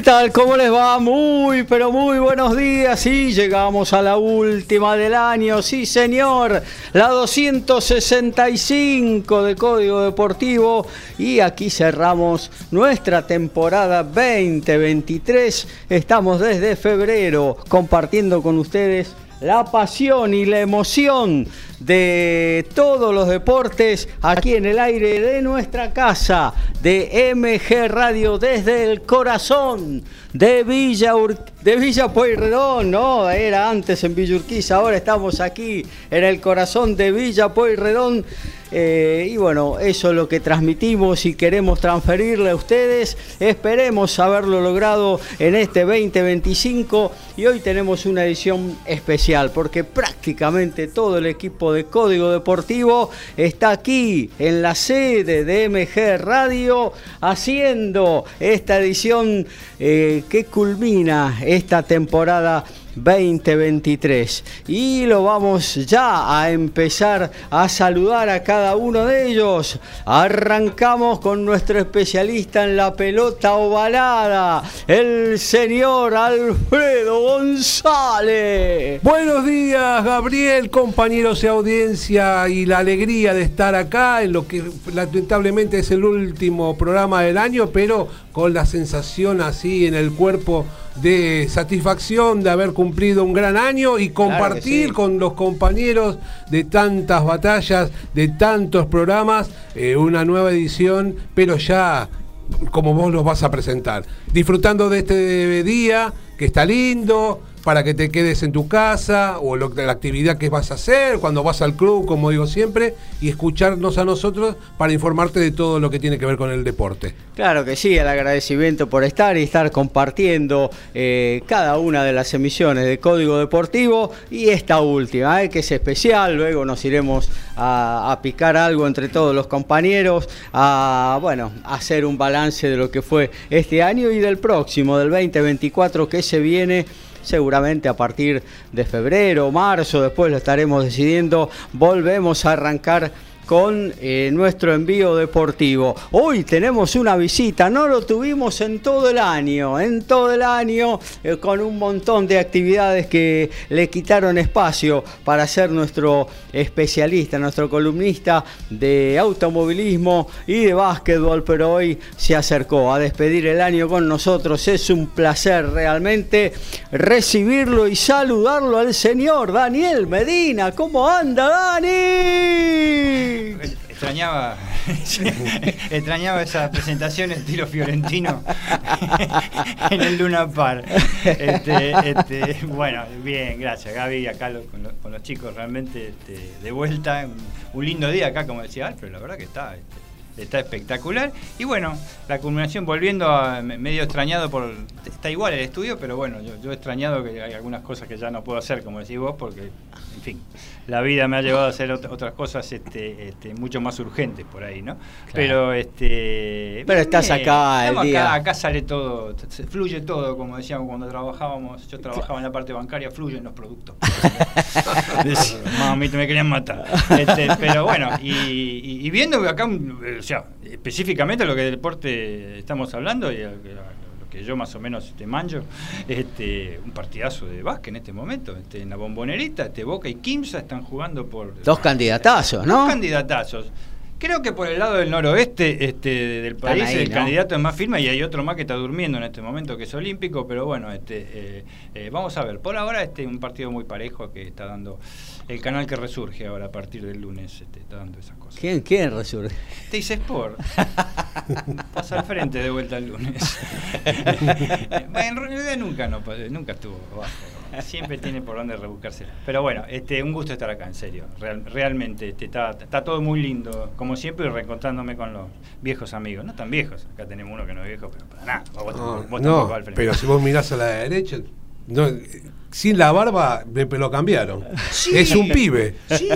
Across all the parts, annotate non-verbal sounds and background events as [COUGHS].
¿Qué tal? ¿Cómo les va? Muy, pero muy buenos días. Sí, llegamos a la última del año. Sí, señor. La 265 de Código Deportivo. Y aquí cerramos nuestra temporada 2023. Estamos desde febrero compartiendo con ustedes la pasión y la emoción de todos los deportes aquí en el aire de nuestra casa de MG Radio desde el corazón de Villa de Villa no, era antes en Villa Urquiza, ahora estamos aquí en el corazón de Villa Pueyrredón eh, y bueno, eso es lo que transmitimos y queremos transferirle a ustedes. Esperemos haberlo logrado en este 2025 y hoy tenemos una edición especial porque prácticamente todo el equipo de Código Deportivo está aquí en la sede de MG Radio haciendo esta edición eh, que culmina esta temporada 2023. Y lo vamos ya a empezar a saludar a cada uno de ellos. Arrancamos con nuestro especialista en la pelota ovalada, el señor Alfredo González. Buenos días, Gabriel, compañeros de audiencia y la alegría de estar acá en lo que lamentablemente es el último programa del año, pero con la sensación así en el cuerpo de satisfacción de haber cumplido un gran año y compartir con los compañeros de tantas batallas, de tantos programas, eh, una nueva edición, pero ya como vos los vas a presentar. Disfrutando de este día, que está lindo, para que te quedes en tu casa o lo, la actividad que vas a hacer, cuando vas al club, como digo siempre, y escucharnos a nosotros para informarte de todo lo que tiene que ver con el deporte. Claro que sí, el agradecimiento por estar y estar compartiendo eh, cada una de las emisiones de Código Deportivo y esta última, eh, que es especial, luego nos iremos a, a, picar algo entre todos los compañeros, a bueno, hacer un balance de lo que fue este año y del próximo, del 2024 que se viene seguramente a partir de febrero, marzo, después lo estaremos decidiendo, volvemos a arrancar con eh, nuestro envío deportivo. Hoy tenemos una visita, no lo tuvimos en todo el año, en todo el año, eh, con un montón de actividades que le quitaron espacio para ser nuestro especialista, nuestro columnista de automovilismo y de básquetbol, pero hoy se acercó a despedir el año con nosotros. Es un placer realmente recibirlo y saludarlo al señor Daniel Medina. ¿Cómo anda, Dani? Extrañaba, [LAUGHS] extrañaba esa presentación estilo fiorentino [LAUGHS] en el Luna Park. Este, este, bueno, bien, gracias Gaby, acá con, los chicos realmente este, de vuelta. Un, lindo día acá, como decía Alfred, la verdad que está. Está espectacular. Y bueno, la culminación, volviendo a medio extrañado por. Está igual el estudio, pero bueno, yo, yo he extrañado que hay algunas cosas que ya no puedo hacer, como decís vos, porque, en fin, la vida me ha llevado a hacer otras cosas este, este, mucho más urgentes por ahí, ¿no? Pero este. Pero estás acá el día. Acá, sale todo, fluye todo, como decíamos cuando trabajábamos. Yo trabajaba en la parte bancaria, fluyen los productos. [LAUGHS] Mami, me querían matar. Este, pero bueno, y, y, viendo acá, o sea, específicamente lo que del deporte estamos hablando, y que yo más o menos te manjo, este, un partidazo de básquet en este momento. Este, en la bombonerita, este, Boca y Kimsa están jugando por. Dos candidatazos, ¿no? Dos candidatazos. Creo que por el lado del noroeste este, del país ahí, el ¿no? candidato es más firme y hay otro más que está durmiendo en este momento que es olímpico, pero bueno, este, eh, eh, vamos a ver. Por ahora este un partido muy parejo que está dando el canal que resurge ahora a partir del lunes, este, está dando esas cosas. ¿Quién, quién resurge? Teis Sport. [LAUGHS] Pasa al frente de vuelta el lunes. [LAUGHS] en realidad nunca, no, nunca estuvo bajo. Siempre tiene por dónde rebuscarse. Pero bueno, este, un gusto estar acá, en serio. Real- realmente este, está, está todo muy lindo, como siempre, y reencontrándome con los viejos amigos. No tan viejos, acá tenemos uno que no es viejo, pero para nada. Vos, No, vos no, pero si vos mirás a la derecha, no, sin la barba me lo cambiaron. Sí. Es un pibe. Sí,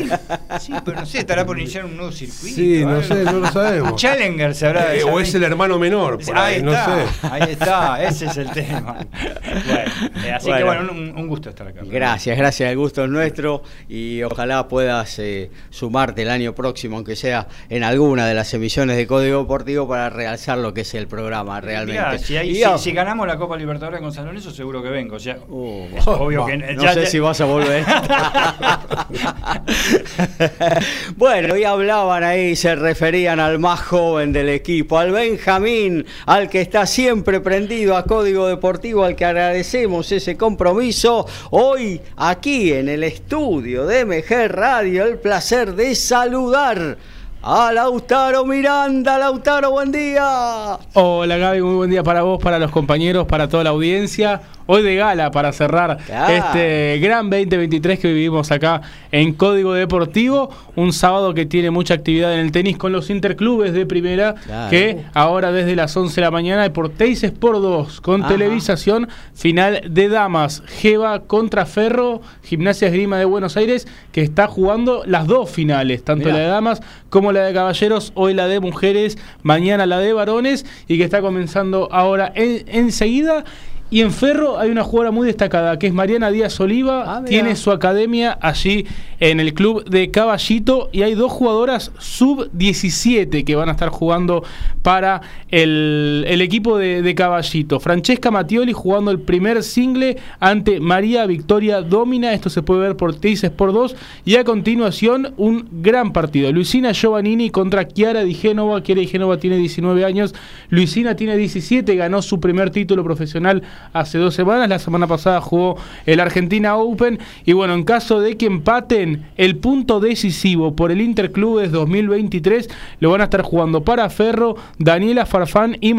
sí, pero no sé, estará por iniciar un nuevo circuito. Sí, no sé, no lo sabemos. [LAUGHS] Challenger se habrá Eh, o es el hermano menor, por ahí, ahí, no está, sé. ahí está, ese es el tema. [LAUGHS] Bueno, eh, así que Bueno. un, un gusto estar acá. Gracias, gracias, el gusto es nuestro y ojalá puedas eh, sumarte el año próximo, aunque sea en alguna de las emisiones de Código Deportivo, para realzar lo que es el programa realmente. Mirá, si, hay- Y si- ganamos la Copa Libertadores con San Lorenzo, seguro que vengo. O sea, Uh, obvio bah, que no ya- sé ya- si vas a volver. [LAUGHS] bueno, y hablaban ahí, se referían al más joven del equipo, al Benjamín, al que está siempre prendido a Código Deportivo, al que agradecemos ese compromiso. Hoy, aquí en el estudio de MG Radio, el placer de saludar a Lautaro Miranda. Lautaro, buen día. Hola Gaby, muy buen día para vos, para los compañeros, para toda la audiencia. Hoy de gala para cerrar este gran 2023 que vivimos acá en Código Deportivo. Un sábado que tiene mucha actividad en el tenis con los interclubes de primera. Claro. Que ahora desde las 11 de la mañana por Teis Sport 2 con Ajá. televisación final de damas. Geva contra Ferro, Gimnasia Esgrima de Buenos Aires, que está jugando las dos finales, tanto Mirá. la de damas como la de caballeros, hoy la de mujeres, mañana la de varones, y que está comenzando ahora en- enseguida. Y en Ferro hay una jugadora muy destacada, que es Mariana Díaz Oliva, Ah, tiene su academia allí en el club de Caballito, y hay dos jugadoras sub-17 que van a estar jugando para el, el equipo de, de Caballito. Francesca Mattioli jugando el primer single ante María Victoria Domina, esto se puede ver por Teis Sport 2, y a continuación un gran partido. Luisina Giovannini contra Chiara Di Génova, Chiara Di Génova tiene 19 años, Luisina tiene 17, ganó su primer título profesional hace dos semanas, la semana pasada jugó el Argentina Open, y bueno, en caso de que empaten el punto decisivo por el Interclubes 2023, lo van a estar jugando para Ferro, Daniela Farfán y,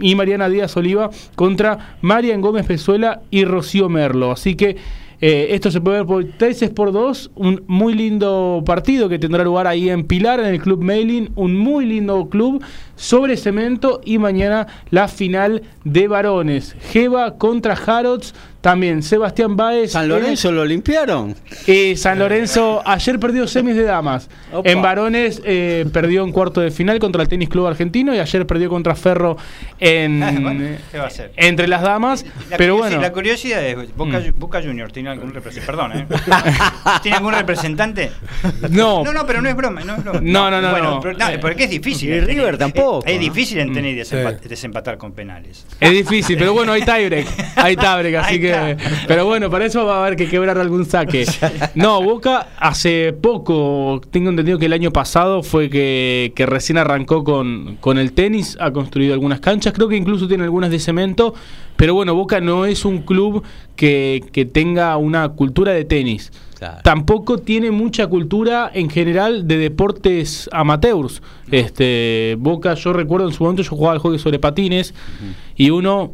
y Mariana Díaz Oliva contra Marian Gómez Pezuela y Rocío Merlo. Así que eh, esto se puede ver por 3 por 2, un muy lindo partido que tendrá lugar ahí en Pilar, en el Club Mailing, un muy lindo club sobre cemento y mañana la final de varones. Geva contra Harrods, también Sebastián Baez. ¿San Lorenzo lo limpiaron? Eh, San Lorenzo ayer perdió semis de damas. Opa. En varones eh, perdió en cuarto de final contra el Tenis Club Argentino y ayer perdió contra Ferro en, Bueno, ¿qué va a hacer? entre las damas. La pero bueno, La curiosidad es, Boca, Mm. Boca Juniors tiene algún representante, perdón, ¿eh? [LAUGHS] ¿Tiene algún representante? no. No, no, pero no es broma, no es broma. No, no, no, Bueno, no. pero- no, porque es difícil. Y River tenis. Tampoco, Es, es ¿no? difícil en tenis Sí. desempatar con penales. Es difícil, pero bueno, hay tiebreak. Hay tiebreak, [LAUGHS] así que. Pero bueno, para eso va a haber que quebrar algún saque. [LAUGHS] No, Boca hace poco, tengo entendido que el año pasado fue que, que recién arrancó con, con el tenis, ha construido algunas canchas, creo que incluso tiene algunas de cemento. Pero bueno, Boca no es un club que, que tenga una cultura de tenis. Claro. Tampoco tiene mucha cultura en general de deportes amateurs. Este, Boca, yo recuerdo en su momento yo jugaba al hockey sobre patines y uno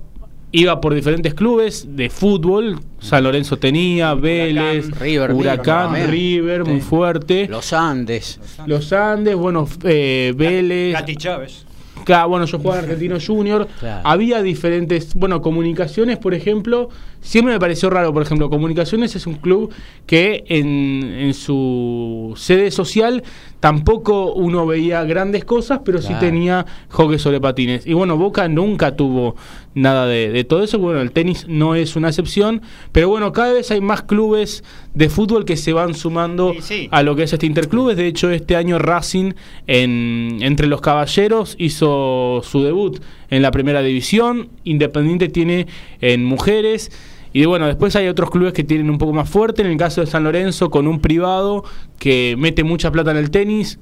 iba por diferentes clubes de fútbol. San Lorenzo tenía, Vélez, River, Huracán, River, River, muy fuerte. Los Andes. Los Andes, bueno, eh, Vélez. Gati Chávez. Claro, bueno, yo jugaba en Argentino Junior. Claro. Había diferentes, bueno, comunicaciones, por ejemplo, siempre me pareció raro, por ejemplo, Comunicaciones es un club que en, en su sede social tampoco uno veía grandes cosas, pero sí tenía hockey sobre patines. Y bueno, Boca nunca tuvo nada de, de todo eso, bueno, el tenis no es una excepción, pero bueno, cada vez hay más clubes de fútbol que se van sumando Sí, sí. a lo que es este interclubes. De hecho, este año Racing en, entre los caballeros hizo su debut en la primera división. Independiente tiene en mujeres. Y bueno, después hay otros clubes que tienen un poco más fuerte. En el caso de San Lorenzo, con un privado que mete mucha plata en el tenis.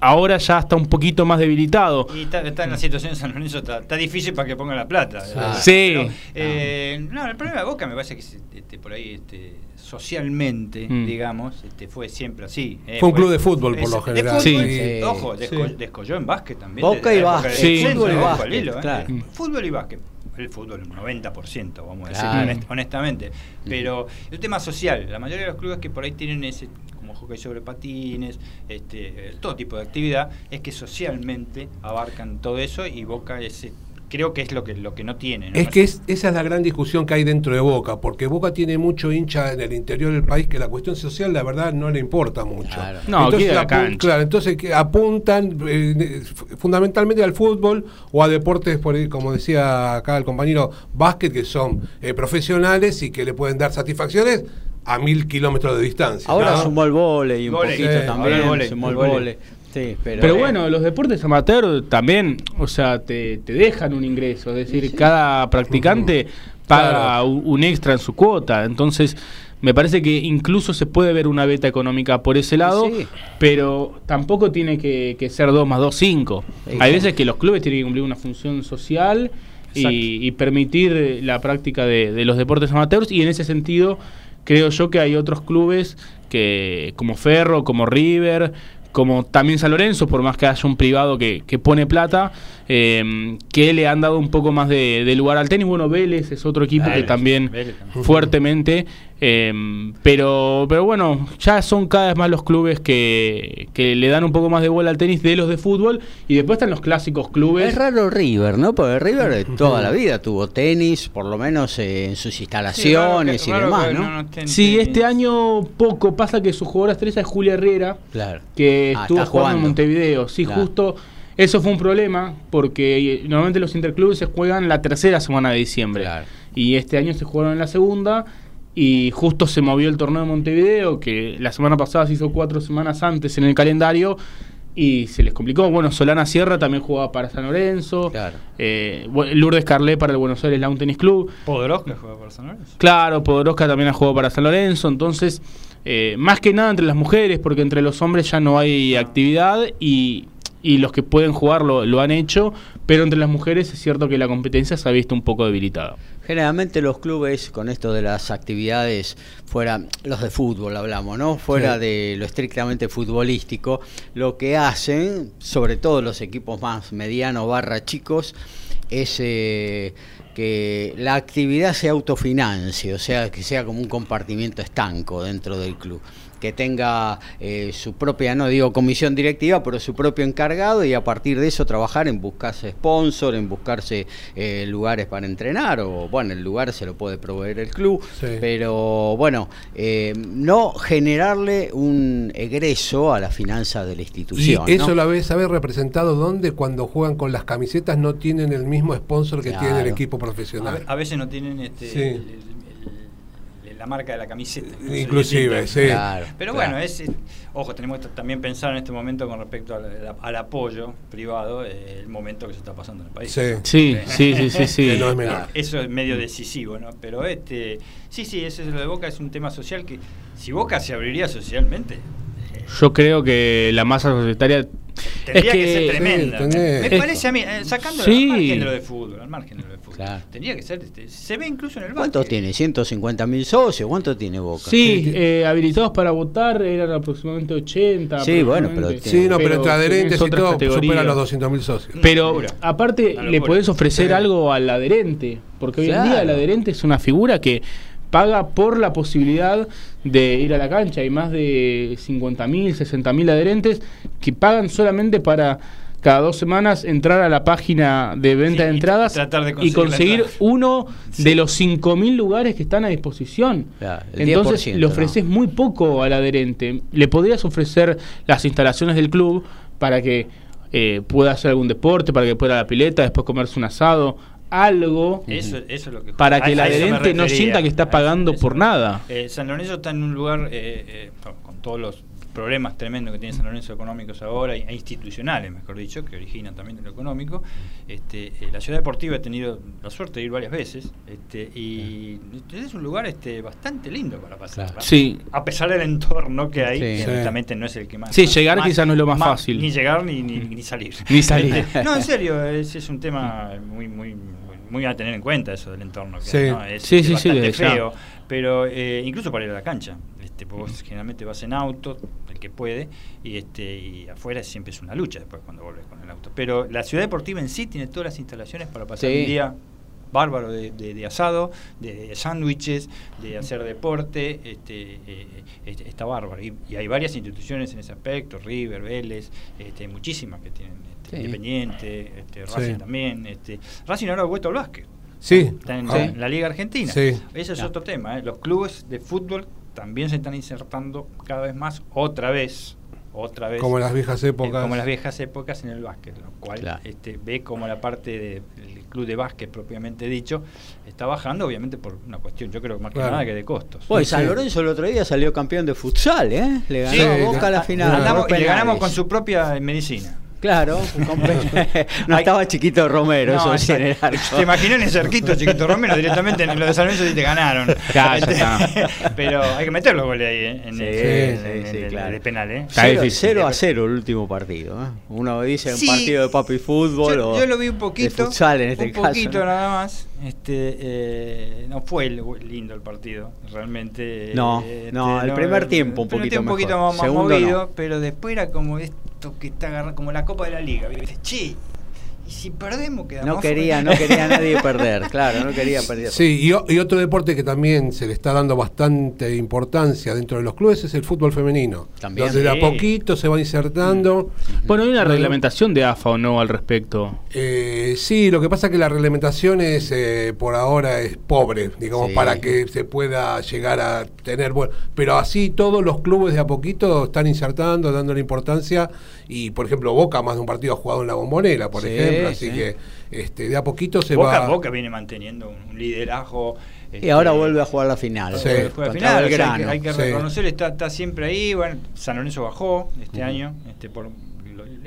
Eh, ahora ya está un poquito más debilitado. Y está, está en la situación de San Lorenzo, está, está difícil para que ponga la plata. Sí. Pero, eh, no, el problema de Boca me parece que es, este, por ahí este, socialmente, Mm. digamos, este, fue siempre así. eh, Fue un club de fútbol, por lo general. Sí. fútbol, Sí. Ojo, desco- Sí. descolló en básquet también. Boca y básquet. Fútbol y básquet, eh. claro. Fútbol y básquet. El fútbol, un 90%, vamos a Claro. decir honest- honestamente. Pero el tema social, la mayoría de los clubes que por ahí tienen ese como hockey sobre patines, este, eh, todo tipo de actividad, es que socialmente abarcan todo eso y Boca ese creo que es lo que lo que no tiene. ¿no? Es que es- esa es la gran discusión que hay dentro de Boca, porque Boca tiene mucho hincha en el interior del país que la cuestión social, la verdad, no le importa mucho. Claro. No, entonces, la cancha. claro, entonces que apuntan eh, fundamentalmente al fútbol o a deportes, por como decía acá el compañero, básquet, que son eh, profesionales y que le pueden dar satisfacciones a mil kilómetros de distancia. Ahora ¿no? sumó el vole y un Vóley, poquito sí, también. vóley, sumó el vole. Sí, pero, Pero eh, bueno, los deportes amateur también, o sea, te, te dejan un ingreso, es decir, cada practicante paga Claro. un un extra en su cuota, entonces me parece que incluso se puede ver una beta económica por ese lado, Sí. pero tampoco tiene que, que ser 2 más 2, 5. Sí. Hay veces que los clubes tienen que cumplir una función social y, y permitir eh, la práctica de, de los deportes amateurs y en ese sentido creo yo que hay otros clubes que como Ferro, como River, como también San Lorenzo, por más que haya un privado que, que pone plata, eh, que le han dado un poco más de, de lugar al tenis. Bueno, Vélez es otro equipo que también Vélez también. [LAUGHS] fuertemente, eh, pero, pero bueno, ya son cada vez más los clubes que, que le dan un poco más de bola al tenis de los de fútbol y después están los clásicos clubes. Es raro River, ¿no? Porque River [LAUGHS] toda la vida tuvo tenis, por lo menos eh, en sus instalaciones Sí, y raro que- demás, ¿no? no Sí, este año poco pasa que su jugadora estrella es Julia Herrera, Claro. que Ah, estuvo jugando en. Montevideo. Sí, Claro. justo eso fue un problema porque eh, normalmente los interclubes se juegan la tercera semana de diciembre Claro. y este año se jugaron en la segunda y justo se movió el torneo de Montevideo que la semana pasada se hizo cuatro semanas antes en el calendario y se les complicó. Bueno, Solana Sierra también jugaba para San Lorenzo. Claro. Eh, Lourdes Carlé para el Buenos Aires Lawn Tennis Club. Podoroska juega por San Lorenzo. Claro, Podoroska también ha jugado para San Lorenzo, entonces, eh, más que nada entre las mujeres, porque entre los hombres ya no hay actividad y, y los que pueden jugar lo, lo han hecho, pero entre las mujeres es cierto que la competencia se ha visto un poco debilitada. Generalmente los clubes, con esto de las actividades fuera, los de fútbol hablamos, ¿no? Fuera Sí. de lo estrictamente futbolístico, lo que hacen, sobre todo los equipos más medianos barra chicos, es eh, que la actividad se autofinancie, o sea, que sea como un compartimiento estanco dentro del club. Que tenga eh, su propia, no digo comisión directiva, pero su propio encargado y a partir de eso trabajar en buscarse sponsor, en buscarse eh, lugares para entrenar, o bueno, el lugar se lo puede proveer el club, Sí. pero bueno, eh, no generarle un egreso a la finanza de la Y institución. eso ¿no? la vez haber representado donde cuando juegan con las camisetas no tienen el mismo sponsor que tiene el equipo profesional. a veces no tienen este, Sí. el- el- marca de la camiseta. Inclusive, sí. Claro, Pero claro. bueno, es, es- ojo, tenemos que también pensar en este momento con respecto al, al apoyo privado, eh, el momento que se está pasando en el país. Sí. Sí, sí, sí, sí, sí. Que no es menor. Claro. [LAUGHS] Eso es medio decisivo, ¿no? Pero este, sí, sí, eso es lo de Boca, es un tema social que si Boca se abriría socialmente, eh, Yo creo que la masa societaria... tendría es que, ser tremenda. Sí, Me Es- parece a mí, eh, sacando Sí. al margen de lo de fútbol, al margen de lo de fútbol. Claro. Tendría que ser, este, se ve incluso en el ¿Cuánto básquet. tiene? ¿150 mil socios? ¿Cuánto tiene Boca? Sí, eh, habilitados para votar eran aproximadamente 80. Sí, bueno, pero. Sí, no, pero, entre adherentes y todo superan los 200 mil socios. Pero aparte le podés ofrecer Sí. algo al adherente, porque hoy en día el adherente es una figura que paga por la posibilidad de ir a la cancha. Hay más de 50.000, 60.000 adherentes que pagan solamente para cada dos semanas entrar a la página de venta Sí, de y entradas tratar de y conseguir uno de los 5.000 lugares que están a disposición. Claro, Entonces 10%, le ofreces ¿no? muy poco al adherente. Le podrías ofrecer las instalaciones del club para que eh, pueda hacer algún deporte, para que pueda ir a la pileta, después comerse un asado, algo Eso, eso es lo que para que el adherente no sienta que está pagando por nada. Eh, San Lorenzo está en un lugar eh, eh, con todos los problemas tremendos que tiene San Lorenzo económicos ahora, e institucionales, mejor dicho, que originan también de lo económico, este, eh, la ciudad deportiva ha tenido la suerte de ir varias veces este, y es un lugar este, bastante lindo para pasar. Sí. A pesar del entorno que hay, Sí. que no es el que más. Sí, llegar quizás no es lo más fácil. Ni llegar ni, ni, ni salir. [LAUGHS] Ni salir. Este, no, en serio, es, es un tema muy, muy, muy, muy a tener en cuenta eso del entorno. Que, Sí. ¿no? Es, Sí, es sí, sí, bastante feo, pero eh, incluso para ir a la cancha. Este, porque vos generalmente vas en auto, el que puede, y este y afuera siempre es una lucha después cuando volvés con el auto. Pero la ciudad deportiva en sí tiene todas las instalaciones para pasar Sí. un día bárbaro de, de- de asado, de, de sándwiches, de hacer deporte, este, eh, este, está bárbaro. Y, y hay varias instituciones en ese aspecto, River, Vélez, este, hay muchísimas que tienen este, Sí. Independiente, este, Racing Sí. también. Este, Racing ahora ha vuelto al básquet. Sí. Está en, Ah. en la Liga Argentina. Sí. Ese es Ya. otro tema. ¿eh? Los clubes de fútbol también se están insertando cada vez más, otra vez, otra vez. Como en las viejas eh, épocas. como en las viejas épocas en el básquet, lo cual Claro. este, ve como la parte de- del club de básquet propiamente dicho está bajando, obviamente por una cuestión, yo creo que más que Claro. nada que de costos. Sí, San sí. Lorenzo el otro día salió campeón de futsal, ¿eh? Le ganó Sí, a Boca a la final. Y le ganamos con su propia medicina. Claro, [LAUGHS] no estaba chiquito Romero, No, eso sí, en el exacto. arco. Te imaginé en el cerquito, chiquito Romero, directamente en lo de San Lorenzo y te ganaron. [LAUGHS] Claro, ya Este, [LAUGHS] Pero hay que meter los goles ahí, ¿eh? en, Sí, el- sí, en sí, el- claro. de penal, ¿eh? Está Cero, difícil. 0 a 0 el último partido. ¿eh? Uno dice un Sí. partido de papi fútbol yo, o yo lo vi un poquito. de futsal en este un caso. poquito ¿no? nada más. Este, eh, no fue el- lindo el partido, realmente. No, este, no, el primer tiempo un poquito tiempo un poquito mejor. más, Segundo movido, no. pero después era como esto que está agarrando, como la Copa de la Liga. ¿viste? Che, y si perdemos quedamos No quería, no quería [LAUGHS] nadie perder, claro, no quería perder. Sí, y, otro deporte que también se le está dando bastante importancia dentro de los clubes es el fútbol femenino. También. Donde de a poquito se va insertando. Bueno, hay una reglamentación de AFA o no al respecto. Eh, sí, lo que pasa es que la reglamentación es eh, por ahora es pobre, digamos, Sí. para que se pueda llegar a tener bueno, pero así todos los clubes de a poquito están insertando, dándole importancia y por ejemplo Boca más de un partido ha jugado en la Bombonera, por Sí, ejemplo, así sí. que este de a poquito se Boca, va Boca viene manteniendo un, liderazgo. Y este, ahora vuelve a jugar la final. Sí. Juega- juega final, o sea, hay que, hay que Sí. reconocer, está, está siempre ahí. Bueno, San Lorenzo bajó este año, este, por,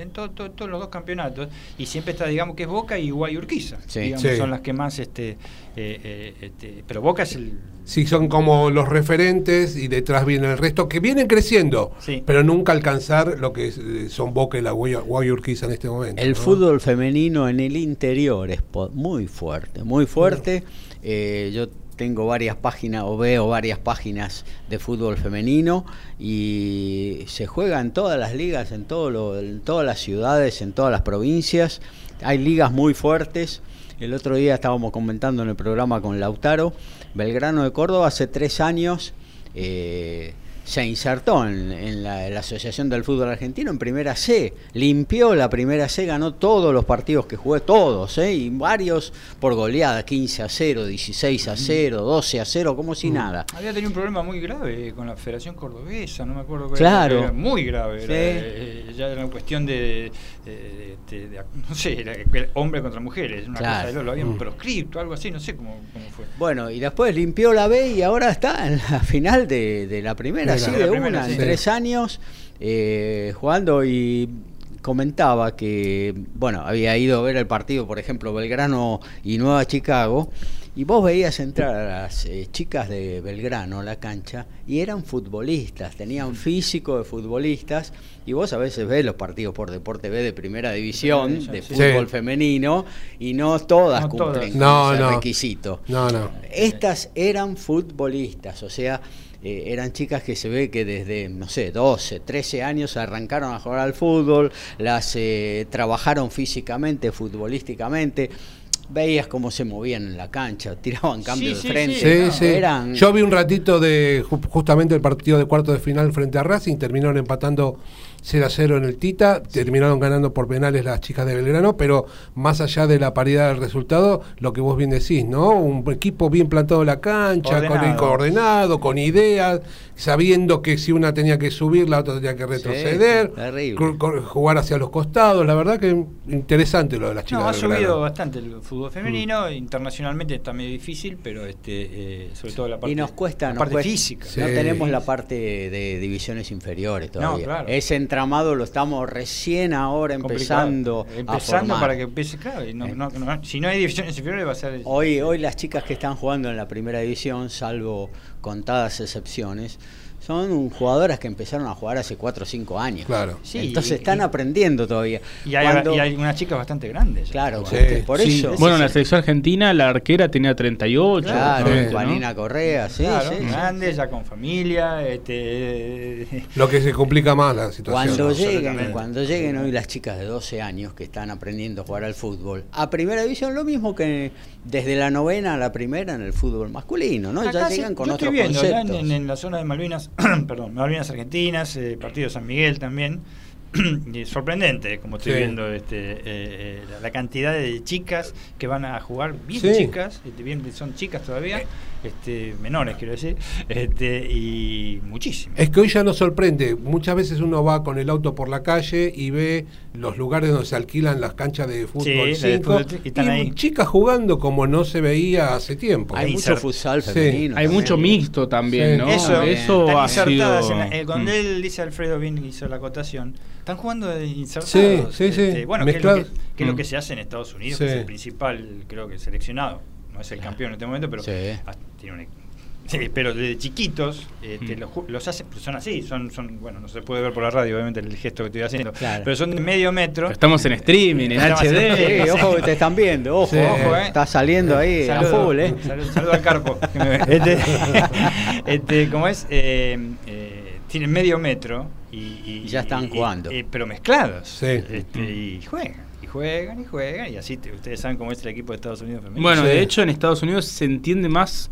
en todo- todo- todos los dos campeonatos, y siempre está, digamos, que es Boca y Guay Urquiza. Sí. digamos, Sí. Son las que más, este, eh, eh, este, pero Boca es el. Sí, son como los referentes y detrás viene el resto, que vienen creciendo, Sí. pero nunca alcanzar lo que eh, son Boca y la Guay- Guayurquiza en este momento. El ¿no? fútbol femenino en el interior es muy fuerte, muy fuerte. Eh, yo tengo varias páginas o veo varias páginas de fútbol femenino y se juega en todas las ligas, en, en todas las ciudades, en todas las provincias. Hay ligas muy fuertes. El otro día estábamos comentando en el programa con Lautaro, Belgrano de Córdoba hace tres años eh, se insertó en, en la, en la Asociación del Fútbol Argentino en Primera C, limpió la Primera C, ganó todos los partidos que jugué, todos, ¿eh? y varios por goleada, 15 a 0, 16 a 0, 12 a 0, como si nada. Había tenido un problema muy grave con la Federación Cordobesa, no me acuerdo cuál Claro. era, era muy grave. era, Sí. eh, ya era una cuestión de, de- de- de- no sé, era hombre contra mujeres, una Claro. cosa de lo, lo habían Mm. proscripto, algo así, no sé cómo, cómo fue. Bueno, y después limpió la B y ahora está en la final de, de la primera, De sí, la- de primera, una, sí. en tres años, eh, jugando y comentaba que, bueno, había ido a ver el partido, por ejemplo, Belgrano y Nueva Chicago, y vos veías entrar a las eh, chicas de Belgrano a la cancha y eran futbolistas, tenían físico de futbolistas, y vos a veces ves los partidos por Deporte B de primera división, de fútbol Sí. femenino, y no todas No cumplen todas. con No, ese no. requisito. No, no. Estas eran futbolistas, o sea, eh, eran chicas que se ve que desde, no sé, 12, 13 años arrancaron a jugar al fútbol, las eh, trabajaron físicamente, futbolísticamente. Veías cómo se movían en la cancha, [LAUGHS] tiraban cambios Sí, de frente. Sí, ¿no? sí. Eran, Yo vi un ratito de ju- justamente el partido de cuarto de final frente a Racing, terminaron empatando 0 a 0 en el Tita, terminaron ganando por penales las chicas de Belgrano, pero más allá de la paridad del resultado, lo que vos bien decís, ¿no? Un equipo bien plantado en la cancha, con el Ordenado. coordenado, con ideas, sabiendo que si una tenía que subir, la otra tenía que retroceder, cu- jugar hacia los costados, la verdad que interesante lo de las chicas No, ha Belgrano. subido bastante el fútbol femenino. Internacionalmente está medio difícil, pero este, eh, sobre todo la parte, y nos cuesta, la nos parte cuesta. física. No Sí. tenemos la parte de divisiones inferiores todavía. claro. Ese entramado lo estamos recién ahora empezando, a empezando formar. para que empiece claro y no- Eh. no- no- si no hay divisiones inferiores va a ser Hoy, hoy las chicas que están jugando en la primera división, salvo contadas excepciones, son jugadoras que empezaron a jugar hace 4 o 5 años. Claro. Sí, Entonces y- están y- aprendiendo todavía. y hay, Cuando- y hay unas chicas bastante grandes ya. Claro, Sí, por- sí. eso. Bueno, en la selección argentina la arquera tenía 38. Claro. ¿no? Vanina Correa, sí, Claro, sí, sí. grandes, ya con familia, este, [LAUGHS] Lo que se complica más la situación. Cuando ¿no? lleguen, cuando lleguen hoy las chicas de 12 años que están aprendiendo a jugar al fútbol, a primera división lo mismo que desde la novena a la primera en el fútbol masculino, ¿no? Acá ya llegan con ya conceptos. en, en la zona de Malvinas, [CLEARS THROAT] perdón, Malvinas Argentinas, eh, partido de San Miguel también. [CLEARS THROAT] y sorprendente como estoy Sí. viendo este, eh, eh, la, la cantidad de chicas que van a jugar bien Sí. chicas este, bien son chicas todavía este, menores quiero decir este, y muchísimas Es que hoy ya nos sorprende. Muchas veces uno va con el auto por la calle y ve los lugares donde se alquilan las canchas de fútbol Sí, la de 5 fútbol, y están ahí. chicas jugando como no se veía hace tiempo. Hay mucho futsal Sí. femenino. Hay mucho mixto también, Sí. ¿no? Eso, Eso están ha insertadas sido... en la- eh, cuando Mm. él dice Alfredo bien hizo la acotación, están jugando de insertados. Sí, sí, sí. Este, bueno, que es, lo que, es lo Mm. que se hace en Estados Unidos, Sí. que es el principal, creo que seleccionado. No es el campeón en este momento, pero Sí. ah, tiene un [LAUGHS] Sí, pero desde chiquitos este, Mm. los, ju- los hacen, son así, son, son, bueno, no se puede ver por la radio, obviamente, el gesto que estoy haciendo, Claro. pero son de medio metro. Estamos en streaming, en HD. Sí, ojo que te están viendo, ojo, Sí. ojo, eh. está saliendo ahí a Saludo, full, ¿eh? Saludo, saludo al Carpo. que me ve. [LAUGHS] Este, [LAUGHS] este, ¿Cómo es? Eh, eh, tienen medio metro y, y- Y ya están y- jugando. y- pero mezclados. Sí. Este, y juegan, juegan, y juegan. Y así te- ustedes saben cómo es el equipo de Estados Unidos femenino. Bueno, Sí. de hecho en Estados Unidos se entiende más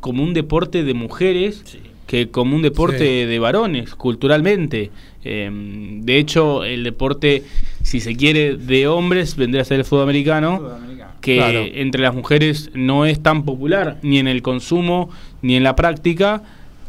como un deporte de mujeres Sí. que como un deporte Sí. de varones, culturalmente. Eh, de hecho, el deporte, si se quiere, de hombres vendría a ser el fútbol americano, que Claro. entre las mujeres no es tan popular, ni en el consumo, ni en la práctica.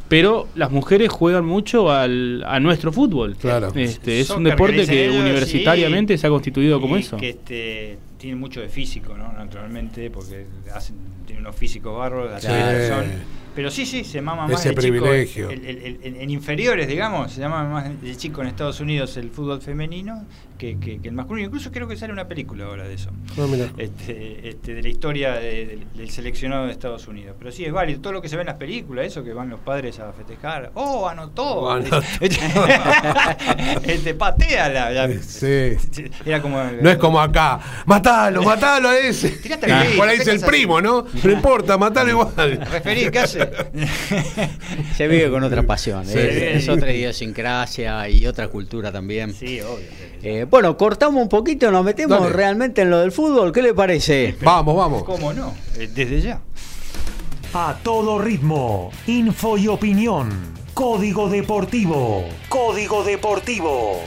Pero las mujeres juegan mucho al, a nuestro fútbol. Claro. Este, es un Soccer, deporte que universitariamente sí. se ha constituido como Y eso. Que este, tiene mucho de físico, ¿no? Naturalmente, porque hacen, tienen unos físicos bárbaros, que son- Pero sí, sí, se mama más Ese de chico. privilegio. el- el- el- en, inferiores, digamos, se llama más de chico en Estados Unidos el fútbol femenino que, que- que el masculino. Incluso creo que sale una película ahora de eso. No, mira. Este, este, de la historia de- del, del seleccionado de Estados Unidos. Pero sí, es válido. Todo lo que se ve en las películas, eso que van los padres a festejar. ¡Oh, anotó! Oh, anotó. [LAUGHS] este, pateala. ya. Sí. Era como. No es como acá. Matalo, matalo a ese. Por ahí ¿qué es el primo, ¿no? No importa, matalo igual. Referí, ¿qué hace? [LAUGHS] Se vive con otra pasión, Sí. ¿eh? es otra idiosincrasia y otra cultura también. Sí, obvio. Eh, bueno, cortamos un poquito, nos metemos Dale. realmente en lo del fútbol, ¿qué le parece? Vamos, vamos. ¿Cómo no? Eh, Desde ya. A todo ritmo, info y opinión. Código Deportivo. Código Deportivo.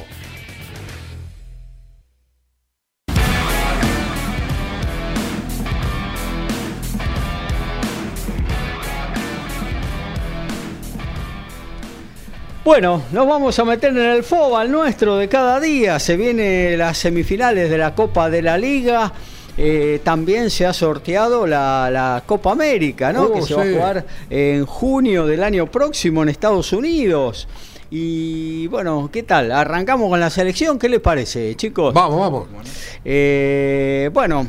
Bueno, nos vamos a meter en el fútbol nuestro de cada día. Se vienen las semifinales de la Copa de la Liga. Eh, también se ha sorteado la, la Copa América, ¿no? Oh, que se va a jugar en junio del año próximo en Estados Unidos. Y bueno, ¿qué tal? Arrancamos con la selección. ¿Qué les parece, chicos? Vamos, vamos. Eh, bueno,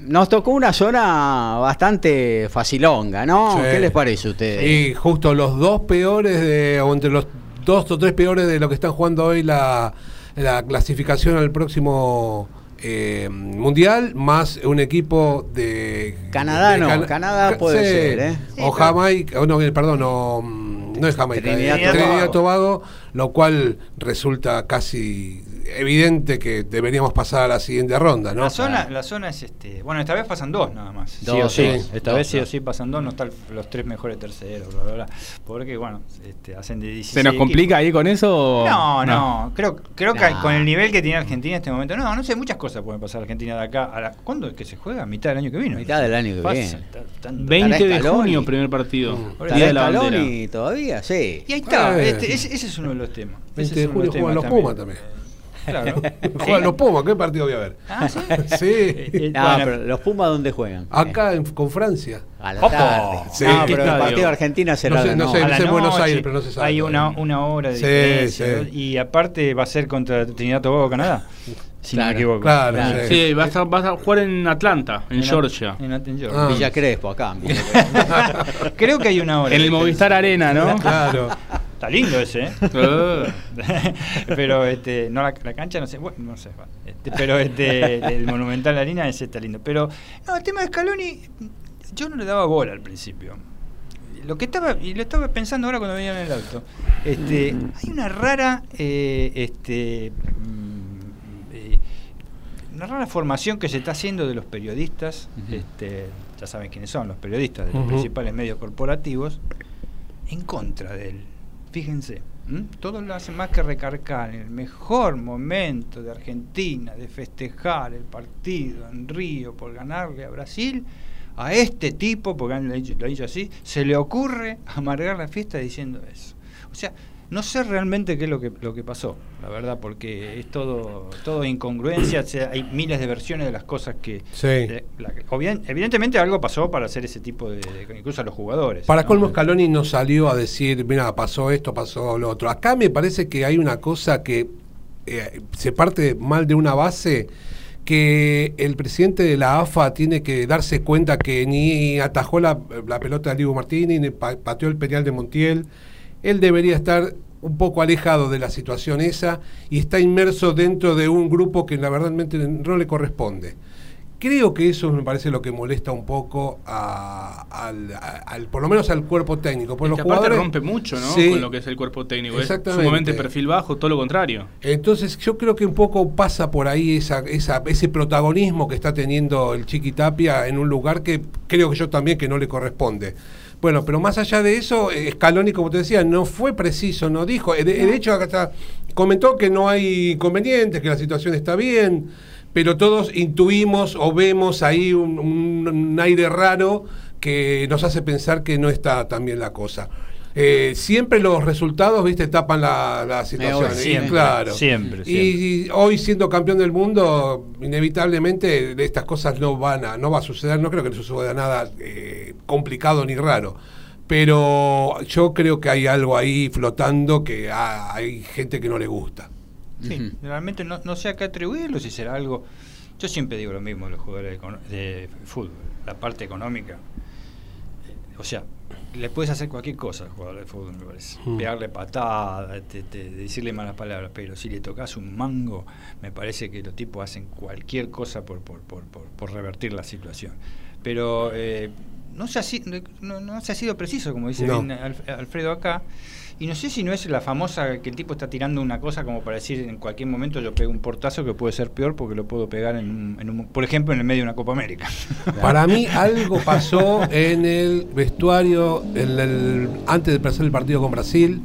nos tocó una zona bastante facilonga, ¿no? Sí. ¿Qué les parece a ustedes? Y justo los dos peores de, o entre los dos o tres peores de lo que están jugando hoy la, la clasificación al próximo eh, mundial, más un equipo de Canadá de no, Cana- Canadá Ca- puede ser, ¿eh? O Jamaica, o no, eh, perdón, no, mm, no es Jamaica, Trinidad y Trinidad. Tobago, lo cual resulta casi evidente que deberíamos pasar a la siguiente ronda, ¿no? La zona, la zona es este. Bueno, esta vez pasan dos nada más. sí o sí. Esta Dos, vez sí o sí pasan dos, no están los tres mejores terceros, bla, bla, bla. Porque, bueno, este, hacen de 16. ¿Se nos complica ahí con eso? No, no, creo, creo que con el nivel que tiene Argentina en este momento, no, no sé, muchas cosas pueden pasar Argentina de acá a la. ¿Cuándo es que se juega? ¿Mitad del año que viene? Mitad del año que Pasa, viene. ta- tanto- 20 de junio, primer partido. Mm. Día de la ¿Estará bandera. Scaloni todavía? Sí. Y ahí está, Eh. este, ese, ese es uno de los temas. 20 Ese de julio juegan los Pumas también. Claro. [LAUGHS] Juegan los Pumas, ¿qué partido voy a ver? Ah, sí. [LAUGHS] Sí. Eh, No, bueno, pero los Pumas dónde juegan? Acá en- con Francia. A la tarde. Sí. No, ¿Qué pero el partido de Argentina será No sé, la no sé, Buenos Aires, pero no se sabe Hay una, una hora de Sí, diferencia, sí. ¿no? Y aparte va a ser contra Trinidad Tobago Canadá. Si no Claro, me equivoco. Claro, Claro. sí. Sí, vas a, vas a jugar en Atlanta, en, En- Georgia. En, en Georgia. Ah. Villa Crespo, acá. en Villa [LAUGHS] Crespo. Creo que hay una hora. En el. Movistar Arena, ¿no? Claro. Está lindo ese, ¿eh? Eh. [LAUGHS] [LAUGHS] pero este, no la, la cancha no sé, bueno, no sé. Este, pero este, el Monumental Arena ese está lindo. Pero no, el tema de Scaloni, yo no le daba bola al principio. Lo que estaba, y lo estaba pensando ahora cuando venía en el auto, este, hay una rara, eh, este, mm, eh, una rara formación que se está haciendo de los periodistas, este, ya saben quiénes son los periodistas de los principales medios corporativos, en contra de él. Fíjense, ¿m? todos lo hacen más que recargar el mejor momento de Argentina, de festejar el partido en Río por ganarle a Brasil. A este tipo, porque lo ha dicho así, se le ocurre amargar la fiesta diciendo eso. O sea, no sé realmente qué es lo que, lo que pasó, la verdad, porque es todo, todo incongruencia, o sea, hay miles de versiones de las cosas que... Sí. de- la evidentemente algo pasó para hacer ese tipo de... incluso a los jugadores. Para ¿no? colmo Scaloni no salió a decir, mira, pasó esto, pasó lo otro. Acá me parece que hay una cosa que eh, se parte mal de una base que el presidente de la AFA tiene que darse cuenta que ni atajó la, la pelota de Diego Martínez, ni pa- pateó el penal de Montiel. Él debería estar un poco alejado de la situación esa y está inmerso dentro de un grupo que la verdad no le corresponde. Creo que eso me parece lo que molesta un poco a- al, a- al- por lo menos al cuerpo técnico. Por Es los que aparte jugadores rompe mucho, ¿no? Sí. Con lo que es el cuerpo técnico. Es Exactamente. sumamente perfil bajo, todo lo contrario. Entonces yo creo que un poco pasa por ahí esa, esa- ese protagonismo que está teniendo el Chiqui Tapia en un lugar que creo que yo también que no le corresponde. Bueno, pero más allá de eso, Scaloni, como te decía, no fue preciso, no dijo. eh, De, de hecho, está, comentó que no hay inconvenientes, que la situación está bien, pero todos intuimos o vemos ahí un, un- un aire raro que nos hace pensar que no está tan bien la cosa. Eh, siempre los resultados, viste, tapan la, la situación. obvio, y siempre, claro. siempre, Y, y hoy siendo campeón del mundo, inevitablemente estas cosas no van a, no va a suceder, no creo que le suceda nada eh, complicado ni raro. Pero yo creo que hay algo ahí flotando que ah, hay gente que no le gusta. Sí, realmente no, no sé a qué atribuirlo, si será algo. Yo siempre digo lo mismo de los jugadores de fútbol, la parte económica. eh, O sea, le puedes hacer cualquier cosa al jugador de fútbol, me parece. Mm. Pegarle patada, te- te- decirle malas palabras, pero si le tocas un mango, me parece que los tipos hacen cualquier cosa por, por, por, por, por revertir la situación. Pero eh, no, se ha, no, no se ha sido preciso, como dice No. bien Alf- Alfredo acá. Y no sé si no es la famosa que el tipo está tirando una cosa como para decir en cualquier momento yo pego un portazo que puede ser peor porque lo puedo pegar en un, en un- por ejemplo en el medio de una Copa América. [LAUGHS] Para mí algo pasó en el vestuario antes de empezar el partido con Brasil.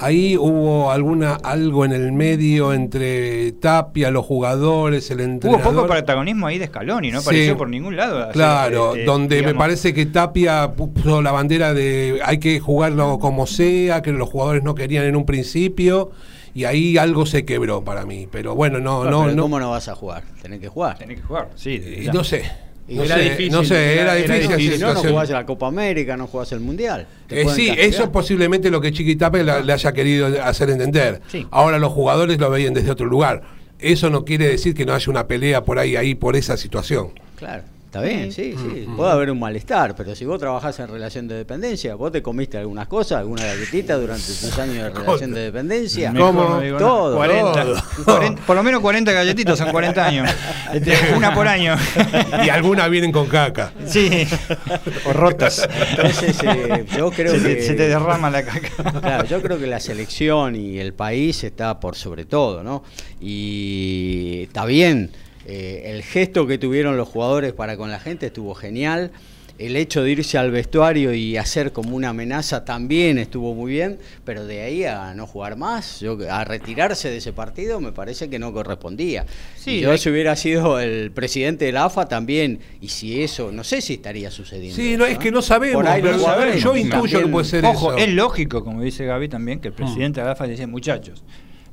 Ahí hubo alguna algo en el medio entre Tapia, los jugadores, el Hubo entrenador. poco protagonismo ahí de Scaloni, no Sí. apareció por ningún lado. Claro, este, donde me parece que Tapia puso la bandera de hay que jugarlo como sea, que los jugadores no querían en un principio y ahí algo se quebró para mí. Pero bueno, no, No, no, pero no, ¿Cómo no vas a jugar? Tenés que jugar. Tenés que jugar, sí. y no sé. Y No era sé, difícil, no sé, era, difícil. la difícil. Si no, no jugás la Copa América, no jugás el Mundial. Eh, sí, castigar. eso es posiblemente lo que Chiquitape le, le haya querido hacer entender. Sí. Ahora los jugadores lo veían desde otro lugar. Eso no quiere decir que no haya una pelea por ahí, ahí por esa situación. Claro. Está bien, sí, sí. Puede haber un malestar, pero si vos trabajás en relación de dependencia, vos te comiste algunas cosas, alguna galletita durante tus años de relación de dependencia. ¿Cómo? no. Todo, 40, todo. 40, por lo menos 40 galletitas son 40 años. Este, una por año. Y algunas vienen con caca. Sí, o rotas. Entonces, eh, yo creo se, que. se te derrama la caca. Claro, yo creo que la selección y el país está por sobre todo, ¿no? Y está bien, eh, el gesto que tuvieron los jugadores para con la gente estuvo genial. El hecho de irse al vestuario y hacer como una amenaza también estuvo muy bien, pero de ahí a no jugar más, yo, a retirarse de ese partido, me parece que no correspondía. Sí, yo hay- si hubiera sido el presidente de la AFA también, y si eso, no sé si estaría sucediendo. Sí, no, es que no sabemos, Por ahí pero los yo intuyo que puede ser Ojo, eso. es lógico, como dice Gaby también, que el presidente de AFA dice, muchachos,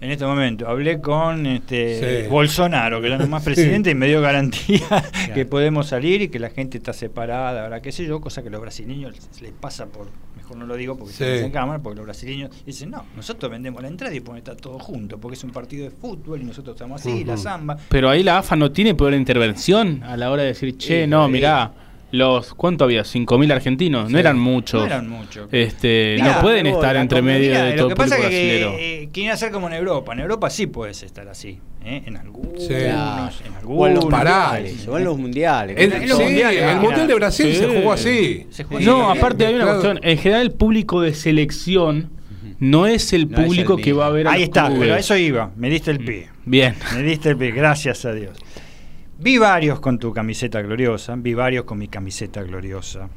en este momento. Hablé con este Sí. Bolsonaro, que era [LAUGHS] nomás presidente, y me dio garantía [LAUGHS] que podemos salir y que la gente está separada, ahora qué sé yo, cosa que a los brasileños les, pasa por, mejor no lo digo porque Sí. estamos en cámara, porque los brasileños dicen, no, nosotros vendemos la entrada y ponemos está todo junto, porque es un partido de fútbol y nosotros estamos así, la samba. Pero ahí la AFA no tiene poder de intervención a la hora de decir, che, no, sí. mirá, los ¿cuánto había? 5.000 argentinos, no eran muchos. No eran muchos. Este, Mirá, no pueden estar entre medio de lo todo que el pasa es que eh, quieren hacer como en Europa. En Europa sí puedes estar así. ¿eh? En algunos, Sí. en O en los algunos. Mundiales. O en los mundiales. El, En los sí, mundiales, el Mundial de. Brasil Sí. se jugó así. Se No, así. aparte hay una Claro. cuestión. En general, el público de selección no es el No es el público que va a ver Ahí está, clubes. pero a eso iba. Me diste el pie. Bien. Me diste el pie, gracias a Dios. Vi varios con tu camiseta gloriosa, vi varios con mi camiseta gloriosa,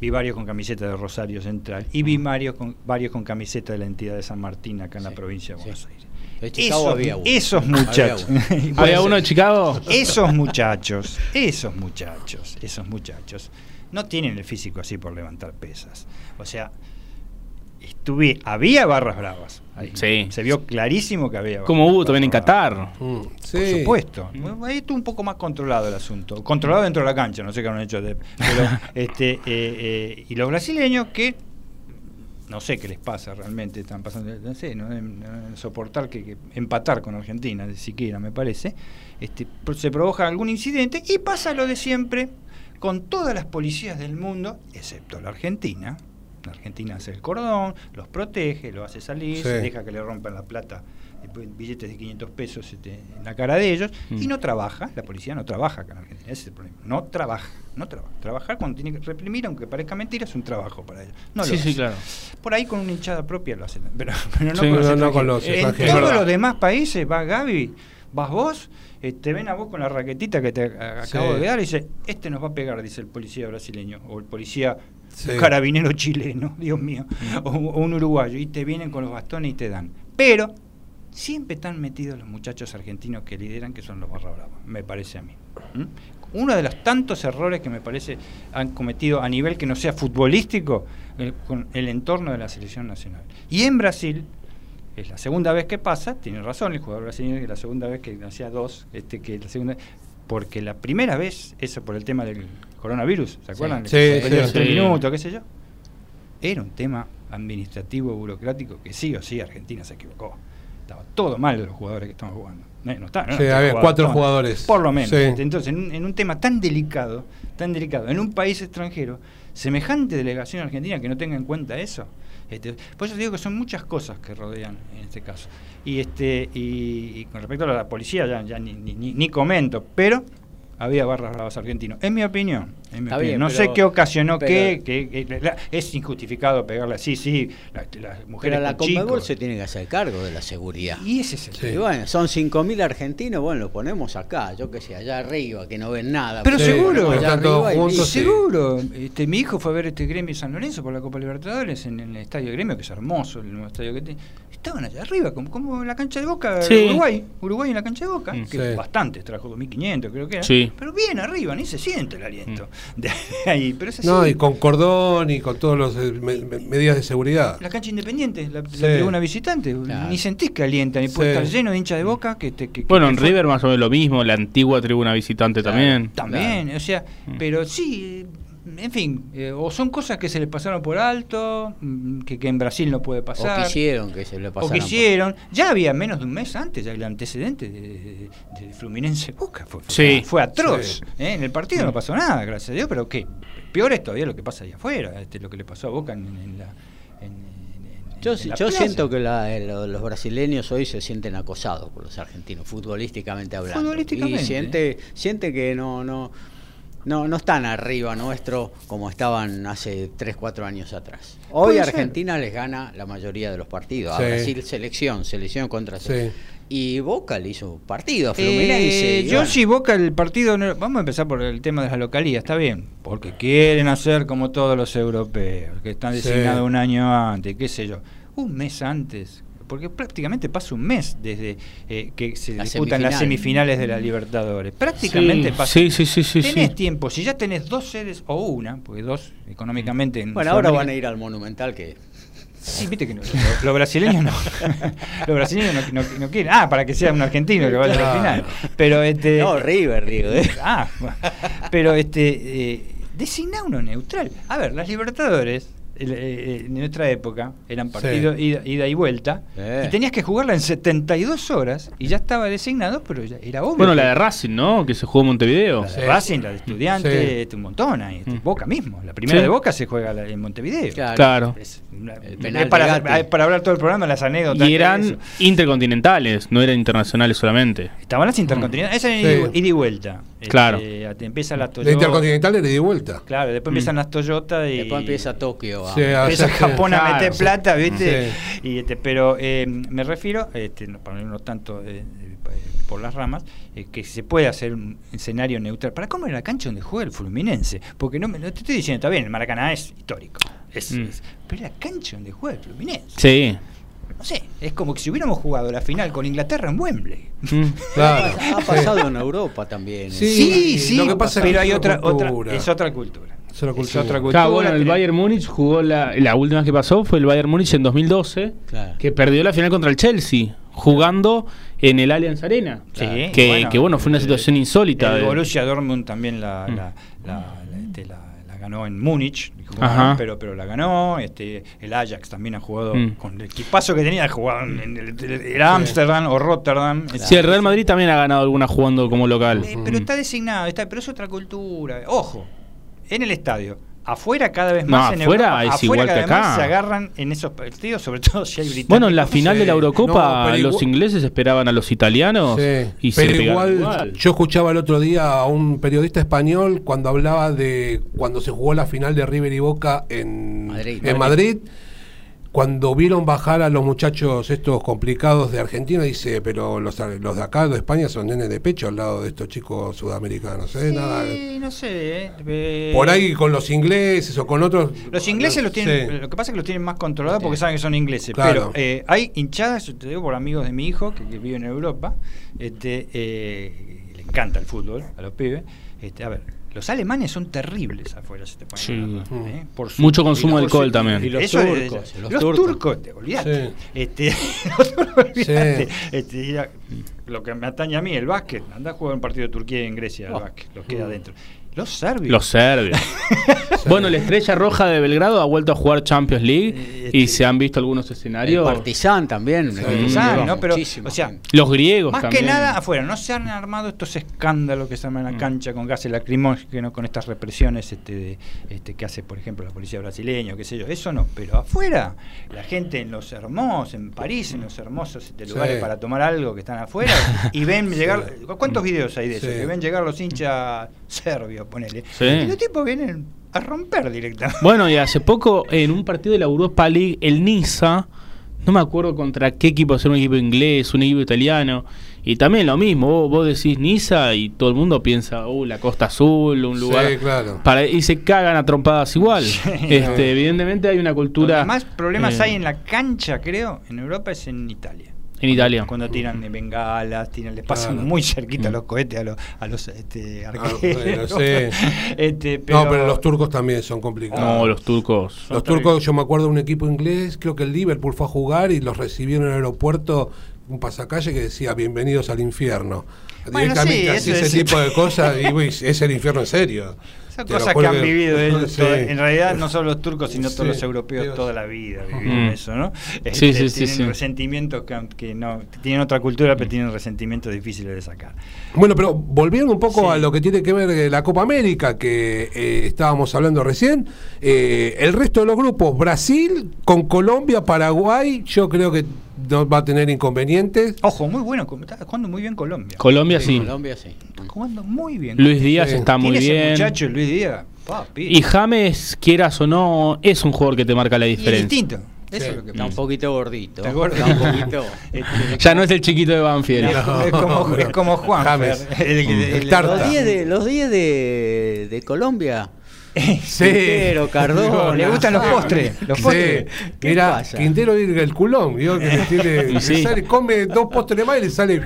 vi varios con camiseta de Rosario Central y vi varios con, varios con camiseta de la entidad de San Martín acá en la provincia de sí. Buenos Aires. De Chicago Esos, había uno. esos Había muchachos. uno. [LAUGHS] ¿Había ser. uno de Chicago? Esos muchachos, esos muchachos, esos muchachos, no tienen el físico así por levantar pesas. O sea, estuve, había barras bravas. Ahí. Sí. Se vio clarísimo que había Como hubo también en. Qatar. Mm, Por sí. supuesto. Ahí estuvo un poco más controlado el asunto. Controlado dentro de la cancha, no sé qué han hecho. De, pero, [LAUGHS] este, eh, eh, y los brasileños que no sé qué les pasa realmente, están pasando, no sé, no deben- no soportar que, que empatar con Argentina, ni siquiera me parece. Este, se provoca algún incidente y pasa lo de siempre con todas las policías del mundo, excepto la Argentina. La Argentina hace el cordón, los protege, los hace salir, Sí. deja que le rompan la plata, billetes de 500 pesos este, en la cara de ellos, y Mm. no trabaja, la policía no trabaja acá en Argentina, ese es el problema. No trabaja, no trabaja. Trabajar cuando tiene que reprimir, aunque parezca mentira, es un trabajo para ellos. No lo sí, sí, hace. claro. Por ahí con una hinchada propia lo hacen, pero, [LAUGHS] pero no, Sí, con no, no con los. En todos los demás países va Gaby, vas vos, eh, te ven a vos con la raquetita que te Sí. acabo de dar y dice, este nos va a pegar, dice el policía brasileño, o el policía Sí. carabinero chileno, [LAUGHS] Dios mío, o, un uruguayo, y te vienen con los bastones y te dan. Pero siempre están metidos los muchachos argentinos que lideran, que son los barra bravas, me parece a mí. ¿Mm? Uno de los tantos errores que me parece han cometido a nivel que no sea futbolístico el- con el entorno de la selección nacional. Y en Brasil, es la segunda vez que pasa, tiene razón el jugador brasileño, que la segunda vez que hacía dos, este, que la segunda porque la primera vez, eso por el tema del coronavirus, ¿se acuerdan? Sí, sí, sí. tres minutos, qué sé yo. Era un tema administrativo, burocrático, que sí o sí Argentina se equivocó. Estaba todo mal de los jugadores que estaban jugando. No, no está- no Sí, había cuatro estaban- jugadores. Por lo menos. Sí. Entonces, en un, en un tema tan delicado, tan delicado, en un país extranjero, semejante delegación argentina que no tenga en cuenta eso. Este, por eso digo que son muchas cosas que rodean en este caso. Y este y, y con respecto a la policía ya, ya ni, ni- ni- ni comento, pero había barras bravas argentinos. En mi opinión. en mi Está opinión. bien, no pero- sé qué ocasionó pero- qué, que, que- la- es injustificado pegarle así, sí, la- las mujeres Pero la con Conmebol se tiene que hacer cargo de la seguridad. Y ese es el Sí. Y bueno, son 5.000 argentinos, bueno, lo ponemos acá, yo que sé, allá arriba, que no ven nada. Pero Sí, seguro, juntos, sí. Seguro, este, mi hijo fue a ver este gremio San Lorenzo por la Copa Libertadores en, el estadio de gremio, que es hermoso el nuevo estadio que tiene. Estaban allá arriba, como, como en la cancha de Boca, Sí. Uruguay, Uruguay en la cancha de Boca, Mm. que Sí. bastantes, trajo 2.500 creo que era, Sí. pero bien arriba, ni se siente el aliento de ahí, pero es así. No, y con cordón y con todas las medidas de seguridad. La cancha independiente, la, tribuna visitante, Claro. ni sentís que alienta, ni puede estar lleno de hinchas de boca que te, que- Bueno, en fue- River más o menos lo mismo, la antigua tribuna visitante Claro. también. También, o sea, Mm. pero sí, en fin, eh, o son cosas que se le pasaron por alto, mm, que, que en Brasil no puede O pasar. quisieron que se le o pasara. quisieron. Ya había menos de un mes antes ya el antecedente de, de- de Fluminense Boca. Fue, Sí. fue atroz. Sí. ¿eh? En el partido Mm. no pasó nada, gracias a Dios, pero que peor es todavía lo que pasa allá afuera, este, lo que le pasó a Boca en, en la. en- Yo, yo siento que la- eh, lo- los brasileños hoy se sienten acosados por los argentinos, futbolísticamente hablando. Futbolísticamente. Y siente, siente que no, no, no, no están arriba nuestro como estaban hace 3, 4 años atrás. Hoy ser. Argentina les gana la mayoría de los partidos. Sí. A Brasil selección, selección contra Sí. selección. Y Boca le hizo partido a Fluminense. Eh, yo bueno. si Boca el partido, no- vamos a empezar por el tema de la localía, está bien, porque quieren hacer como todos los europeos, que están Sí. designados un año antes, qué sé yo, un mes antes, porque prácticamente pasa un mes desde eh, que se La disputan las semifinal. semifinales de la Libertadores, prácticamente Sí, pasa. sí, sí, sí, sí, tenés sí. tiempo, si ya tenés dos sedes o una, porque dos económicamente en Bueno, ahora van a ir al Monumental que Sí, viste que no, lo- los brasileños no. [LAUGHS] los brasileños no, no- no quieren. Ah, para que sea un argentino que vaya a la final. Pero este. No, River, digo. ¿eh? Ah, bueno. pero este. Eh, designa uno neutral. A ver, las Libertadores. El- eh, En nuestra época eran partidos ida, ida y vuelta Eh. y tenías que jugarla en 72 horas y ya estaba designado, pero ya era obvio. Bueno, la de Racing, ¿no? Que se jugó en Montevideo. la de Sí. Racing, la de Estudiantes, Sí. este, un montón ahí. este, Mm. Boca mismo. La primera Sí. de Boca se juega en Montevideo. Claro. Claro. Es una- para, hablar todo el programa, las anécdotas. Y eran intercontinentales, no eran internacionales solamente. Estaban las intercontinentales. Esa y- ida y vuelta. Claro. Este, te empieza la La Toyota. Intercontinental era de vuelta. Claro, después Mm. empiezan las Toyota y. Después empieza Tokio. Sí, Empieza Japón a meter sí. plata, ¿viste? Sí. Y este, pero eh, me refiero, este, no, para no irnos tanto eh, eh, por las ramas, eh, que se puede hacer un escenario neutral. ¿Para cómo era la cancha donde juega el Fluminense? Porque no, me- no te estoy diciendo, está bien, el Maracaná es histórico. Es, Mm. es- pero la cancha donde juega el Fluminense. Sí. No sé, es como que si hubiéramos jugado la final con Inglaterra en Wembley. Mm. Claro. [LAUGHS] Ha pasado en Europa también. ¿eh? Sí, Sí, sí, lo que pasa es pero que hay es otra, otra otra, cultura. es otra cultura. Es otra cultura. Claro, bueno, el Bayern Múnich jugó la, la última vez que pasó fue el Bayern Múnich en 2012, Claro. que perdió la final contra el Chelsea, jugando en el Allianz Arena. Sí, que, que, bueno, fue una situación insólita. El Borussia Dortmund también la, Mm. la, la, la- este, la- la ganó en Múnich, pero, pero la ganó. Este, el Ajax también ha jugado Mm. con el equipazo que tenía, ha jugado en, el, Ámsterdam o Rotterdam. Sí, el Real Madrid también ha ganado alguna jugando como local. Eh, pero está designado, está, pero es otra cultura. Ojo, en el estadio. Afuera cada vez No, más en afuera Europa, es afuera igual cada que vez más acá. se agarran en esos partidos, sobre todo si hay británicos. Bueno, en la final de la. Eurocopa No, los igual- ingleses esperaban a los italianos Sí, y pero igual, igual. yo escuchaba el otro día a un periodista español cuando hablaba de cuando se jugó la final de River y Boca en Madrid. en Madrid, cuando vieron bajar a los muchachos estos complicados de Argentina, dice, pero los, los de acá, de España, son nenes de pecho al lado de estos chicos sudamericanos. ¿eh? Sí, Nada, no sé. eh, eh, por ahí con los ingleses o con otros. Los ingleses los tienen, Sí. lo que pasa es que los tienen más controlados porque saben que son ingleses. Claro. Pero eh, hay hinchadas, yo te digo por amigos de mi hijo que, que viven en Europa, este, eh, le encanta el fútbol a los pibes. Este, a ver, los alemanes son terribles afuera, se te ponen Sí. ¿eh? Por su- Mucho consumo y de alcohol su- también. Y los Eso es- turcos, los, los turcos, turcos. te olvidate. Sí. Este, [LAUGHS] los turcos, olvidate. Sí. Este, y lo que me atañe a mí, el básquet. Anda a jugar un partido de Turquía en Grecia, el Oh. básquet, los queda adentro. Los serbios. Los serbios. [LAUGHS] bueno, la Estrella Roja de Belgrado ha vuelto a jugar Champions League Eh, y este- se han visto algunos El escenarios. Partizan también. Sí. Partizan, ¿no? Pero, o sea. Los griegos Más también. que nada afuera, no se han armado estos escándalos que se arman en la Mm. cancha con gases lacrimógenos, con estas represiones este, de- este, que hace, por ejemplo, la policía brasileña, o qué sé yo. Eso no, pero afuera, la gente en los hermosos, en París, en los hermosos este, lugares Sí. para tomar algo que están afuera, y ven [LAUGHS] llegar. ¿Cuántos videos hay de eso? Que ven llegar los hinchas serbios, ponele. Sí. Y los tipos vienen a romper directamente. Bueno, y hace poco en un partido de la Europa League, el Niza, no me acuerdo contra qué equipo, ser un equipo inglés, un equipo italiano, y también lo mismo, vos, vos decís Niza y todo el mundo piensa, uh, la Costa Azul, un lugar... Sí, claro. Para, y se cagan a trompadas igual. este, evidentemente hay una cultura... Más problemas eh, hay en la cancha, creo, en Europa es en Italia. En Italia. Cuando tiran de bengalas, tiran, les pasan Claro. muy cerquita Mm. los cohetes a los, a los este, Ah, arqueros. bueno, sí. [LAUGHS] Este, No, pero los turcos también son complicados. No, los turcos. Son Los turcos, yo me acuerdo de un equipo inglés, creo que el Liverpool fue a jugar y los recibieron en el aeropuerto un pasacalle que decía bienvenidos al infierno. Bueno, Directamente sí, así eso ese es- tipo de cosas y uy, es el infierno en serio. Son Te cosas que han vivido ellos. Sí. toda- en realidad no solo los turcos, sino todos los europeos Dios. toda la vida vivieron Mm. eso, ¿no? Este, Sí, sí, sí, tienen sí. resentimientos que, que no tienen otra cultura, pero tienen resentimientos difíciles de sacar. Bueno, pero volviendo un poco Sí. a lo que tiene que ver la Copa América, que eh, estábamos hablando recién, eh, el resto de los grupos, Brasil con Colombia, Paraguay, yo creo que no va a tener inconvenientes. Ojo, muy bueno, está jugando muy bien Colombia. Colombia sí. Colombia sí. Está jugando muy bien. Luis Díaz Sí. está muy Tiene ese bien. muchacho, Luis Díaz. papi. Y James, quieras o no, es un jugador que te marca la Y diferencia. distinto. Eso Sí. es lo que Está un pasa. poquito gordito. Está gordo. Está un poquito. [LAUGHS] Este, Ya no es el chiquito de Banfield. No. es, como, no. es como Juan. James. [LAUGHS] El, el- el- El Tarta. Los 10 de, los 10 de, de Colombia. Sí. Quintero, [LAUGHS] Cardona. Le gustan los postres. Los Sí, postres. ¿Qué mira, pasa? Quintero vive el culón, vio que le tiene- [LAUGHS] le Sí. sale- come dos postres más y le sale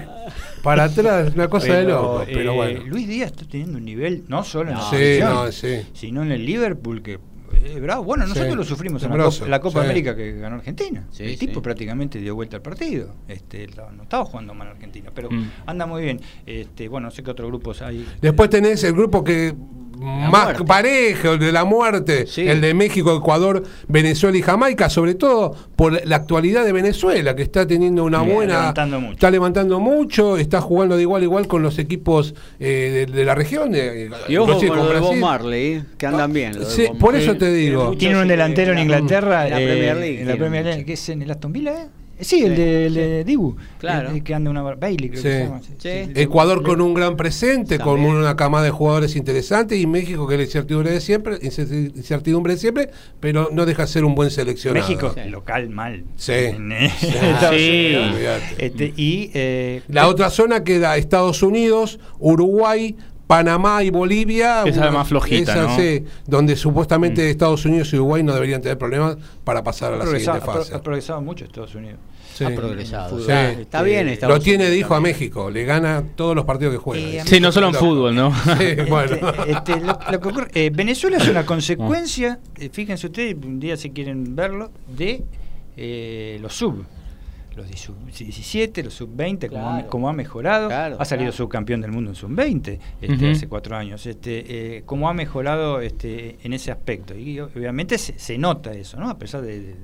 para atrás, una cosa de Pero, loco. Pero eh, bueno. Luis Díaz está teniendo un nivel, no solo en la Sí, selección, no, sí. sino en el Liverpool, que es bravo. Bueno, nosotros Sí, lo sufrimos en la Copa, la Copa sí. América que ganó Argentina. Sí, el tipo sí. prácticamente dio vuelta al partido. Este, no estaba jugando mal Argentina, pero Mm. anda muy bien. Este, bueno, no sé qué otros grupos hay. Después tenés el grupo que más muerte. parejo, el de la muerte, Sí. el de México, Ecuador, Venezuela y Jamaica, sobre todo por la actualidad de Venezuela, que está teniendo una Bien, buena. levantando mucho. Está levantando mucho, está jugando de igual a igual con los equipos eh, de, de la región. de- Y ojo con lo de Bob Brasil. Marley, ¿eh? que andan bien. Sí, por eso te digo. mucho Tiene un delantero en la- Inglaterra. en la eh, Premier League En la tiene Premier mucho. League, que es en el Aston Villa, ¿eh? Sí, el de, el de Dibu. Claro. El- el que anda una Bailey, creo Sí. que se llama. Sí. Ecuador con un gran presente, con una camada de jugadores interesantes y México que es la incertidumbre de siempre, incerti- incertidumbre de siempre, pero no deja de ser un buen seleccionado. México, Sí. local mal. Sí. Eh. Este, y eh, La otra zona queda Estados Unidos, Uruguay, Panamá y Bolivia. Esa es la más flojita, esa, ¿no? sí, donde supuestamente Estados Unidos y Uruguay no deberían tener problemas para pasar a la siguiente fase. ha progresado mucho Estados Unidos. Sí. Ha progresado. Sí. Está bien. Estados Lo tiene de Unidos hijo a. México, le gana todos los partidos que juega. Eh. Sí, no solo en fútbol, ¿no? [LAUGHS] Sí, bueno. Este, este, lo, lo que ocurre- eh, Venezuela es una [LAUGHS] consecuencia, eh, fíjense ustedes, un día si quieren verlo, de eh, los sub. Los de sub 17, los sub 20, como, ha, Claro. como ha mejorado. Claro, ha salido claro. subcampeón del mundo en sub 20 este, hace cuatro años. Este, eh, como ha mejorado este, en ese aspecto. Y obviamente se, se nota eso, ¿no? A pesar de,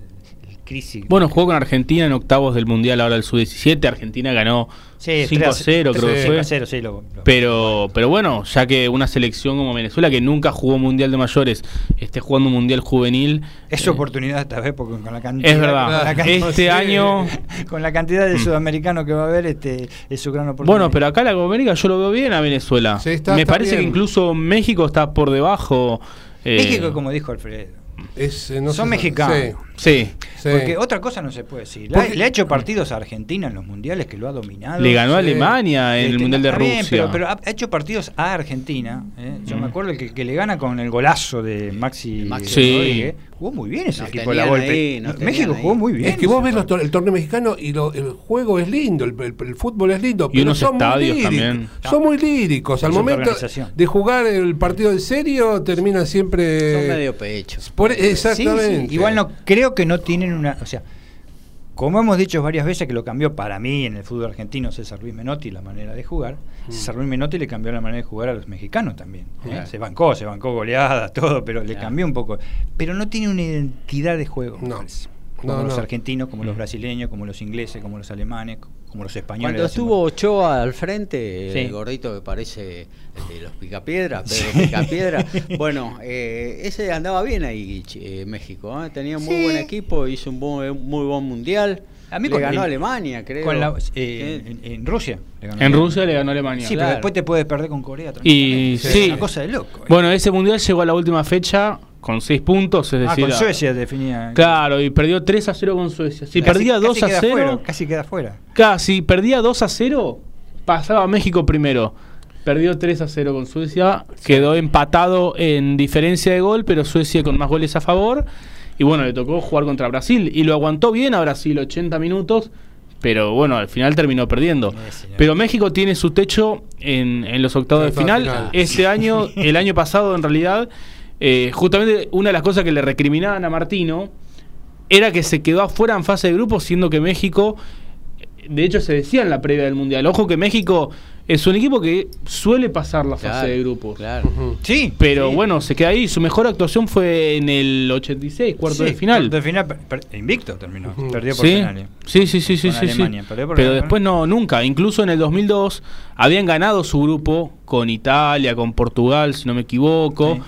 crisis. Bueno, jugó con Argentina en octavos del Mundial ahora el Sub-17. Argentina ganó Sí, 5 a 0, creo que 5 fue. a 0, sí, lo- lo- Pero, pero bueno, ya que una selección como Venezuela, que nunca jugó Mundial de Mayores, esté jugando un Mundial Juvenil. Es eh, oportunidad esta vez porque con la cantidad Es verdad. con la can- Este sí, [LAUGHS] año- con la cantidad de sudamericanos que va a haber este es su gran oportunidad. Bueno, pero acá la Copa América yo lo veo bien a Venezuela. Sí, está- Me está parece que incluso México está por debajo. eh, México como dijo Alfredo. Es, eh, no Son mexicanos. sí, Sí. sí. Porque otra cosa no se puede decir. Le ha- Porque- le ha hecho partidos a Argentina en los mundiales que lo ha dominado. Le ganó a. Alemania en el Este, Mundial de bien, Rusia. pero, pero ha hecho partidos a Argentina. ¿eh? Yo me Mm. acuerdo que, que le gana con el golazo de Maxi, Maxi. Sí. Rodríguez. Jugó muy bien ese Nos equipo de la golpe. ahí, México ahí. jugó muy bien. Es que vos ves los partido. tor- el torneo mexicano y lo- el juego es lindo, el, el- el fútbol es lindo. Y pero unos son muy estadios líricos, también. Son muy líricos. Al momento de jugar el partido en serio, terminan siempre. Son medio pecho. Por- Sí, sí, exactamente. Igual no creo que no tienen una, o sea, como hemos dicho varias veces que lo cambió para mí en el fútbol argentino César Luis Menotti la manera de jugar, César Luis Menotti le cambió la manera de jugar a los mexicanos también. ¿eh? Se bancó, se bancó goleadas, todo, pero le cambió un poco. Pero no tiene una identidad de juego, No. Como No, los no. argentinos, como los brasileños, como los ingleses, como los alemanes, como los españoles. Cuando estuvo Ochoa al frente, Sí. el gordito que parece el de los Picapiedra, Pedro Picapiedra, [LAUGHS] bueno, eh, ese andaba bien ahí eh, México, ¿eh? tenía un muy Sí. buen equipo, hizo un buen- muy buen mundial, A mí le con- ganó a Alemania, creo. con la- Sí. eh, en, en Rusia. le ganó En Alemania. Rusia le ganó a Alemania. Sí, Claro. pero después te puedes perder con Corea. Y sí. Es una cosa de loco. ¿eh? Bueno, ese mundial llegó a la última fecha con 6 puntos, es ah, decir. con a- Suecia definía. Claro, y perdió 3 a 0 con Suecia. Si Casi- perdía casi 2 a queda 0, fuera, casi queda fuera. casi perdía 2 a 0, pasaba a México primero. Perdió 3 a 0 con Suecia, quedó empatado en diferencia de gol, pero Suecia con más goles a favor. Y bueno, le tocó jugar contra Brasil y lo aguantó bien a Brasil 80 minutos, pero bueno, al final terminó perdiendo. Señor. Pero México tiene su techo en, en los octavos de Octavos final. de final. Este año, [LAUGHS] el año pasado en realidad, eh, justamente una de las cosas que le recriminaban a Martino era que se quedó afuera en fase de grupo, siendo que México, de hecho se decía en la previa del Mundial, ojo que México es un equipo que suele pasar la fase Claro, de grupos. Claro. Sí. Pero sí. bueno, se queda ahí. Su mejor actuación fue en el 86, cuarto Sí, de final. cuarto de final, per- per- invicto terminó. Perdió por Sí, penales. sí, sí, sí, sí, Con sí, sí. Alemania, perdió por Pero después no, nunca. Incluso en el 2002 habían ganado su grupo con Italia, con Portugal, si no me equivoco, Sí.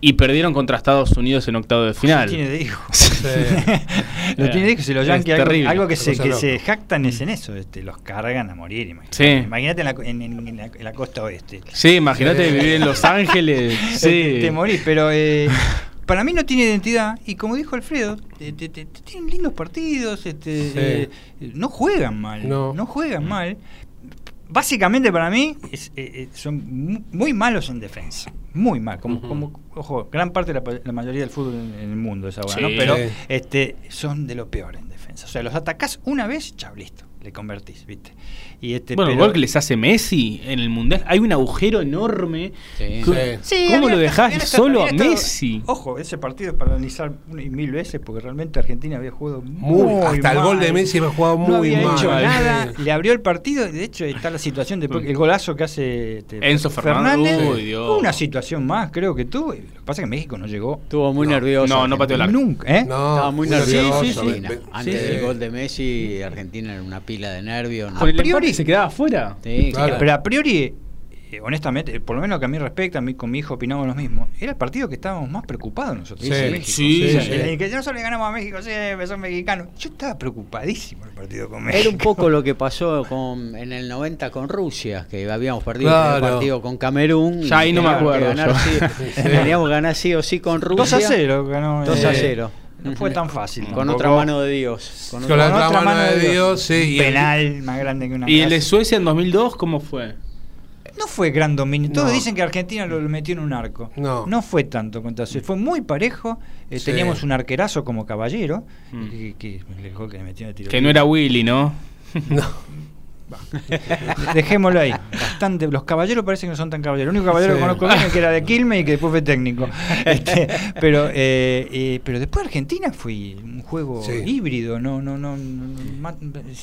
Y perdieron contra Estados Unidos en octavo de final. Lo tiene de hijo. [LAUGHS] Sí. lo tiene de hijo. Si los Es Yankees algo, terrible. algo que, se, que jactan es en eso. Este, los cargan a morir. Imagínate, Sí. imagínate en, la, en- en- en la, en la costa oeste. Sí, imagínate Sí. vivir en Los Ángeles. [LAUGHS] Te, Sí. te morís, pero eh, para mí no tiene identidad. Y como dijo Alfredo, te- te- te- te tienen lindos partidos. Este, Sí. eh, no juegan mal. No. No, juegan mal. Básicamente para mí es- eh, eh, son mu- muy malos en defensa. muy mal, como, como ojo, gran parte de la, la mayoría del fútbol en, en el mundo es ahora, ¿no? Pero este, son de lo peor en defensa. O sea, los atacás una vez, listo, le convertís, ¿viste? Y este, Bueno, el gol que les hace Messi en el Mundial, hay un agujero enorme. Sí. ¿Cómo- Sí. ¿Cómo había lo dejás había solo a había Messi? Ojo, ese partido es para analizar mil veces porque realmente Argentina había jugado Muy- muy, hasta el gol de Messi había jugado no muy había mal. hecho nada, le abrió el partido y de hecho está la situación después el golazo que hace este, Enzo Fernández, uy, Dios. fue una situación más creo que tuvo. Pasa que México no llegó Estuvo muy nervioso. No, no pateó la- nunca, ¿eh? No, Estaba muy nervioso. nervioso. Argentina. Ven- Antes sí. del gol de Messi, Argentina era una pila de nervios. A priori- se quedaba afuera. Sí, claro. Pero a priori, eh, honestamente, por lo menos lo que a mí respecta, a mí con mi hijo opinamos lo mismo. Era el partido que estábamos más preocupados nosotros. Sí, en México. sí, O sea, sí. el que nosotros le ganamos a México, sí, son mexicanos. Yo estaba preocupadísimo el partido con México. Era un poco lo que pasó con, en el 90 con Rusia, que habíamos perdido el Claro. partido con Camerún. Ya ahí no me acuerdo ganar sí- [LAUGHS] Teníamos que ganar sí o sí con Rusia. 2 a 0 ganó. 2 a eh, 0. No fue tan fácil. Con tampoco. otra mano de Dios. Con Con otra- mano de Dios, sí, y Un el- penal más grande que una ¿Y el de. Suecia en 2002 cómo fue? No fue gran dominio. Todos No. dicen que Argentina lo metió en un arco. No. fue tanto contra Suecia. Fue muy parejo. Eh, Sí. Teníamos un arquerazo como caballero. Mm. que, que le metió tiro Que no era Willy, ¿no? No. [LAUGHS] [LAUGHS] Dejémoslo ahí. Bastante. Los caballeros parece que no son tan caballeros. El único caballero Sí. que conozco bien es que era de Quilmes y que después fue técnico. [LAUGHS] Este, pero, eh, eh, pero después Argentina fue un juego Sí. híbrido. No, no, no, no-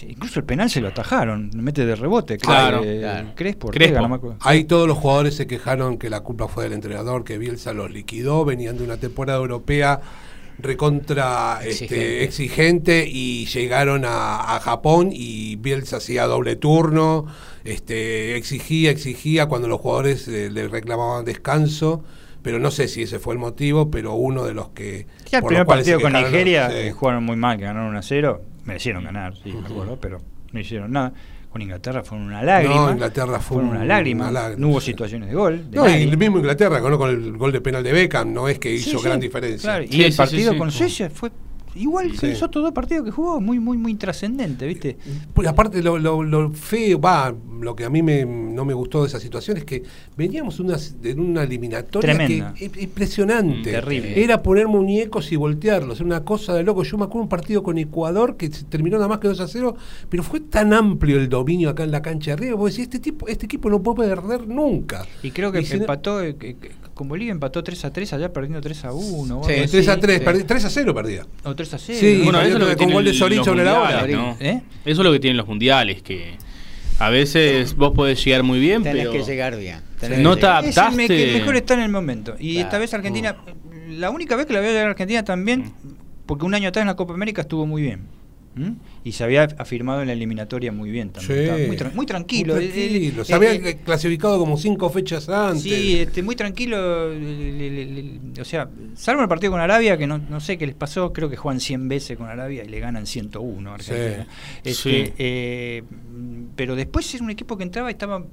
incluso el penal se lo atajaron. Lo mete de rebote. Claro. eh, Claro. Crespo, Crespo. Ortega, no me acuerdo. Ahí todos los jugadores se quejaron que la culpa fue del entrenador, que Bielsa los liquidó, venían de una temporada europea recontra Exigente. este, exigente y llegaron a, a Japón y Bielsa hacía doble turno, este, exigía, exigía cuando los jugadores eh, le reclamaban descanso, pero no sé si ese fue el motivo, pero uno de los que... Ya el primer partido con Nigeria sí. eh, jugaron muy mal, que ganaron 1 a 0. Merecieron ganar, sí, me acuerdo, pero no hicieron nada. Con Inglaterra fueron una lágrima. No, Inglaterra fue fueron una lágrima. una lágrima, no hubo sí. situaciones de gol. de No, y nadie. el mismo Inglaterra, ¿no? con el gol de penal de Beckham, no es que Sí, hizo sí, gran diferencia. claro, y Sí, el sí, partido sí, sí. con Suecia fue igual Sí. los otros dos partidos que jugó, muy, muy, muy trascendente, ¿viste? Pues aparte lo, lo, lo feo, va, lo que a mí me, no me gustó de esa situación es que veníamos una, de una eliminatoria Tremenda. que es impresionante. Mm, terrible. Era poner muñecos y voltearlos, era una cosa de loco. Yo me acuerdo un partido con Ecuador que se terminó nada más que 2 a 0, pero fue tan amplio el dominio acá en la cancha de arriba, vos decís, este tipo, este equipo no puede perder nunca. Y creo que Y si no- con Bolivia empató 3 a 3, allá perdiendo 3 a 1. o Sí, algo Eh, 3 a así. 3, sí. perdí- 3 a 0 perdía. O 3 a 0. Sí, Bueno, eso es lo que con tienen gol de Sorín los sobre la mundiales, hora. ¿no? ¿Eh? Eso es lo que tienen los mundiales, que a veces vos podés llegar muy bien, Tenés pero que llegar bien. tenés No que te llegar. Es el adaptaste. mejor está en el momento. Y Claro. esta vez Argentina, la única vez que la veo llegar a Argentina también, porque un año atrás en la Copa América estuvo muy bien. Y se había afirmado en la eliminatoria muy bien también. Sí. Muy, tra- muy tranquilo. Muy El- el- tranquilo. Se el- había el- clasificado como cinco fechas antes. Sí, este, muy tranquilo. o sea, salvo el partido con Arabia, que no, no sé qué les pasó, creo que juegan 100 veces con Arabia y le ganan 101 a Argentina. Sí. Este, Sí. eh, pero después es un equipo que entraba y estaba.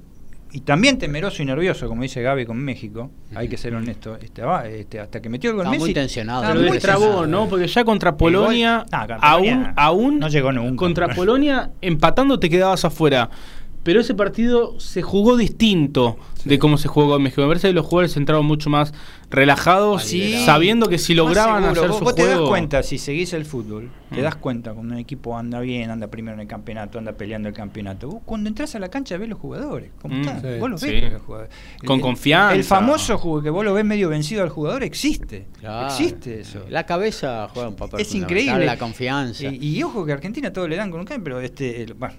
Y también temeroso y nervioso, como dice Gaby con México, hay que ser honesto. Estaba, este, hasta que metió el gol Estaba muy Messi, tensionado. estaba muy destrabó, tensionado. ¿no? Porque ya contra Polonia, Ah, contra aún, aún no llegó nunca. contra [LAUGHS] Polonia, empatando te quedabas afuera. Pero ese partido se jugó distinto de cómo se jugó con México. Me parece que los jugadores entraron mucho más relajados, Sí. sabiendo que si lograban seguro. hacer vos, su vos te das cuenta, si seguís el fútbol, te Mm. das cuenta cuando un equipo anda bien, anda primero en el campeonato, anda peleando el campeonato. Vos cuando entras a la cancha ves los jugadores, cómo Mm. están. Sí. Vos los Sí. ves los jugadores. Con El- confianza. El famoso juego que vos lo ves medio vencido al jugador existe. Claro. Existe eso. La cabeza juega un papel es increíble. La confianza. Y, y ojo que a Argentina todo le dan con un can, pero este, el- bueno,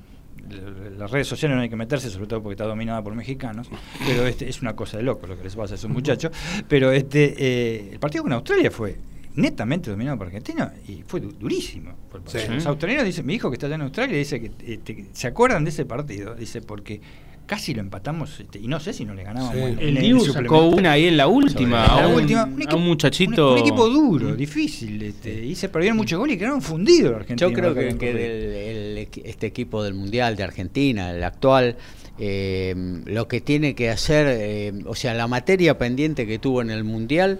las redes sociales no hay que meterse, sobre todo porque está dominada por mexicanos, pero este es una cosa de loco lo que les pasa a esos muchachos. Pero este eh, el partido con Australia fue netamente dominado por Argentina y fue du- durísimo. Sí. Los australianos dicen, mi hijo que está allá en Australia dice que este, se acuerdan de ese partido, dice porque casi lo empatamos este, y no sé si no le ganábamos. Sí. en- El en Dibu sacó una ahí en la última, a un, última, equipo- un muchachito... Un, un equipo duro, difícil. Este, y se perdieron muchos goles y quedaron fundidos los argentinos. Yo creo que, del- el este equipo del Mundial de Argentina, el actual, eh, lo que tiene que hacer, eh, o sea, la materia pendiente que tuvo en el Mundial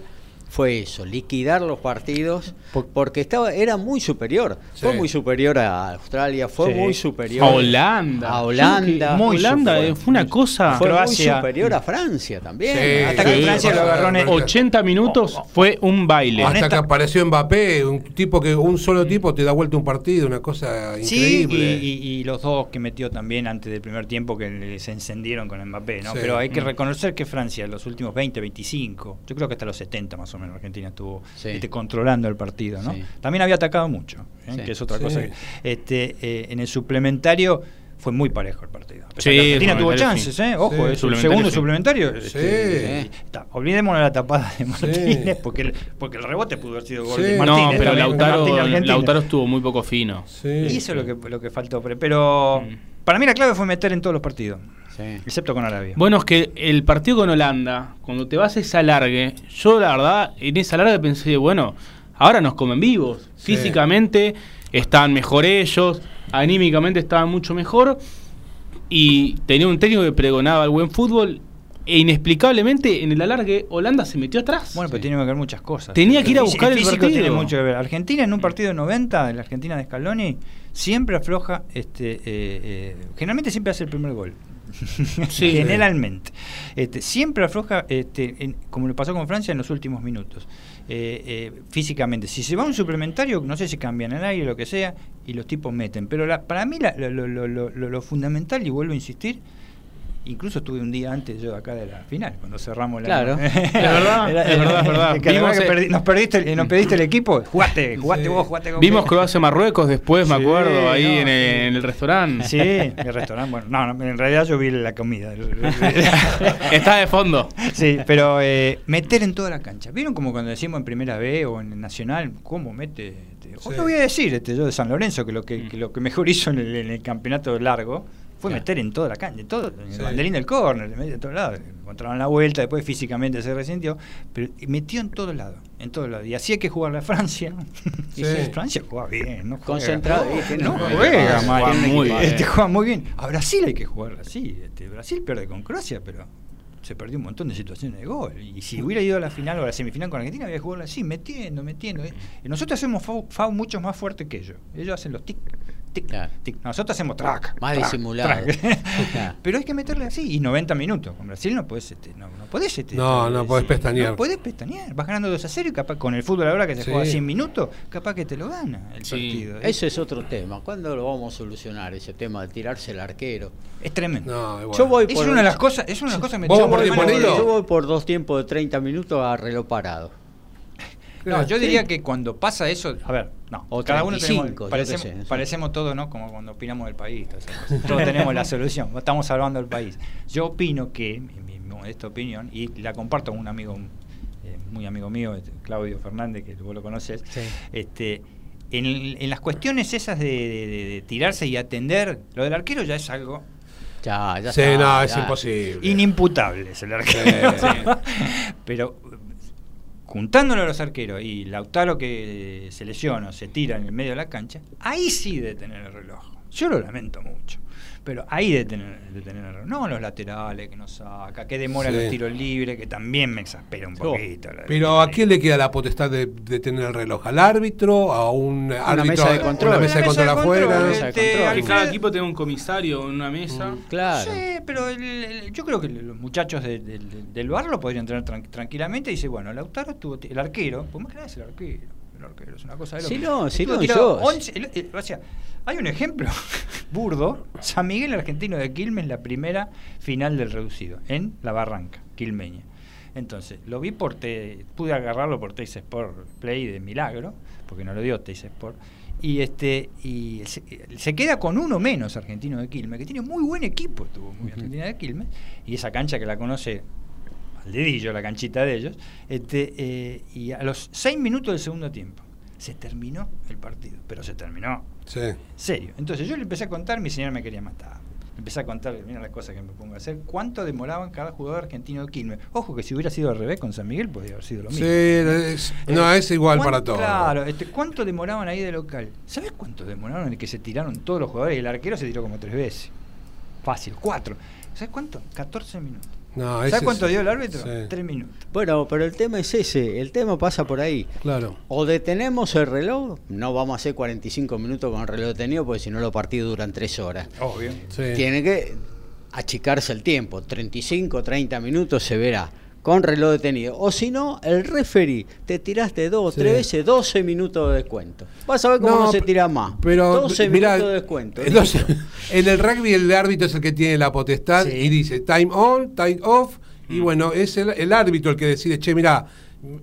fue eso, liquidar los partidos, Por- porque estaba era muy superior. Fue muy superior a Australia, fue Sí. muy superior A Holanda. A Holanda. Que Holanda Fue- fue una cosa. Fue muy superior a Francia también. Sí, Hasta que sí, Francia lo agarró en el- 80 minutos fue un baile. Hasta Honesta- que apareció Mbappé, un tipo que un solo tipo te da vuelta un partido, una cosa Sí, increíble. y, y- y los dos que metió también antes del primer tiempo que se encendieron con Mbappé, ¿no? Sí. Pero hay que Mm. reconocer que Francia en los últimos 20, 25, yo creo que hasta los 70 más o menos Argentina estuvo Sí. este, controlando el partido, ¿no? Sí. También había atacado mucho, ¿eh? Sí. que es otra Sí. cosa. que- este, eh, en el suplementario fue muy parejo el partido. Argentina tuvo chances, sí. ¿eh? Ojo, es el Suplementario segundo sí. suplementario. Sí. este, Sí. está- olvidémonos la tapada de Martínez, porque, el, porque el rebote pudo haber sido gol Sí. de No, Martínez. no, pero Lautaro, Martínez. Lautaro estuvo muy poco fino. Sí. Y eso es lo que, lo que faltó. Pero, pero Mm. Para mí la clave fue meter en todos los partidos, Sí. excepto con Arabia. Bueno, es que el partido con Holanda, cuando te vas a esa largue, yo la verdad, en esa larga pensé, bueno, ahora nos comen vivos. Sí. Físicamente estaban mejor ellos, anímicamente estaban mucho mejor. Y tenía un técnico que pregonaba el buen fútbol. E inexplicablemente en el alargue Holanda se metió atrás. Bueno, pero tiene que ver muchas cosas. Tenía que ir a buscar el físico partido. tiene mucho que ver. Argentina en un partido de 90, en la Argentina de Scaloni, siempre afloja, este, eh, eh, generalmente siempre hace el primer gol. [LAUGHS] Sí. [LAUGHS] generalmente. Este, siempre afloja, este, en- como le pasó con Francia en los últimos minutos. Eh, eh, físicamente. Si se va a un suplementario, no sé si cambian el aire, lo que sea, y los tipos meten. Pero la- para mí la- lo, lo- lo- lo- lo- lo fundamental, y vuelvo a insistir, incluso estuve un día antes yo acá de la final, cuando cerramos la... Claro. [LAUGHS] Es verdad, es verdad, [LAUGHS] es verdad. Que además Vimos, que perdi- nos, perdiste, el- nos pediste el equipo, jugate, jugate Sí. vos, jugate con Vimos Croacia-Marruecos después, me acuerdo, ahí no, en, el, sí. en el restaurante. Sí, el restaurante, bueno, no, no, en realidad yo vi la comida. [LAUGHS] Está de fondo. Sí, pero eh, meter en toda la cancha. ¿Vieron como cuando decimos en Primera B o en Nacional, cómo mete? Este, Hoy lo voy a decir, este, yo de San Lorenzo, que lo que, que lo que mejor hizo en el, en el campeonato largo fue Claro. meter en toda la cancha, en todo, en el banderín del córner, en medio de todos lados. Encontraron la vuelta, después físicamente se resintió, pero metió en todos lados, en todos lados. Y así hay que jugarle a Francia. [LAUGHS] Y Sí. sí, Francia juega bien, no juega. Concentrado, y no juega mal. juega muy bien. Este, juega muy bien. A Brasil hay que jugarla así. Este, Brasil pierde con Croacia, pero se perdió un montón de situaciones de gol. Y si hubiera ido a la final o a la semifinal con Argentina, había que jugarla así, metiendo, metiendo. Y nosotros hacemos FAU, FAU mucho más fuerte que ellos. Ellos hacen los tic, tic, Claro. tic. Nosotros hacemos track. Más track, disimulado. track. [LAUGHS] [LAUGHS] Pero hay que meterle así. Y 90 minutos. Con Brasil no podés, este, no, no podés, este, No, no podés pestañear. No podés pestañear. Vas ganando 2 a 0 y capaz con el fútbol ahora que se Sí. juega 100 minutos, capaz que te lo gana el Sí. partido. Ese es otro tema. ¿Cuándo lo vamos a solucionar? Ese tema de tirarse el arquero. Es tremendo. No, igual. Yo voy Es por una de las cosas, es una de las cosas que me ¿Vos echó por? Yo voy por dos tiempos de 30 minutos a reloj parado. No, yo Sí. diría que cuando pasa eso, a ver, no, O cada uno 35, tenemos, parecemos, sé, parecemos todos, ¿no? Como cuando opinamos del país, cosas. todos tenemos la solución, estamos salvando el país. Yo opino que, mi, mi modesta opinión, y la comparto con un amigo, eh, muy amigo mío, este, Claudio Fernández, que vos lo conoces, Sí. este, en, en las cuestiones esas de, de- de- de tirarse y atender, lo del arquero ya es algo Ya, ya Sí, está, no, es imposible. inimputable, es el arquero. Sí. [LAUGHS] Pero juntándolo a los arqueros y Lautaro que se lesiona o se tira en el medio de la cancha, ahí sí de tener el reloj. Yo lo lamento mucho. Pero ahí de tener, de tener el reloj. No los laterales que no saca, que demoran Sí. los tiros libres, que también me exaspera un poquito. Pero ¿a quién le queda la potestad de, de tener el reloj? ¿Al árbitro? ¿A un árbitro? mesa de control. Una mesa de control afuera. este, cada equipo tenga un comisario en una mesa. Claro. Sí, pero el- el- yo creo que los muchachos de- de- de- del bar lo podrían tener tran- tranquilamente y dice, bueno, Lautaro estuvo, el arquero, pues más que nada es el arquero, el arquero, es una cosa de Sí, no, sí, no, yo- 11 el- el- o sea, hay un ejemplo [LAUGHS] burdo, San Miguel Argentino de Quilmes, la primera final del reducido, en La Barranca, quilmeña. Entonces, lo vi por, te, pude agarrarlo por Teis Sport Play de milagro, porque no lo dio Teis Sport. Y este y se, se queda con uno menos Argentino de Quilmes, que tiene muy buen equipo, tuvo muy Argentina de Quilmes, y esa cancha que la conoce al dedillo, la canchita de ellos, este, eh, y a los seis minutos del segundo tiempo se terminó el partido, pero se terminó Sí. serio. Entonces yo le empecé a contar, mi señora me quería matar. Le empecé a contar, mira las cosas que me pongo a hacer, cuánto demoraban cada jugador argentino de Quilmes. Ojo que si hubiera sido al revés con San Miguel podría haber sido lo Sí, mismo. es- no, Eh, es igual ¿cuán- para todos. Claro, este, ¿cuánto demoraban ahí de local? ¿Sabes cuánto demoraron en el que se tiraron todos los jugadores? Y el arquero se tiró como tres veces. Fácil, cuatro. ¿Sabes cuánto? 14 minutos. No, ¿Sabes cuánto es- dio el árbitro? Sí. Tres minutos. Bueno, pero el tema es ese, el tema pasa por ahí. Claro. O detenemos el reloj, no vamos a hacer 45 minutos con el reloj detenido porque si no los partidos duran 3 horas. Obvio. Sí. Tiene que achicarse el tiempo, 35, 30 minutos se verá con reloj detenido. O si no, el referee te tiraste dos, Sí. tres veces, 12 minutos de descuento. Vas a ver cómo no, se tira más. Pero 12 mirá, minutos de descuento. eh, 12 [LAUGHS] en el rugby el árbitro es el que tiene la potestad Sí. y dice time on, time off. Mm. Y bueno, es el, el árbitro el que decide, che, mira,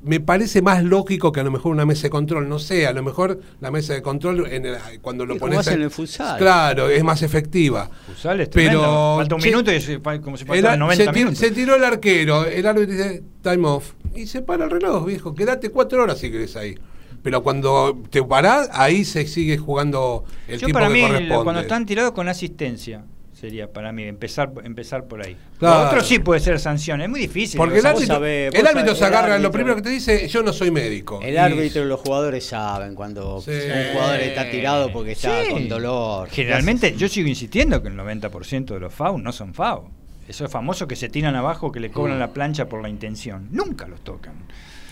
me parece más lógico que a lo mejor una mesa de control, no sé, a lo mejor la mesa de control en el- cuando lo pones en el futsal. Claro, es más efectiva. Futsal es Pero, tremendo. Falta un che, minuto y es pa- como si El pasaran ar- 90 se, minutos. se tiró el arquero, el árbitro dice time off y se para el reloj, viejo. Quédate cuatro horas si querés ahí. Pero cuando te parás, ahí se sigue jugando el Yo tiempo para que mí, corresponde. cuando están tirados con asistencia, sería para mí empezar empezar por ahí. Claro. Lo otro sí puede ser sanción, es muy difícil. Porque el árbitro, sabés, el vos árbitro sabés, se el agarra, lo primero que te dice, yo no soy médico. El árbitro y los jugadores saben cuando Sí. un jugador está tirado porque está Sí. con dolor. Generalmente yo sigo insistiendo que el 90% de los FAU no son FAU. Eso es famoso que se tiran abajo, que le cobran la plancha por la intención. Nunca los tocan.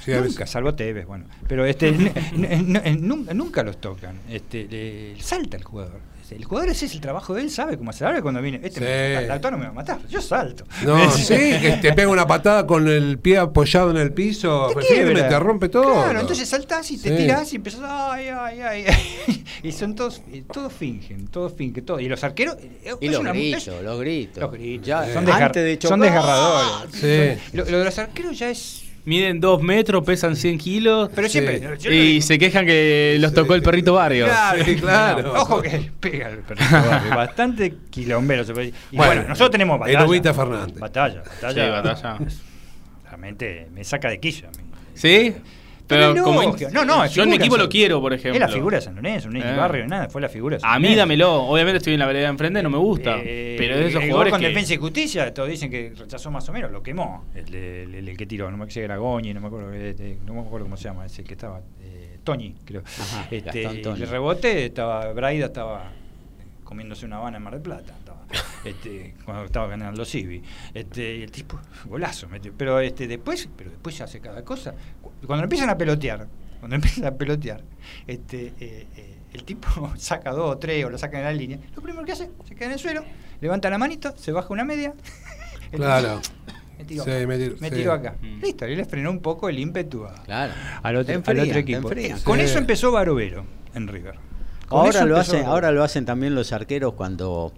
Sí, nunca, salvo Tevez, bueno. Pero este, [LAUGHS] nunca los tocan. Este, le- salta el jugador. El jugador ese es el trabajo de él, sabe cómo hacer. Ahora cuando viene, este Sí. me, el autor no me va a matar, yo salto. No, [LAUGHS] sí, que te pega una patada con el pie apoyado en el piso, Te firme, quiebra. te rompe todo. Claro, entonces saltás y te Sí. tirás y empezás, ay, ay, ay. [LAUGHS] y son todos, eh, todos fingen, todos fingen, todo. Y los arqueros. eh, Y es los una- gritos, es- los gritos. Los gritos. Ya, son, desgar- antes de son desgarradores. Sí. Lo, lo de los arqueros ya es. Miden dos metros, pesan 100 kilos. Pero Sí. siempre. Y se quejan que los tocó el perrito barrio. Claro, Sí, claro. Ojo que pega el perrito [LAUGHS] barrio, Bastante quilombero se puede decir. Y Bueno, bueno, nosotros tenemos el batalla. Ubita Fernández. Batalla, batalla. Sí, batalla. [LAUGHS] Realmente me saca de quilla. a mí. ¿Sí? Pero Pero como lógico. No, no, es yo en mi equipo son- lo quiero, por ejemplo. Es la figura de San Lorenzo, no es Eh. barrio, nada, fue la figura de San A mí dámelo. Obviamente estoy en la vereda de enfrente, no me gusta. Eh, pero es de esos el gol jugadores con que... defensa y justicia, todos dicen que rechazó más o menos, lo quemó. El, el- el- el que tiró, no me acuerdo era Goñi, no me acuerdo, eh, eh, no me acuerdo cómo se llama, ese que estaba, eh, Toñi, creo. Ajá, este, el rebote estaba, Braida estaba comiéndose una habana en Mar del Plata, [LAUGHS] este, cuando estaba ganando Civi. Este, y el tipo, golazo, metió. Pero este, después, pero después ya hace cada cosa. Cu- Cuando empiezan a pelotear, cuando [LAUGHS] empiezan a pelotear, este, eh, eh, el tipo [LAUGHS] saca dos o tres o lo saca en la línea, lo primero que hace, se queda en el suelo, levanta la manito, se baja una media. Claro. Me tiró, Sí, acá, me tiró, me sí. tiró acá. Mm. Listo, y le frenó un poco el ímpetu a- Claro. al, otro, al equipo. Con Sí. eso empezó Barovero en River. Con Ahora lo, hacen, Barovero. ahora lo hacen también los arqueros cuando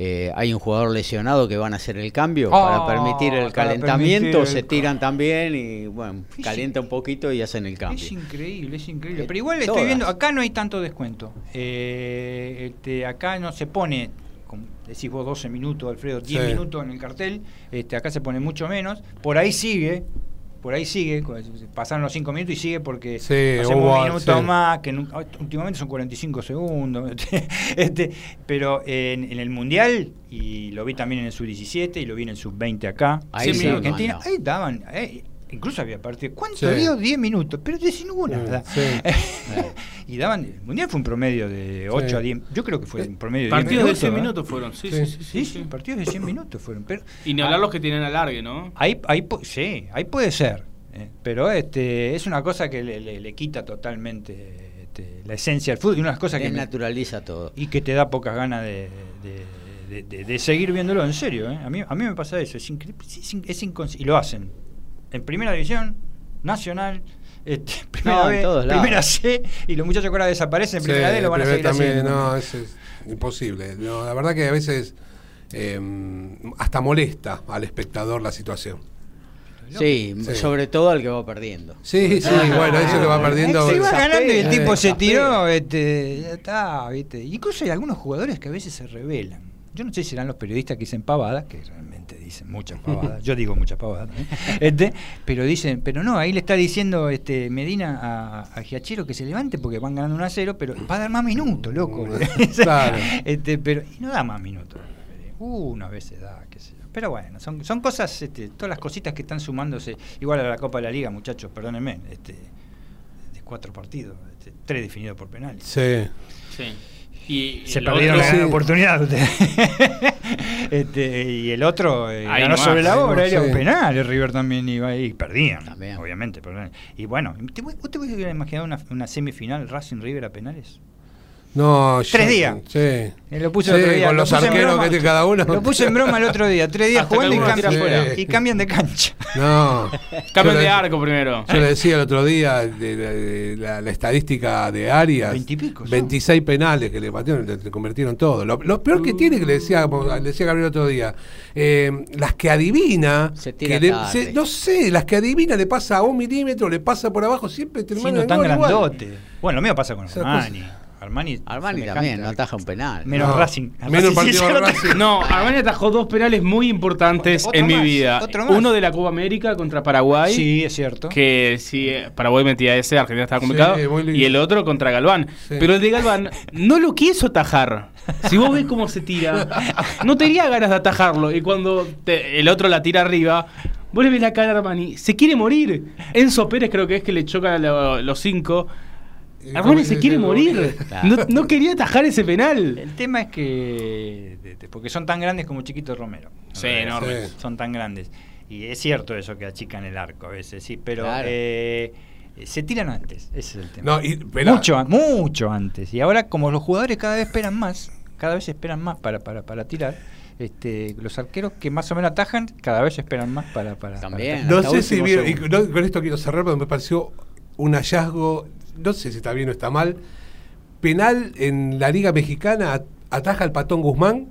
eh, hay un jugador lesionado que van a hacer el cambio Ah, para permitir el para calentamiento, permitir se tiran también y bueno, calienta un poquito y hacen el cambio. Es increíble, es increíble. Eh, Pero igual estoy todas. viendo, acá no hay tanto descuento. Eh, este, acá no se pone, como decís vos, 12 minutos, Alfredo, 10 Sí. minutos en el cartel. Este, acá se pone mucho menos. Por ahí sigue, por ahí sigue. Pasaron los 5 minutos y sigue porque Sí, hacemos un minuto sí. más, que nunca- últimamente son 45 segundos. [LAUGHS] este, pero en, en el Mundial, y lo vi también en el Sub-17 y lo vi en el Sub-20 acá, Ahí en Argentina, no, no. ahí daban... eh, Incluso había partido. ¿Cuánto Sí. dio? 10 minutos. Pero de sin hubo nada. Sí. [LAUGHS] y daban. El mundial fue un promedio de 8 Sí. a 10. Yo creo que fue un promedio de 10 Partidos de minutos. 100 ¿eh? minutos fueron. Sí, Sí. sí, sí. Sí, sí, sí, partidos de 100 minutos fueron. Pero, Y ni hablar los que tienen alargue, ¿no? Ahí, ahí, sí, ahí puede ser. eh, pero este es una cosa que le, le- le quita totalmente este, la esencia del fútbol. Y una de las cosas que. me- Desnaturaliza todo. y que te da pocas ganas de, de- de- de- de seguir viéndolo en serio. ¿eh? A, mí, a mí me pasa eso, es, incre- es, es y lo hacen en primera división, nacional, este, [LAUGHS] primera, No, B, todos primera C, y los muchachos que ahora desaparecen en Sí, primera D lo van a seguir también, haciendo. No, es, es imposible. No, la verdad que a veces eh, hasta molesta al espectador la situación. Sí, Sí. sobre todo al que va perdiendo. Sí, sí, bueno, eso que va perdiendo. Se iba ganando y el tipo se tiró, este, ya está, ¿viste? Incluso hay algunos jugadores que a veces se rebelan. Yo no sé si serán los periodistas que dicen pavadas, que realmente dicen muchas [LAUGHS] pavadas. Yo digo muchas pavadas, ¿eh? este, pero dicen, pero no, ahí le está diciendo este Medina a, a Giachero que se levante porque van ganando 1 a 0, pero va a dar más minutos, loco. [LAUGHS] Claro. este, pero y no da más minutos. Una vez se da, qué sé yo. Pero bueno, son, son cosas, este, todas las cositas que están sumándose, igual a la Copa de la Liga, muchachos, perdónenme, este, de cuatro partidos, este, tres definidos por penales. Sí. Sí. Y Se perdieron la gran oportunidad. [LAUGHS] Este, y el otro eh, ganó nomás, sobre la obra, era sí. un penal. El River también iba ahí y perdían. También. Obviamente. perdían. Y bueno, ¿te, ¿vos te hubieras imaginado una, una semifinal Racing River a penales? No, Tres yo- días. Sí. Eh, Lo puse Sí, el otro día. con lo los arqueros broma. que tiene cada uno. Lo puse en broma el otro día. Tres días Hasta jugando y cambian, afuera. y cambian de cancha. [LAUGHS] No. Cambian de arco primero. Yo le decía el otro día de, de- de la, la estadística de Arias. Veintipico son. 26 penales que le patearon, le, le convirtieron todo. Lo, lo peor que tiene, que le decía, le decía Gabriel el otro día, eh, las que adivina, Se tira que le- se- no sé, las que adivina le pasa a un milímetro, le pasa por abajo, siempre termina Siendo en tan gol igual. grandote. Bueno, lo mío pasa con Armani. Armani, Armani también, no ataja un penal. Menos No, Racing. menos Racing sí partido de Racing. No, Armani atajó dos penales muy importantes Otro en mi vida. otro más. Uno de la Copa América contra Paraguay. Sí, es cierto. Que si Paraguay metía ese, Argentina estaba complicado. Sí, muy lindo. y el otro contra Galván. Sí. Pero el de Galván no lo quiso atajar. Si vos ves cómo se tira, no tenía ganas de atajarlo. Y cuando te- el otro la tira arriba, vos le ves la cara a Armani, se quiere morir. Enzo Pérez creo que es que le choca a lo- los cinco. Y Armani se quiere morir. Claro. [LAUGHS] No, no quería atajar ese penal. El tema es que. Porque son tan grandes como Chiquito Romero. Sí, Eh, enormes. Sí. Son tan grandes. Y es cierto eso que achican el arco a veces, sí, pero. Claro. eh, se tiran antes, ese es el tema. No, y, mucho, mucho antes. Y ahora, como los jugadores cada vez esperan más, cada vez esperan más para, para, para tirar. Este, los arqueros que más o menos atajan, cada vez esperan más para. para para También. atajar. No sé si vieron, y no- con esto quiero cerrar porque me pareció un hallazgo, no sé si está bien o está mal. Penal en la Liga Mexicana, at- ataja al patón Guzmán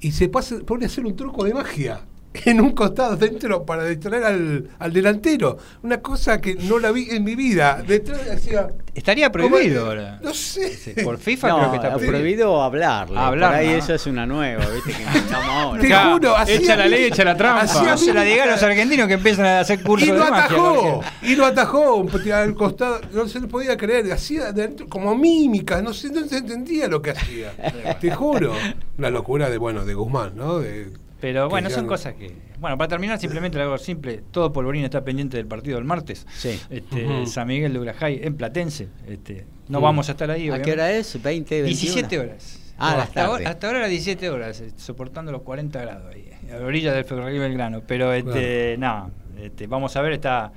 y se pasa, pone a hacer un truco de magia [LAUGHS] en un costado dentro para distraer al, al delantero. Una cosa que no la vi en mi vida. Detrás hacía. Estaría ¿cómo prohibido ahora. No sé. Por FIFA No, creo que está es prohibido. prohibido hablarle. Hablar, Por ahí ¿no? eso es una nueva, ¿viste? Que inventamos ahora. Te juro, echa la ley, echa la trampa. No se la diga a los argentinos que empiezan a hacer cursos Y lo de atajó, y lo atajó un poquito al costado, no se le podía creer, hacía adentro como mímicas, no sé, no se entendía lo que hacía. [LAUGHS] Te juro. La locura de bueno, de Guzmán, ¿no? De- Pero que bueno, son no- cosas que. Bueno, para terminar, simplemente algo simple. Todo Polvorín está pendiente del partido del martes. Sí. Este. San Miguel de Urajay, en Platense. Este, no vamos a estar ahí. ¿A obviamente. qué hora es? ¿20, 21? 17 horas. Ah, hasta, ahora, hasta ahora era 17 horas, eh, soportando los 40 grados ahí, a la orilla del ferrocarril Belgrano. Pero este, no, este, vamos a ver, está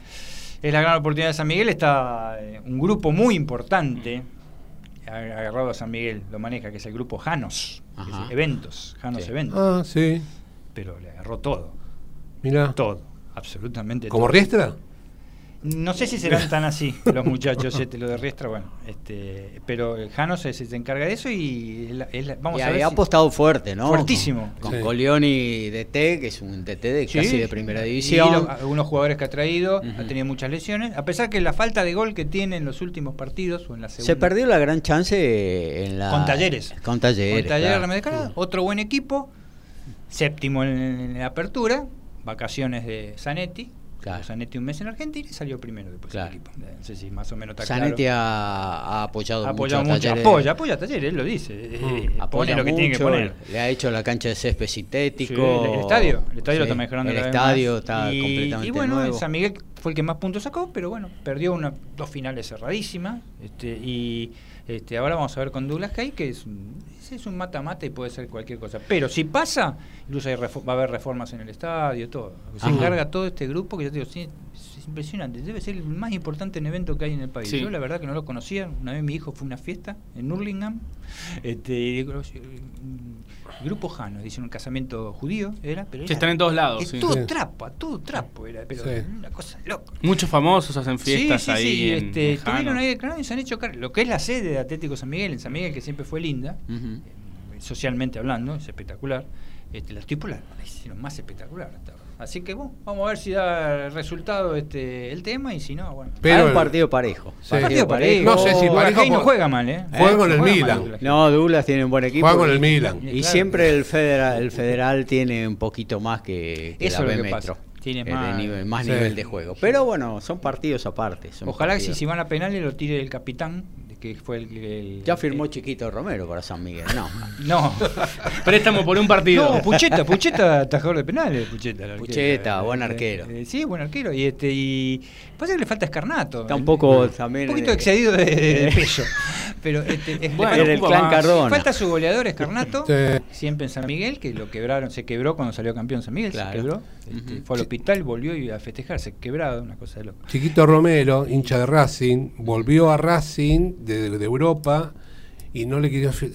es la gran oportunidad de San Miguel, está eh, un grupo muy importante ag- agarrado a San Miguel, lo maneja, que es el grupo Janos, que es eventos, Janos Sí. Eventos, Ah, sí. Pero le agarró todo, Mira. todo, absolutamente ¿Como todo. Riestra? No sé si serán tan así [LAUGHS] los muchachos, este, lo de Riestra, bueno, este, pero el Janos se, se encarga de eso y él- él- vamos y a ver ha si- apostado fuerte, ¿no? Fuertísimo. Con, con Sí. Colioni DT, que es un DT de Sí, casi de primera y división. lo- algunos jugadores que ha traído, ha tenido muchas lesiones, a pesar que la falta de gol que tiene en los últimos partidos o en la segunda. Se perdió la gran chance en la... Con Talleres. Con Talleres. Con Talleres claro. De otro buen equipo, séptimo en, en la apertura, vacaciones de Zanetti. Claro. Zanetti un mes en Argentina y salió primero después Claro. del equipo. No sé si más o menos está Zanetti claro. ha, ha apoyado Ha apoyado mucho. mucho, apoya, apoya a Talleres, él lo dice. eh, eh, Apoya pone lo que tiene que poner. Le ha hecho la cancha de césped sintético. Sí, el estadio, el estadio lo Sí, está mejorando El vez estadio más. está y, completamente y bueno, nuevo. San Miguel fue el que más puntos sacó, pero bueno, perdió una, dos finales cerradísimas. Este, y este, ahora vamos a ver con Douglas Hay, que es un, es un mata-mata y puede ser cualquier cosa. Pero si pasa, incluso hay va a haber reformas en el estadio, todo. Se Ajá. encarga todo este grupo que yo te digo, sí, es impresionante. Debe ser el más importante en evento que hay en el país. Sí. Yo la verdad que no lo conocía. Una vez mi hijo fue a una fiesta en Hurlingham. Este, el grupo Jano, dice un casamiento judío, era, pero era- están en todos lados, es sí. todo Sí. trapo, todo trapo era, pero Sí. una cosa loca. Muchos famosos hacen fiestas sí, sí, ahí. sí, en- este, en estuvieron ahí de y se han hecho lo que es la sede de Atlético San Miguel, en San Miguel, que siempre fue linda, eh, socialmente hablando, es espectacular. Este, los tipos la, la hicieron más espectacular hasta. Así que bueno, vamos a ver si da resultado este el tema y si no, bueno. Pero un partido parejo. Sí. Partido parejo. No sé si parejo no juega mal, ¿eh? Juega con el Juega Milan. No, Douglas tiene un buen equipo. Juega con el y- Milan. Y Claro. siempre el federal, el federal tiene un poquito más que, que Eso la es B lo que pasa. Tiene Eh, más- nivel- más Sí. nivel de juego. Pero bueno, son partidos aparte. son Ojalá que si van a penales lo tire el capitán, que fue el, el- Ya firmó el- Chiquito Romero para San Miguel, no. [LAUGHS] No, Préstamo por un partido. no, Pucheta, Pucheta, atajador de penales, Pucheta. el arquero. Pucheta, buen arquero. eh, sí, buen arquero. Y este y pasa que le falta escarnato. Está un poco también. Un poquito excedido de, de [LAUGHS] peso. Pero este, es- le Bueno, falta- Era el clan. Cardona. Falta su goleador Escarnato, Sí. siempre en San Miguel, que lo quebraron, se quebró cuando salió campeón San Miguel, Claro. se quebró. Este, Fue al hospital, volvió y a festejar, se quebrado, una cosa de loco. Chiquito Romero, hincha de Racing, volvió a Racing de, de Europa y no le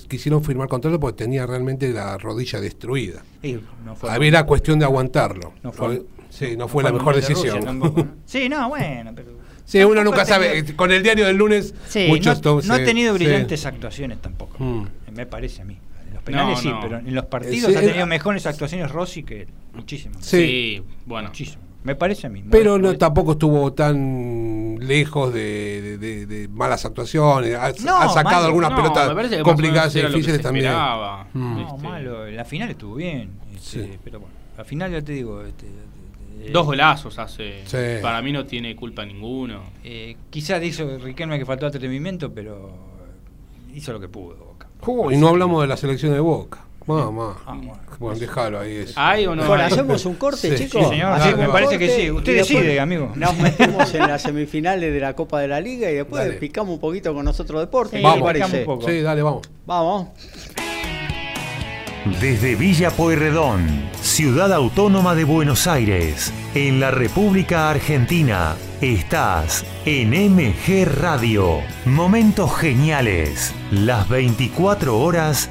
quisieron, firmar contrato porque tenía realmente la rodilla destruida. Y no fue, Había la cuestión de aguantarlo. No fue- sí, no fue la mejor decisión. Rusia tampoco, ¿no? [LAUGHS] Sí, no, bueno, pero. Sí, uno nunca sabe. tenido- Con el diario del lunes, Sí, muchos no, ha tenido sí. brillantes actuaciones tampoco. Mm. Me parece a mí. En los penales No, sí, no. pero en los partidos Sí, ha tenido mejores actuaciones Rossi que muchísimo. Sí. Sí, bueno. Muchísimo. Me parece a mí. Pero no, tampoco estuvo tan lejos de, de- de- de malas actuaciones. Ha, No, ha sacado malo. algunas No, pelotas complicadas y difíciles también. Mm. No, Este, malo. La final estuvo bien. este, Sí. Pero bueno, la final ya te digo. Este, eh, Dos golazos hace. Sí. Para mí no tiene culpa ninguno. eh, quizás hizo Riquelme que faltó atrevimiento, pero hizo lo que pudo. Boca. Oh, y no hablamos de la selección de Boca. Mamá. Ah, bueno. Bueno, déjalo ahí. eso. ¿Hay o no? Bueno, hacemos un corte, Sí, chicos. sí, señor. Me parece que sí. Usted decide, amigo. Nos [LAUGHS] metemos en las semifinales de la Copa de la Liga y después Dale. picamos un poquito con nosotros deporte. Sí, ¿Qué te Vamos. parece? picamos un poco. Sí, dale, vamos. Vamos. Desde Villa Pueyrredón, ciudad autónoma de Buenos Aires, en la República Argentina, estás en MG Radio. Momentos geniales, las 24 horas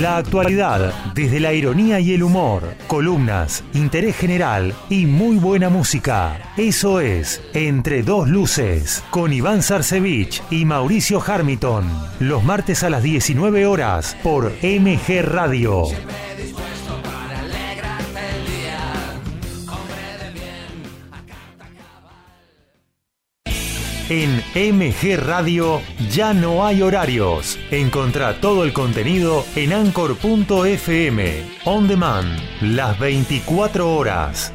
La actualidad, desde la ironía y el humor, columnas, interés general y muy buena música. Eso es Entre dos luces, con Iván Sarcevich y Mauricio Harmiton. Los martes a las 19 horas por MG Radio. En MG Radio ya no hay horarios. Encontrá todo el contenido en anchor.fm. On demand, las 24 horas.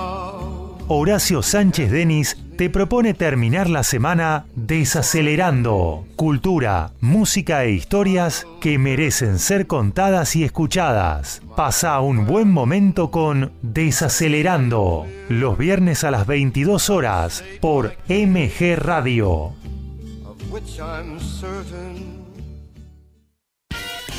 Horacio Sánchez Denis te propone terminar la semana desacelerando cultura, música e historias que merecen ser contadas y escuchadas. Pasa un buen momento con Desacelerando, los viernes a las 22 horas por MG Radio.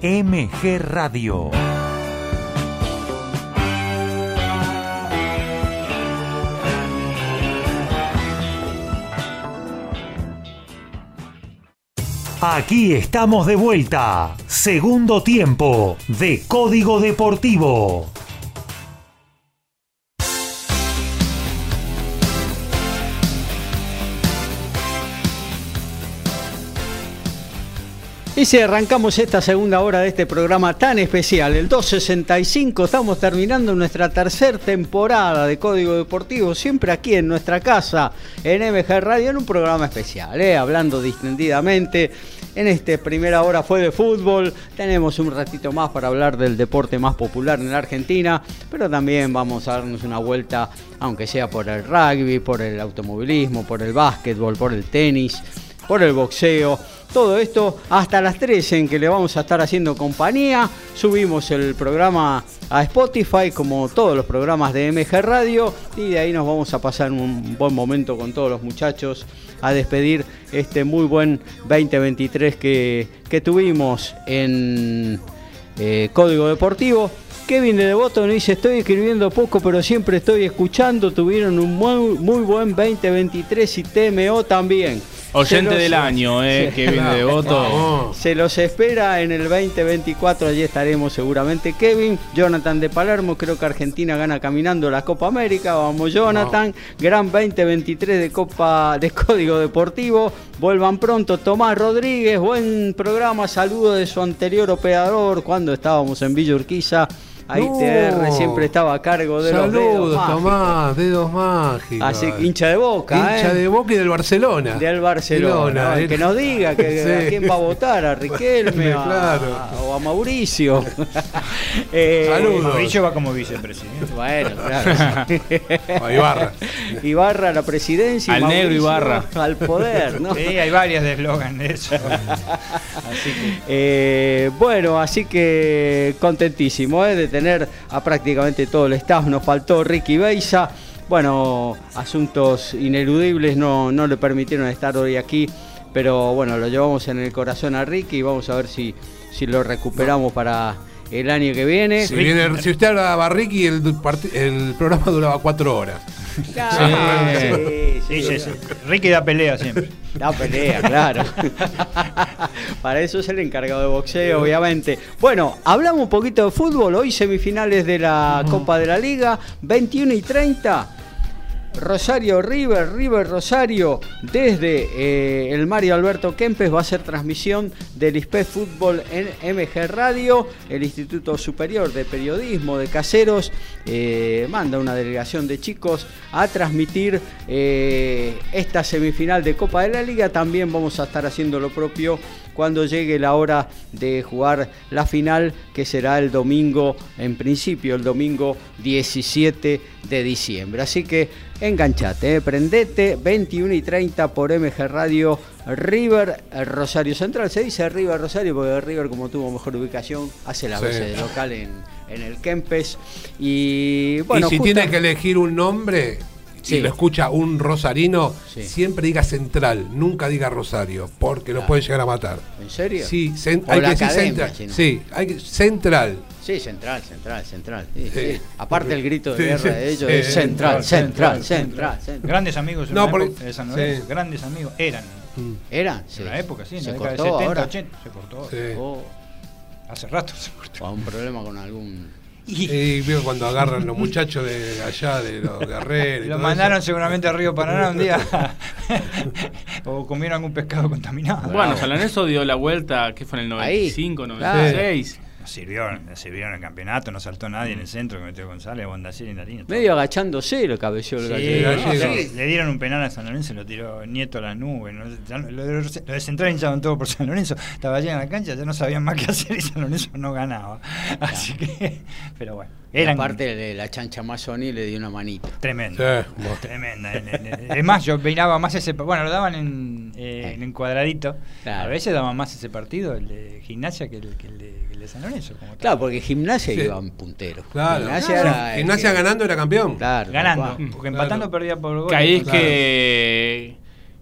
MG Radio. Aquí estamos de vuelta. Segundo tiempo de Código Deportivo. Y si arrancamos esta segunda hora de este programa tan especial, el 265, estamos terminando nuestra tercera temporada de Código Deportivo, siempre aquí en nuestra casa, en MG Radio, en un programa especial, ¿eh? hablando distendidamente. En esta primera hora fue de fútbol, tenemos un ratito más para hablar del deporte más popular en la Argentina, pero también vamos a darnos una vuelta, aunque sea por el rugby, por el automovilismo, por el básquetbol, por el tenis, por el boxeo. Todo esto hasta las 13 en que le vamos a estar haciendo compañía. Subimos el programa a Spotify como todos los programas de MG Radio y de ahí nos vamos a pasar un buen momento con todos los muchachos a despedir este muy buen 2023 que, que tuvimos en eh, Código Deportivo. Kevin de Devoto nos dice, estoy escribiendo poco, pero siempre estoy escuchando. Tuvieron un muy, muy buen 2023 y TMO también. Oyente los- del año, eh, Sí. Kevin de Devoto. Vamos. Se los espera en el 2024, allí estaremos seguramente. Kevin, Jonathan de Palermo, creo que Argentina gana caminando la Copa América, vamos Jonathan, gran 2023 de Copa de [LAUGHS] Código Deportivo, vuelvan pronto. Tomás Rodríguez, buen programa, saludo de su anterior operador cuando estábamos en Villa Urquiza, ahí No. TR siempre estaba a cargo de los dedos Saludos, mágicos. Tomás, dedos mágicos. Así que hincha de boca, Hincha ¿eh? de Boca y del Barcelona. Del Barcelona. Barcelona, ¿no? Que nos diga que, [LAUGHS] Sí. a quién va a votar, a Riquelme [LAUGHS] a- Claro. o a Mauricio. [LAUGHS] Eh, Saludos. Mauricio va como vicepresidente. Bueno, claro. A Ibarra. Ibarra a la presidencia. y Al negro Ibarra. Al poder, ¿no? Sí, hay varias de eslogan de eso. Así que. Eh, bueno, así que contentísimo ¿eh? de tener a prácticamente todo el staff. Nos faltó Ricky Beisa. Bueno, asuntos ineludibles no, no le permitieron estar hoy aquí. Pero bueno, lo llevamos en el corazón a Ricky y vamos a ver si, si lo recuperamos para el año que viene. Si, usted habla de Barriqui, el, part- el programa duraba cuatro horas. Ah, Sí. sí, Sí, sí. Ricky da pelea siempre. La pelea, claro. [LAUGHS] Para eso es el encargado de boxeo, obviamente. Bueno, hablamos un poquito de fútbol. Hoy semifinales de la Copa de la Liga, 21 y 30. Rosario River, River Rosario, desde eh, el Mario Alberto Kempes va a ser transmisión del ISPE Fútbol en MG Radio, el Instituto Superior de Periodismo de Caseros, eh, manda una delegación de chicos a transmitir eh, esta semifinal de Copa de la Liga. También vamos a estar haciendo lo propio cuando llegue la hora de jugar la final, que será el domingo, en principio el domingo 17 de diciembre. Así que enganchate, eh, prendete, 21 y 30 por MG Radio River eh, Rosario Central. Se dice River Rosario porque River, como tuvo mejor ubicación, hace la Sí. base de local en, en el Kempes. Y bueno, y si tiene que elegir un nombre Sí. y lo escucha un rosarino, Sí. siempre diga Central, nunca diga Rosario, porque lo pueden llegar a matar. ¿En serio? Sí, O hay la que decir academia, Central. chino. Sí, hay que, Central. Sí, central, central, central. sí, Sí. sí. Aparte el grito de Sí, guerra sí, de ellos sí, es central, central, central, central, central. Grandes amigos No, no sí. es. Grandes amigos eran. ¿Era? Sí. En la época, sí, en Se la década cortó de 70, ahora. 80. Se cortó. Sí. Oh, Hace rato se cortó. o un problema con algún... Y veo cuando agarran los muchachos de allá, de los guerreros. Lo mandaron eso. seguramente a Río Paraná un día. [LAUGHS] o comieron algún pescado contaminado. Bueno, San Lorenzo dio la vuelta, que fue en el Ahí. 95, Claro. 96. nos sirvió, nos sirvió en el campeonato, no saltó nadie en el centro que metió González, Bondacieri y. Medio agachándose lo cabeció el Sí, gallego. sí, le dieron un penal a San Lorenzo y lo tiró Nieto a la nube. ¿no? Lo de, lo de Central hinchaban todo por San Lorenzo. Estaba llena la cancha, ya no sabían más qué hacer y San Lorenzo no ganaba. Así que, pero bueno. Y Eran aparte de la chancha Mazzoni le dio una manito. tremendo. Sí, [LAUGHS] bueno. Tremenda. En- en- en- Es más, yo miraba más ese. Bueno, lo daban en, eh, en cuadradito. Claro. A veces daban más ese partido, el de gimnasia, que el, que el de, que el de San Lorenzo. Como tal. Claro, porque gimnasia Sí. iba en puntero. Claro. Gimnasia, era Gimnasia que- ganando era campeón. Claro, Ganando. Porque empatando Claro. perdía por gol. Que ahí es Claro. que,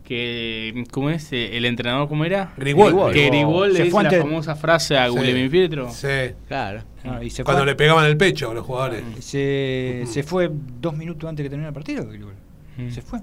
que. ¿Cómo es? Eh, El entrenador, ¿cómo era? Grigol. Que Grigol le dice la ante- famosa frase a Sí. Guillermo Pietro. Sí. Claro. Ah, y se Cuando fue, le pegaban el pecho a los jugadores. se, se fue dos minutos antes que terminara el partido. Grigol. Mm. Se fue.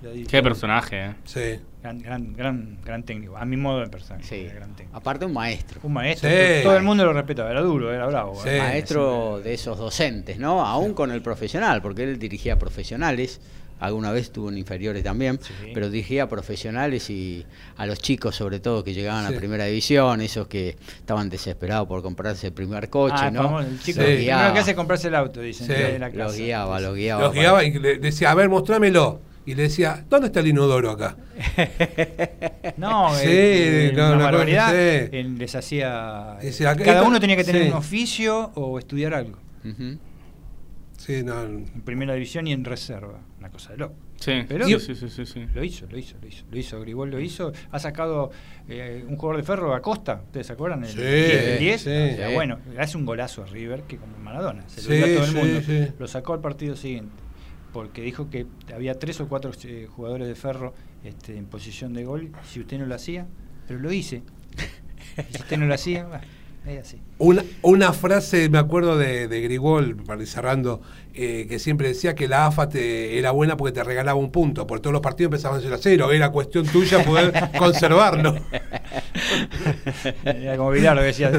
Se Qué personaje, eh. Sí. Gran, gran, gran, gran técnico. A mi modo de persona. Sí. Gran técnico. Aparte un maestro. Un maestro. Sí. que Todo el mundo lo respetaba. Era duro, era bravo. Sí. ¿eh? Maestro de esos docentes, ¿no? Aún con el profesional, porque él dirigía profesionales. Alguna vez tuvo en inferiores también, Sí. pero dirigía a profesionales y a los chicos, sobre todo, que llegaban Sí. a primera división, esos que estaban desesperados por comprarse el primer coche, Ah, ¿no? famoso, el chico Sí. que hace es comprarse el auto, dicen. Sí. de la los guiaba, los guiaba. Los guiaba y le decía, a ver, mostrámelo. Y le decía, ¿dónde está el inodoro acá? [LAUGHS] No, Sí, eh, no, una barbaridad. sí. Él les hacía. acá- cada uno tenía que tener sí. un oficio o estudiar algo. Sí, no. En primera división y en reserva. Una cosa de loco. Sí, Pero- sí, sí, sí, sí, sí. Lo hizo, lo hizo, lo hizo. Lo hizo, Gribol lo hizo. Ha sacado eh, un jugador de ferro a Costa. ¿Ustedes se acuerdan? El Sí, 10, el 10. sí. O sea, Sí. bueno, hace un golazo a River que como Maradona. Se lo dio a todo el sí, mundo. sí. Lo sacó al partido siguiente. Porque dijo que había tres o cuatro eh, jugadores de ferro este, en posición de gol. Si usted no lo hacía, pero lo hice. [LAUGHS] Si usted no lo hacía, es así. Una, una frase, me acuerdo de, de Grigol, para ir cerrando, eh, que siempre decía que la AFA te, era buena porque te regalaba un punto. Por todos los partidos empezaban 0 a 0. Era cuestión tuya poder [LAUGHS] conservarlo. Era como Bilardo que decía,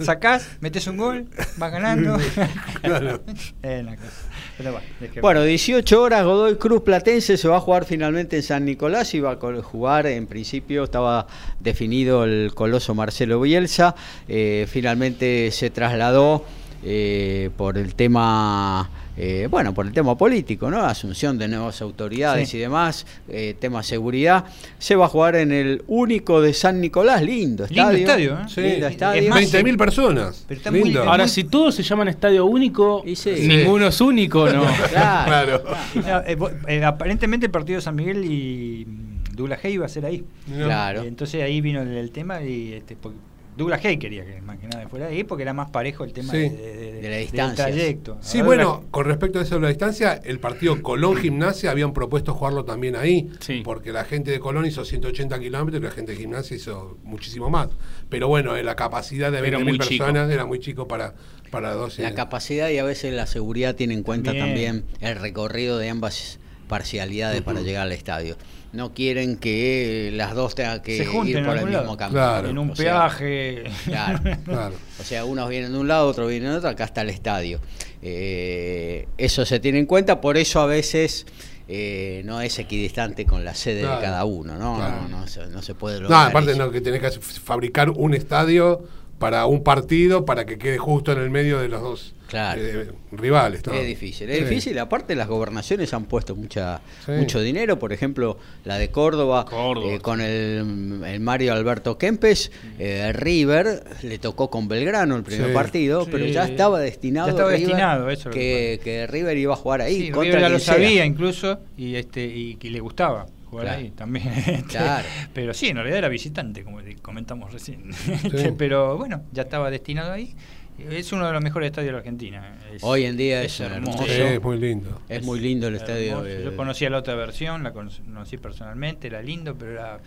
sacás, metes un gol, vas ganando. [LAUGHS] Claro. [LAUGHS] Es una cosa. Bueno, es que- Bueno, 18 horas, Godoy Cruz Platense se va a jugar finalmente en San Nicolás. Iba a col- jugar, en principio estaba definido el coloso Marcelo Bielsa. Eh, finalmente se trasladó eh, por el tema. Eh, bueno, por el tema político, ¿no? Asunción de nuevas autoridades Sí. y demás, eh, tema seguridad. Se va a jugar en el único de San Nicolás, lindo Lindo estadio. estadio, ¿eh? Sí. Lindo Es estadio. más, 20.000 personas. Pero está muy- Lindo. Ahora, muy- si todos se llaman estadio único, sí. ninguno es único, ¿no? [LAUGHS] Claro. Claro. No, eh, eh, aparentemente el partido de San Miguel y mm, Douglas Hay iba a ser ahí. Claro. Eh, entonces ahí vino el, el tema y este, porque Douglas Hay quería que más que nada fuera ahí porque era más parejo el tema Sí. de, de- De la del distancia. trayecto. Sí, Ahora bueno, con respecto a eso de la distancia, el partido Colón Gimnasia habían propuesto jugarlo también ahí, Sí. porque la gente de Colón hizo 180 kilómetros y la gente de Gimnasia hizo muchísimo más. Pero bueno, eh, la capacidad de Era 20.000 muy chico. personas era muy chico para, para 12. La capacidad y a veces la seguridad tiene en cuenta Bien. también el recorrido de ambas parcialidades para llegar al estadio. No quieren que las dos tengan que Se junten ir en por el mismo lado. camino. Claro. en un O sea, peaje. Claro. [LAUGHS] Claro. O sea, unos vienen de un lado, otros vienen de otro, acá está el estadio. Eh, eso se tiene en cuenta, por eso a veces eh, no es equidistante con la sede Claro. de cada uno, ¿no? Claro. No, no se, no se puede No, lograr aparte eso. no, que tenés que hacer- fabricar un estadio para un partido para que quede justo en el medio de los dos Claro. eh, rivales. ¿no? Es difícil, es Sí. difícil. Aparte, las gobernaciones han puesto mucha, Sí. mucho dinero. Por ejemplo, la de Córdoba, Córdoba. eh, con el, el Mario Alberto Kempes, eh, River le tocó con Belgrano el primer Sí. partido, Sí. pero ya estaba destinado, Ya estaba River, destinado, eso que, que River iba a jugar ahí. Sí, contra River ya lo sabía incluso y este y le gustaba jugar Claro. ahí también. [LAUGHS] Este, Claro. Pero sí, en realidad era visitante, como comentamos recién. Este, [LAUGHS] Pero bueno, ya estaba destinado ahí. Es uno de los mejores estadios de la Argentina. Es- Hoy en día es un hermoso. Sí, es muy lindo. Es muy lindo el estadio. de- Yo conocía la otra versión, la conocí personalmente, era lindo, pero era.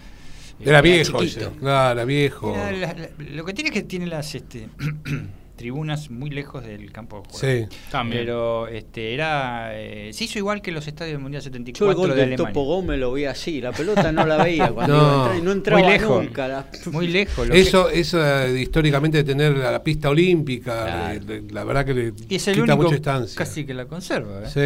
Era viejo, chiquito. ese. Claro, era viejo. Era la- la- lo que tiene es que tiene las este [CLEARS THROAT] tribunas muy lejos del campo de juego. Sí. También. Pero este era eh, se hizo igual que los estadios del Mundial Yo el 74 gol de del Alemania. Topo Gómez lo vi así, la pelota no la veía cuando No. [LAUGHS] iba a entrar y no entraba Muy lejos. nunca. la- [LAUGHS] Muy lejos. que- Eso, eso eh, históricamente de tener la, la pista olímpica, Claro. eh, le- la verdad que le y es el quita único mucha distancia. casi que la conserva. ¿eh? Sí.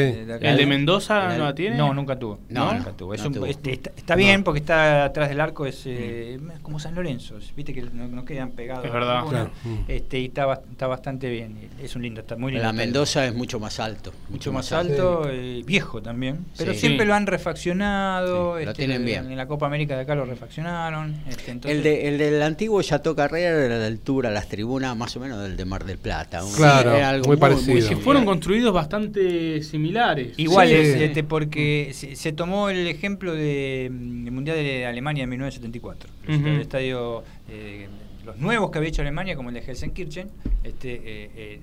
¿El de Mendoza no la tiene? No, nunca tuvo. No, nunca tuvo. Es no un- tuvo. este, está, está bien porque está atrás del arco, es eh, como San Lorenzo. Viste que no, no quedan pegados. Es verdad. Claro. Mm. Este, y está, ba- está bastante bien. Es un lindo, está muy lindo. La. Mendoza es mucho más alto. mucho más alto, eh, viejo también, pero Sí. siempre Sí. lo han refaccionado. Sí, lo este, tienen bien. En la Copa América de acá lo refaccionaron. este, entonces- El, de, el del antiguo Chateau Carrera era de altura, las tribunas más o menos del de Mar del Plata. Un- Claro, era algo muy parecido. Que similar. fueron construidos bastante similares. Igual Sí. es, este, porque se, se tomó el ejemplo del Mundial de Alemania en 1974. El Ujú. el estadio, eh, los nuevos que había hecho Alemania, como el de Helsenkirchen, este, eh, eh,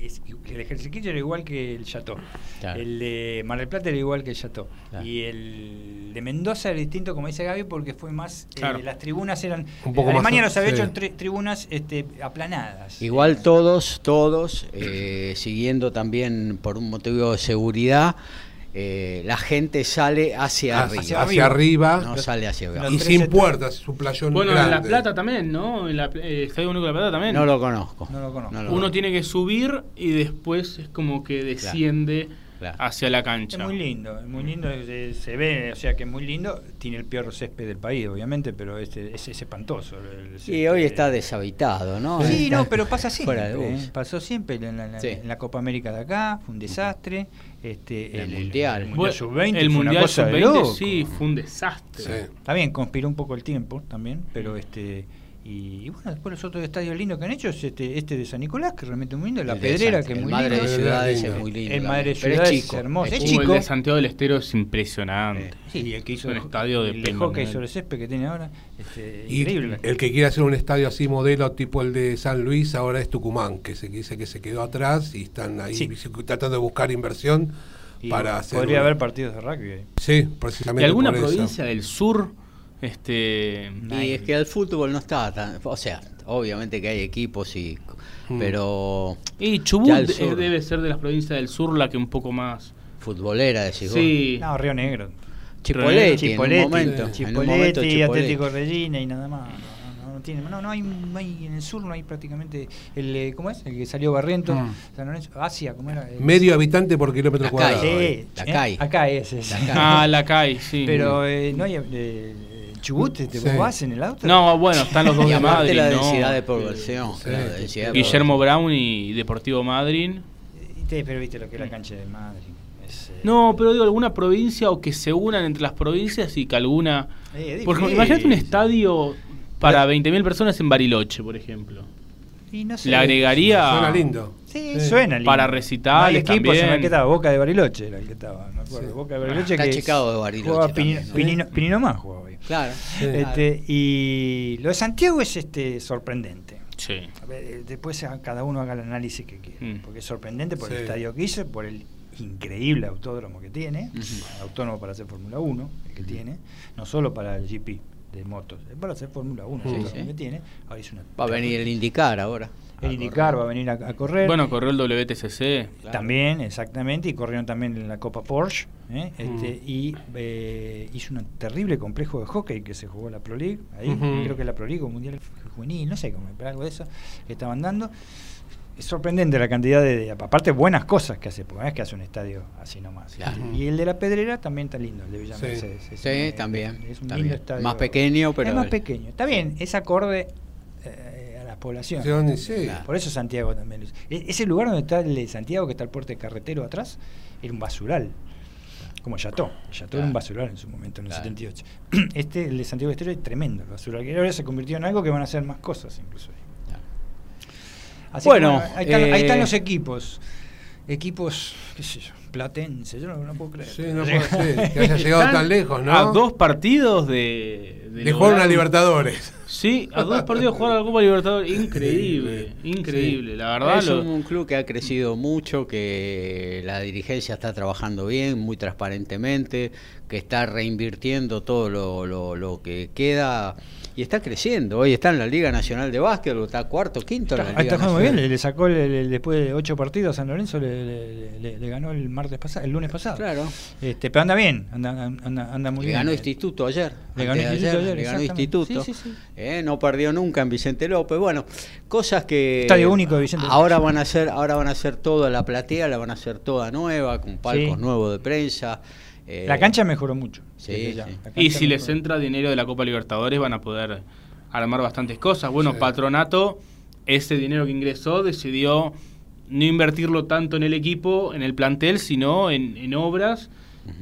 es- el de Helsenkirchen era igual que el Chateau. Claro. El de Mar del Plata era igual que el Chateau. Claro. Y el de Mendoza era distinto, como dice Gaby, porque fue más. eh, las tribunas eran. Un poco Alemania más, los había sí. hecho en tri- tribunas este, aplanadas. Igual todos, todos, eh, siguiendo también por un motivo de seguridad, eh, la gente sale hacia Hacia, arriba. hacia arriba, No sale hacia abajo. Y sin puertas, es un playón Bueno, grande. en La Plata también, ¿no? En la eh, Estadio Único de La Plata también. No lo conozco. No lo conozco. No lo Uno conozco. tiene que subir y después es como que desciende claro. Hacia la Es cancha. muy lindo, es muy lindo, se ve, o sea que es muy lindo. Tiene el peor césped del país, obviamente, pero este, es, es espantoso. el- el Y hoy está deshabitado, ¿no? Sí, Está no, pero pasa siempre. ¿eh? Pasó siempre en la, en la- Sí. en la Copa América de acá, fue un desastre. Este, El Mundial. El Mundial Sub-20 el Mundial cosa de Sub-20 loco. sí, fue un desastre. Sí. Está bien, conspiró un poco el tiempo también, pero este. Y, y bueno, después los otros estadios lindos que han hecho es este, este de San Nicolás, que realmente es muy lindo, la El Pedrera, San- que es muy lindo. de lindo. Ciudades Lindo. es muy lindo. El Madre de Ciudades es hermoso. es Es chico. el chico. de Santiago del Estero es impresionante. Sí, el que hizo un el, estadio de el hockey sobre césped que tiene ahora, este, Y increíble. el que quiere hacer un estadio así modelo tipo el de San Luis ahora es Tucumán, que se dice que se quedó atrás y están ahí Sí. tratando de buscar inversión Y para hacer. podría un- haber partidos de rugby ahí. Sí, ¿Y precisamente. alguna por eso. provincia del sur? Este. Y es que el fútbol no está tan. O sea, obviamente que hay equipos y. Mm. Pero. Y Chubut eh, sur. debe ser de las provincias del sur la que un poco más. Futbolera, decís vos. Sí. No, Río Negro. Chipoletti, en Chipoletti, un momento. en un momento Chipoletti. Atlético Regina y nada más. No, no, no tiene, no, no hay, no hay- en el sur no hay prácticamente el eh, ¿cómo es? El que salió Barriento, Mm. San Lorenzo, Asia, ¿cómo era? Eh, Medio habitante por kilómetro Acá cuadrado. Sí, ahí. La eh, CAI. Acá es, es. La CAI. Ah, la CAI, sí. Pero eh, no hay eh, Chubut, ¿te Sí. vas en el auto? No, bueno, están los dos Y de Madrid. la ¿no? densidad de población. Sí. claro, la densidad de Guillermo Brown y Deportivo Madrid. Y te- pero viste lo que es la cancha de Madrid. es, eh, No, pero digo, alguna provincia o que se unan entre las provincias y que alguna. eh, imagínate un estadio para 20.000 personas en Bariloche, por ejemplo. Y no sé. Le agregaría. Suena lindo. Sí, Sí. suena lindo. Para recitales No en también. el que estaba Boca de Bariloche, era el que estaba, me acuerdo. Sí. Boca de Bariloche Está que Chicago de Bariloche jugaba también, Pinino, ¿no? Pinino, Pinino más jugaba. Claro. Este, y lo de Santiago es este sorprendente. Sí. A ver, eh, después a- cada uno haga el análisis que quiera, Mm. porque es sorprendente por el estadio que hizo, por el increíble autódromo que tiene, Ujú. autónomo para hacer Fórmula 1, el que tiene, no solo para el GP de motos, es para hacer Fórmula 1, el Sí, autódromo sí. que tiene. Ahora una Va a venir el indicar ahora. El IndyCar va a venir a, a correr. Bueno, corrió el WTCC. Claro. También, exactamente, y corrieron también en la Copa Porsche. ¿eh? Este, Mm. Y eh, hizo un terrible complejo de hockey que se jugó la Pro League, ahí, creo que la Pro League o Mundial Juvenil, no sé, pero algo de eso, que estaban dando. Es sorprendente la cantidad de, de- aparte, buenas cosas que hace, porque no es que hace un estadio así nomás. Claro. Y el de la Pedrera también está lindo, el de Villa Sí. Mercedes. Es Sí, un- también, Es un también. lindo estadio. Más pequeño, pero- Es más pequeño. Está bien, es acorde eh, población. Sí, donde- sí. Claro. Por eso Santiago también. E- Ese lugar donde está el de Santiago, que está el puerto de carretero atrás, era un basural. Como. Chateau Claro. era un basural en su momento, en el Claro. 78. [CLEARS THROAT] Este, el de Santiago del Estero, es tremendo el basural. Que ahora se convirtió en algo que van a hacer más cosas incluso. ahí. Así Bueno, que, ahí, están, ahí están eh, los equipos. Equipos, qué sé yo, platense, yo no, no puedo creer. Sí, no puede ser, que haya llegado tan lejos, ¿no? A dos partidos de. De jugar una lograr- Libertadores. Sí, a dos partidos jugar a la Copa Libertadores. Increíble, increíble. La verdad, es lo- un, un club que ha crecido mucho, que la dirigencia está trabajando bien, muy transparentemente, que está reinvirtiendo todo lo, lo- lo que queda Y está creciendo. Hoy está en la Liga Nacional de Básquet, está cuarto, quinto en la Está, Liga está jugando muy bien, le, sacó el- el- después de ocho partidos a San Lorenzo, le, le- le- le ganó el martes pasado, el lunes pasado. Claro. Este, pero anda bien, anda, anda, anda muy Le bien. ganó Instituto ayer. Le ganó Instituto ayer, le ganó. Instituto. Sí, sí, sí. Eh, no perdió nunca en Vicente López. Bueno, cosas que Estadio único de Vicente López. ahora van a hacer, ahora van a hacer toda la platea, la van a hacer toda nueva, con palcos nuevos de prensa. eh, La cancha mejoró mucho. Sí, desde ya. sí. La Y si les entra dinero de la Copa Libertadores van a poder armar bastantes cosas. Bueno, Sí. Patronato, ese dinero que ingresó, decidió no invertirlo tanto en el equipo, en el plantel, sino en, en obras.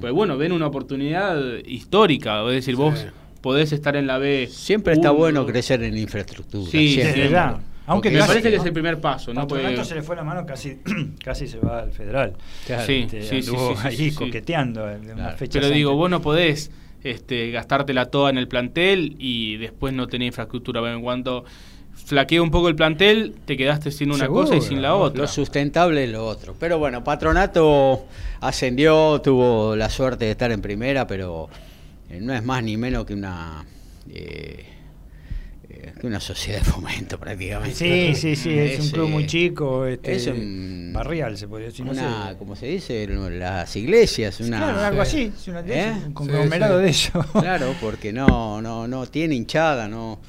Pues bueno, ven una oportunidad histórica. Es decir, Sí. vos podés estar en la B. Siempre está bueno crecer en infraestructura. Sí, siempre. Aunque Me casi- parece que es el primer paso, ¿no? Porque- se le fue la mano, casi, [CLEARS THROAT] casi se va al federal. Claro. Sí, Este, sí, sí, anduvo sí, sí, ahí sí, sí. coqueteando en unas Claro. fechas Pero digo, vos no podés este, gastártela toda en el plantel y después no tener infraestructura. En cuanto flaquea un poco el plantel, te quedaste sin una Seguro, cosa y sin la otra. Lo sustentable es lo otro. Pero bueno, Patronato ascendió, tuvo la suerte de estar en primera, pero eh, no es más ni menos que una eh, que una sociedad de fomento prácticamente. Sí, sí, sí, [LAUGHS] es, un club eh, muy chico. Este, es un- barrial, se podría decir. no una, sé. como se dice, las iglesias, una Claro, algo Sí. así, es una ¿Eh? esas, un conglomerado sí. de eso. [LAUGHS] Claro, porque no, no, no tiene hinchada, no.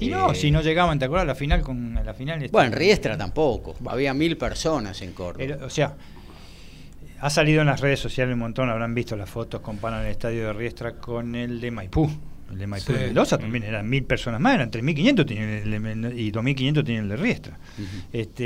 Y no, eh, si no llegaban, ¿te acuerdas? La final con la final. este, Bueno, en Riestra tampoco. Había mil personas en Córdoba. era- o sea, ha salido en las redes sociales un montón, habrán visto las fotos, comparan el estadio de Riestra con el de Maipú. El de Maipú Sí. de Mendoza también eran mil personas más, eran 3.500 tienen de y 2.500 tienen el de Riestra. este,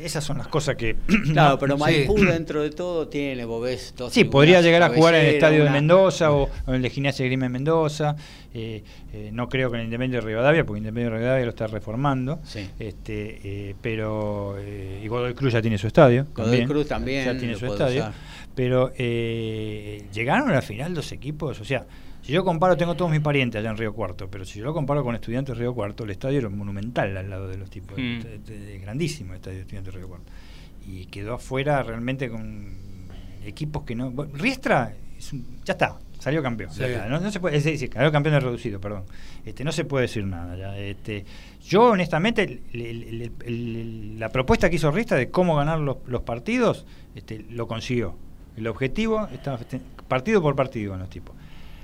eh, esas son las cosas que... Claro, no- [CLEARS THROAT] pero sí. Maipú dentro de todo tiene, vos ves, dos Sí, podría llegar a jugar en el estadio de Mendoza o, o en el de Gimnasia de Grima en Mendoza. Eh, eh, no creo que en el Independiente de Rivadavia, porque Independiente de Rivadavia lo está reformando. Sí. Este, eh, pero eh, y Godoy Cruz ya tiene su estadio. Godoy Cruz también Ya tiene su estadio. usar. Pero eh, llegaron a la final dos equipos. O sea, si yo comparo, tengo todos mis parientes allá en Río Cuarto, pero si yo lo comparo con Estudiantes de Río Cuarto, el estadio era monumental al lado de los tipos. Mm. Grandísimo el estadio de Estudiantes de Río Cuarto. Y quedó afuera realmente con equipos que no. Riestra es un- ya está, salió campeón. ya Sí. está, no, no se puede, es decir, salió campeón de reducido, perdón. Este, no se puede decir nada. ya, este, yo, honestamente, el- el- el- el- la propuesta que hizo Riestra de cómo ganar los, los partidos, este, lo consiguió. El objetivo estaba este, partido por partido con los tipos.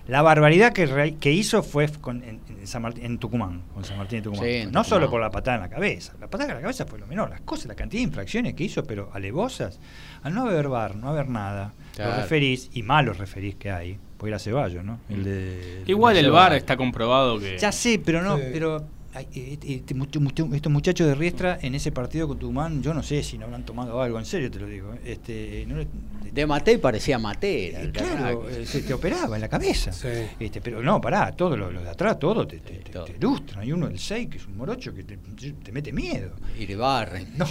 La barbaridad que, re- que hizo fue con- en, en San Martín- en Tucumán, con San Martín de Tucumán. Sí, no Tucumán. solo por la patada en la cabeza. La patada en la cabeza fue lo menor. Las cosas, la cantidad de infracciones que hizo, pero alevosas. Al no haber bar, no haber nada, Claro. los referís, y malos referís que hay, pues era Ceballos, ¿no? El de, Igual el Ceballos. está comprobado que... Ya sé, pero no, Sí. pero eh, este mucho- estos muchachos de Riestra en ese partido con Tucumán, yo no sé si no habrán tomado algo, en serio te lo digo. eh, Este, no le- De Matei parecía Matera. el claro, eh, se te operaba en la cabeza. Sí. Este, pero no, pará, todo lo, lo de atrás, todo te, te, Sí, te- todo. te ilustran. Hay uno del 6 que es un morocho que te, te mete miedo. Iribarren. No,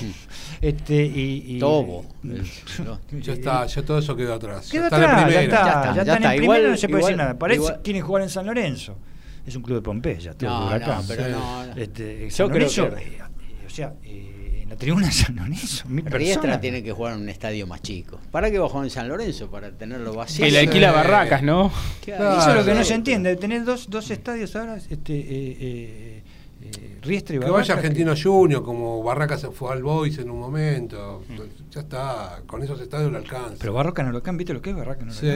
este, y, y- Tobo. [LAUGHS] El- Ya está, ya todo eso quedó atrás. Quedó ya está en atrás, ya primera. está, Ya ya, está, ya está. en Igual- primera, no se puede decir igual- nada. Parece igual- quieren jugar en San Lorenzo. Es un club de Pompeya, todo No, huracán. no, pero Sí. no. no. Este, Yo creo Lorenzo, que- eh, eh, o sea, eh, en la tribuna de San Lorenzo, mil Riestra tiene que jugar en un estadio más chico. ¿Para qué va a jugar en San Lorenzo? Para tenerlo vacío. Que le alquila barracas, ¿no? Claro. Eso es lo que no se entiende. Tener dos, dos estadios ahora, este, eh, eh, eh, Riestra y Que Barracas, vaya Argentino Junior, como Barraca se fue al Boys en un momento. Ya está, con esos estadios le alcanza. Pero Barroca no lo can, ¿viste lo que es Barroca? No, lo Sí.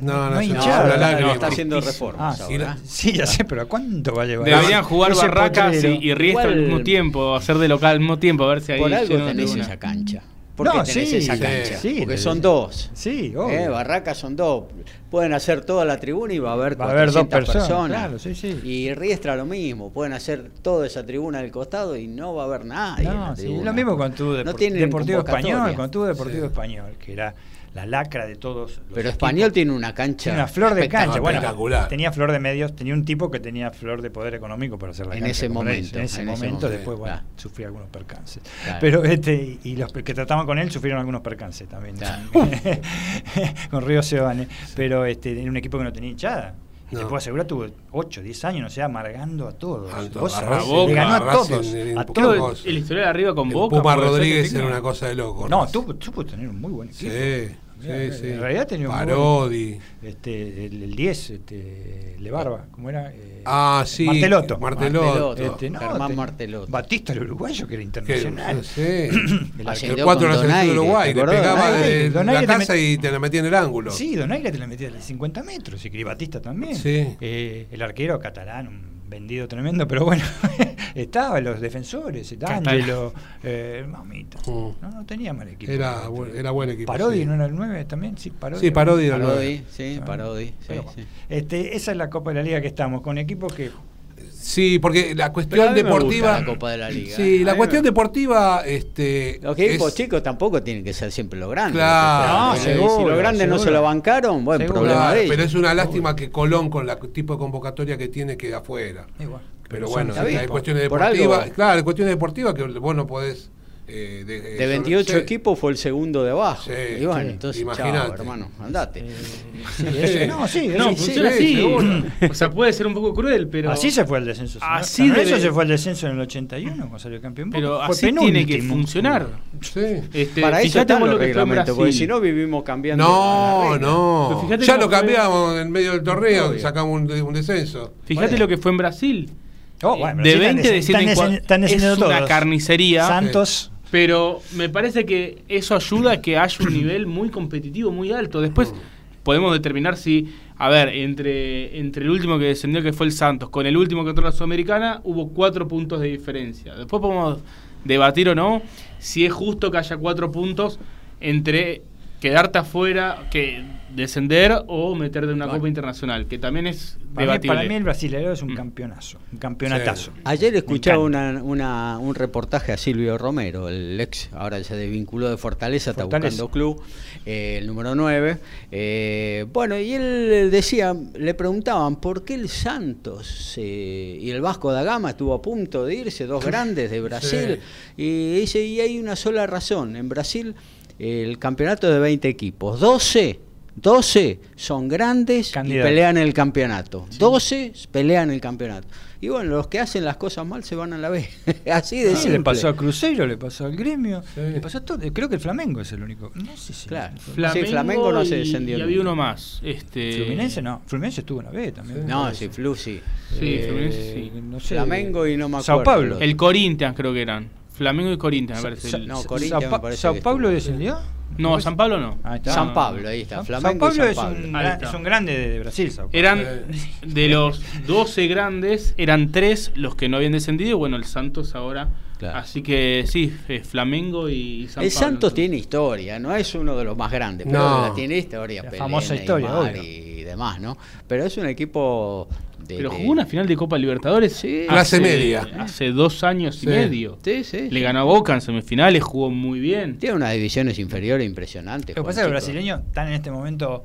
No, No, no, hay hinchada. No, está haciendo reformas Ah, ahora. Sí, ya sé, pero ¿a cuánto va a llevar? Deberían jugar Barracas y, y Riestra al mismo tiempo, hacer de local al mismo tiempo, a ver si ahí Por algo tenés esa cancha. ¿Por qué No, tenés sí, esa cancha? sí, Porque son dos. Sí, obvio. Eh, Barracas son dos. Pueden hacer toda la tribuna y va a haber Va a haber dos 400 personas, claro, sí, sí. Y Riestra lo mismo. Pueden hacer toda esa tribuna del costado y no va a haber nadie. en la No, sí, lo mismo con tu No Depor- Deportivo. Español, con tu Deportivo Sí. Español, que era la lacra de todos. los Pero equipos. Español tiene una cancha. Tiene una flor de cancha. Bueno, espectacular. tenía flor de medios, tenía un tipo que tenía flor de poder económico para hacer la En cancha. ese como momento. En ese en ese momento, después, bueno, claro. sufría algunos percances. Claro. Pero este, y los que trataban con él sufrieron algunos percances también. Claro. [LAUGHS] con Río Sebane. Pero este, en un equipo que no tenía hinchada. Y No. te puedo asegurar, tuvo 8, 10 años, no sé, amargando a todos. A Vos a Boca, le ganó a todos. el- A todos. el historial arriba con El Boca. Puma Rodríguez era una cosa de loco. No, tuvo, tuvo tener un muy buen equipo. Sí. Sí, sí. En realidad tenía un Parodi. Este, el, el 10, este, Lebarba, ¿cómo era? Eh, Ah, sí. Martelotto. Martelotto. Martelotto. Este, no, Germán ten- Martelotto. Batista, el uruguayo, que era Que, internacional. sí. [COUGHS] El El 4 de la con selección de Uruguay. ¿te Le de pegaba de la casa met- y te la metía en el ángulo. Sí, Donaire te la metía de 50 metros, y Batista también. Sí. Eh, el arquero catalán, un vendido tremendo, pero bueno, [LAUGHS] estaba los defensores. Angelo, eh, mamita. Mm. No, no tenía mal equipo. Era, bu- era buen equipo. Parodi, sí. ¿no era el 9 también? Sí, Parodi. Sí, Parodi era el Parodi, sí, Parodi. sí, Pero bueno, sí. Este, esa es la Copa de la Liga que estamos, con equipos que Sí, porque la cuestión deportiva. la Copa de la Liga. Sí, la cuestión me- deportiva. Este, Los equipos es- chicos tampoco tienen que ser siempre los grandes. Claro. No, seguro, si los grandes no se lo bancaron, buen Seguro. problema Claro, de ellos. pero es una lástima que Colón, con la tipo de convocatoria que tiene, quede afuera. igual. Pero bueno, hay cuestiones Por deportivas. Claro, hay cuestiones deportivas que vos no podés. Eh, de, eh, De 28 sí. equipos fue el segundo de abajo. Sí, y bueno, sí, entonces, imagínate. chao, hermano, andate. Eh, no, sí, No, funciona sí, así. O sea, puede ser un poco cruel, pero. así se fue el descenso. Así Lorenzo debe- se fue el descenso en el 81 cuando salió campeón. Pero Fue así tiene que funcionar. Sí. Este, Para eso están los lo que fue en reglamentos, porque si no vivimos cambiando. No, no. Ya lo fue- cambiamos en medio del torneo, Obvio. sacamos un, de- un descenso. Fíjate Bueno. lo que fue en Brasil. Oh, bueno, de sí, 20 están descienden descen- cua- están Es descendiendo una todos. carnicería. Santos. Pero me parece que eso ayuda a que haya un nivel muy competitivo, muy alto. Después podemos determinar si, a ver, entre, entre el último que descendió, que fue el Santos, con el último que entró la Sudamericana, hubo cuatro puntos de diferencia. Después podemos debatir o no si es justo que haya cuatro puntos entre quedarte afuera, que descender o meterte en una Bueno. Copa Internacional, que también es Para mí, debatible. para mí el brasileño es un Mm. campeonazo, un campeonatazo. Ayer escuchaba una, una- un reportaje a Silvio Romero, el ex, ahora se desvinculó de Fortaleza, está buscando club, eh, el número 9. eh, bueno, y él decía, le preguntaban, ¿por qué el Santos eh, y el Vasco da Gama estuvo a punto de irse, dos grandes de Brasil? Y dice, y hay una sola razón, en Brasil el campeonato de 20 equipos, 12... 12 son grandes y pelean el campeonato. 12 pelean el campeonato. Y bueno, los que hacen las cosas mal se van a la B. [LAUGHS] Así de Sí, simple. le pasó a Cruzeiro, le pasó al Gremio, Sí. le pasó a todo. Creo que el Flamengo es el único. No sé si. Claro. Flamengo, Sí, Flamengo no se y- descendió Y, había uno más. Este, Fluminense no. Fluminense estuvo en la B también. No, sí, Flu sí. Sí, Eh, Fluminense sí. No sé. Flamengo y no me Sao acuerdo. Paulo. El- El Corinthians creo que eran. Flamengo y Corinthians, me parece. Sa- El- no, Corinthians Sao, me parece Sao Paulo descendió. No, San Pablo no. Ahí está. San Pablo, ahí está. Y San es, Pablo. un, está. es un grande de Brasil. Sao Paulo. Eran Eh. de los 12 grandes, eran 3 los que no habían descendido. y Bueno, el Santos ahora. Claro. Así que sí, eh, Flamengo y San El Pablo. Santos tiene historia, no es uno de los más grandes, pero No. la tiene historia. La famosa historia, y demás, ¿no? Pero es un equipo de. Pero de- jugó una final de Copa Libertadores. Sí. Clase media. Hace dos años Sí. y medio. Sí, sí. Le ganó a Boca en semifinales, jugó muy bien. Tiene unas divisiones inferiores impresionantes. Lo que pasa es que los brasileños están en este momento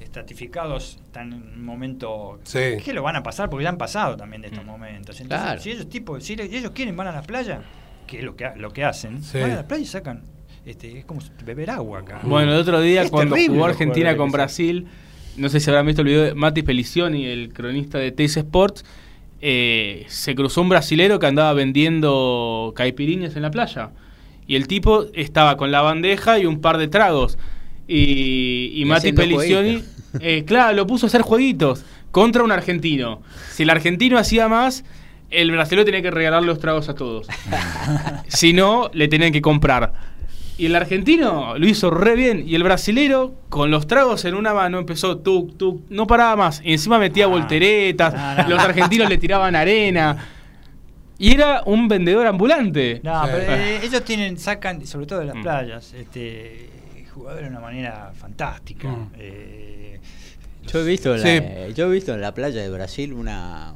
estratificados, están en un momento Sí. que lo van a pasar porque ya han pasado también de Mm. estos momentos. Entonces, Claro. si ellos tipo, si ellos quieren van a la playa, que es lo que lo que hacen, Sí. van a la playa y sacan este, es como beber agua acá. Bueno, el otro día Es cuando jugó Argentina con. Brasil, no sé si habrán visto el video de Mati Pelicioni, el cronista de Teis Sports, eh, se cruzó un brasilero que andaba vendiendo caipiriñas en la playa. Y el tipo estaba con la bandeja y un par de tragos. Y, y Y Mati Pelicioni, eh, claro, lo puso a hacer jueguitos contra un argentino. Si el argentino hacía más, el brasileño tenía que regalar los tragos a todos. [LAUGHS] si no, le tenían que comprar. Y el argentino lo hizo re bien. Y el brasilero, con los tragos en una mano, empezó tuk, tuk, no paraba más. Y encima metía Ah. volteretas, No, no. los argentinos le tiraban arena. Y era un vendedor ambulante. No, Sí. pero eh, ellos tienen, sacan, sobre todo de las Mm. playas, este jugadores de una manera fantástica. Mm. Eh, Yo he visto, Sí. la, yo he visto en la playa de Brasil una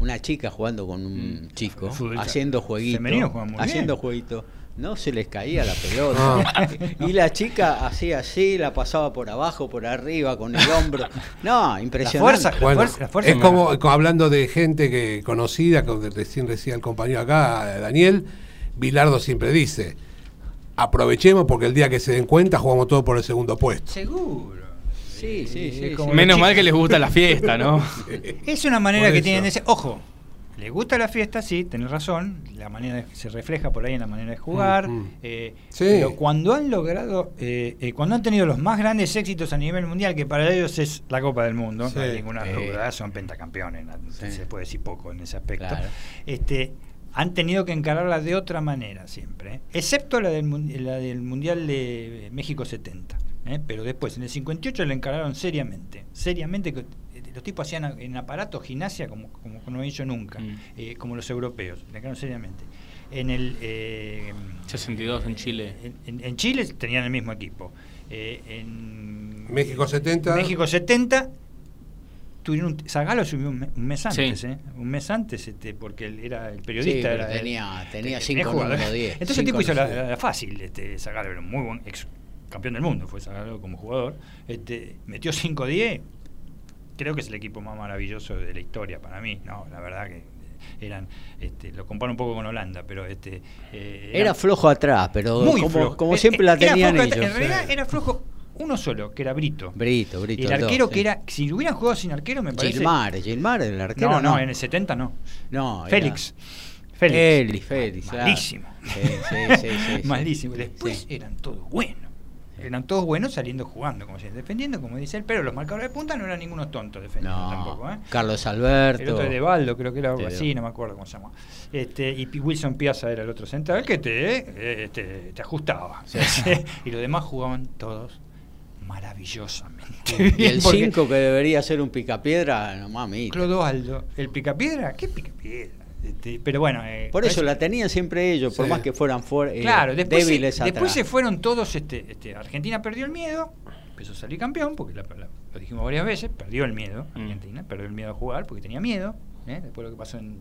una chica jugando con un chico, Fútbol haciendo jueguito, femenino juega muy haciendo bien. jueguito. No se les caía la pelota. y la chica hacía así, la pasaba por abajo, por arriba, con el hombro. No, impresionante. fuerza, La Bueno, fuerza- la fuerza es como, como hablando de gente que conocida, como recién decía el compañero acá, Daniel, Bilardo siempre dice, aprovechemos porque el día que se den cuenta jugamos todo por el segundo puesto. Seguro. Sí, sí, sí, sí. Menos mal que les gusta la fiesta, ¿no? [LAUGHS] Es una manera que tienen de decir, ojo, le gusta la fiesta, sí, tenés razón, la manera de- se refleja por ahí en la manera de jugar, Mm, mm. eh, Sí. pero cuando han logrado, eh, eh, cuando han tenido los más grandes éxitos a nivel mundial, que para ellos es la Copa del Mundo, Sí. no hay ninguna duda, son pentacampeones, Sí. se puede decir poco en ese aspecto, Claro. este, han tenido que encararla de otra manera siempre, ¿eh? excepto la del, la del Mundial de México 70. ¿eh? Pero después, en el 58 la encararon seriamente, seriamente, que, los tipos hacían en aparato gimnasia como, como no he hecho nunca, Mm. eh, como los europeos, encararon seriamente. En el... eh, 62 en Chile. en, en- en Chile tenían el mismo equipo. Eh, en México 70. México 70 tuvieron un, Zagallo subió un, me- un mes antes, Sí. ¿eh? un mes antes, este, porque él era el periodista. Sí, pero era- tenía- tenía tenía cinco jugadores. número 10, Entonces el tipo hizo la, la- fácil, este, Zagallo era un muy buen ex campeón del mundo, fue Zagallo como jugador, este, metió 5-10, creo que es el equipo más maravilloso de la historia para mí, no, la verdad que eran, este, lo comparo un poco con Holanda, pero este eh, Era flojo atrás, pero muy como, flojo. como Eh, siempre la era tenían ellos. En realidad era flojo uno solo, que era Brito. Brito, Brito. El dos, arquero sí. que era, si hubieran jugado sin arquero, me parece. Gilmar, Gilmar, el arquero. no, no, en el 70 no. No, era- Félix. Félix. Félix, Félix, claro. Malísimo. Sí, sí, sí, sí, [LAUGHS] sí. Malísimo. Después eran todos buenos. Eran todos buenos saliendo jugando, como si defendiendo, como dice él, pero los marcadores de punta no eran ningunos tontos defendiendo No, tampoco. ¿eh? Carlos El Alberto. otro de Baldo, creo que era algo Sí, así, no me acuerdo cómo se llama. Este, y Wilson Piazza era el otro central que te, eh, te, te ajustaba. [LAUGHS] y los demás jugaban todos maravillosamente. [LAUGHS] Y el porque 5 que debería ser un picapiedra, no mami. Clodoaldo, el picapiedra, ¿qué picapiedra? Este, pero bueno, eh, Por eso es- la tenían siempre ellos, por Sí. más que fueran fuer- eh, Claro, después, se, débiles después atrás. se fueron todos. Este, este, Argentina perdió el miedo, empezó a salir campeón, porque la- la- lo dijimos varias veces, perdió el miedo. Mm. Argentina perdió el miedo a jugar porque tenía miedo. ¿Eh? Después de lo que pasó en,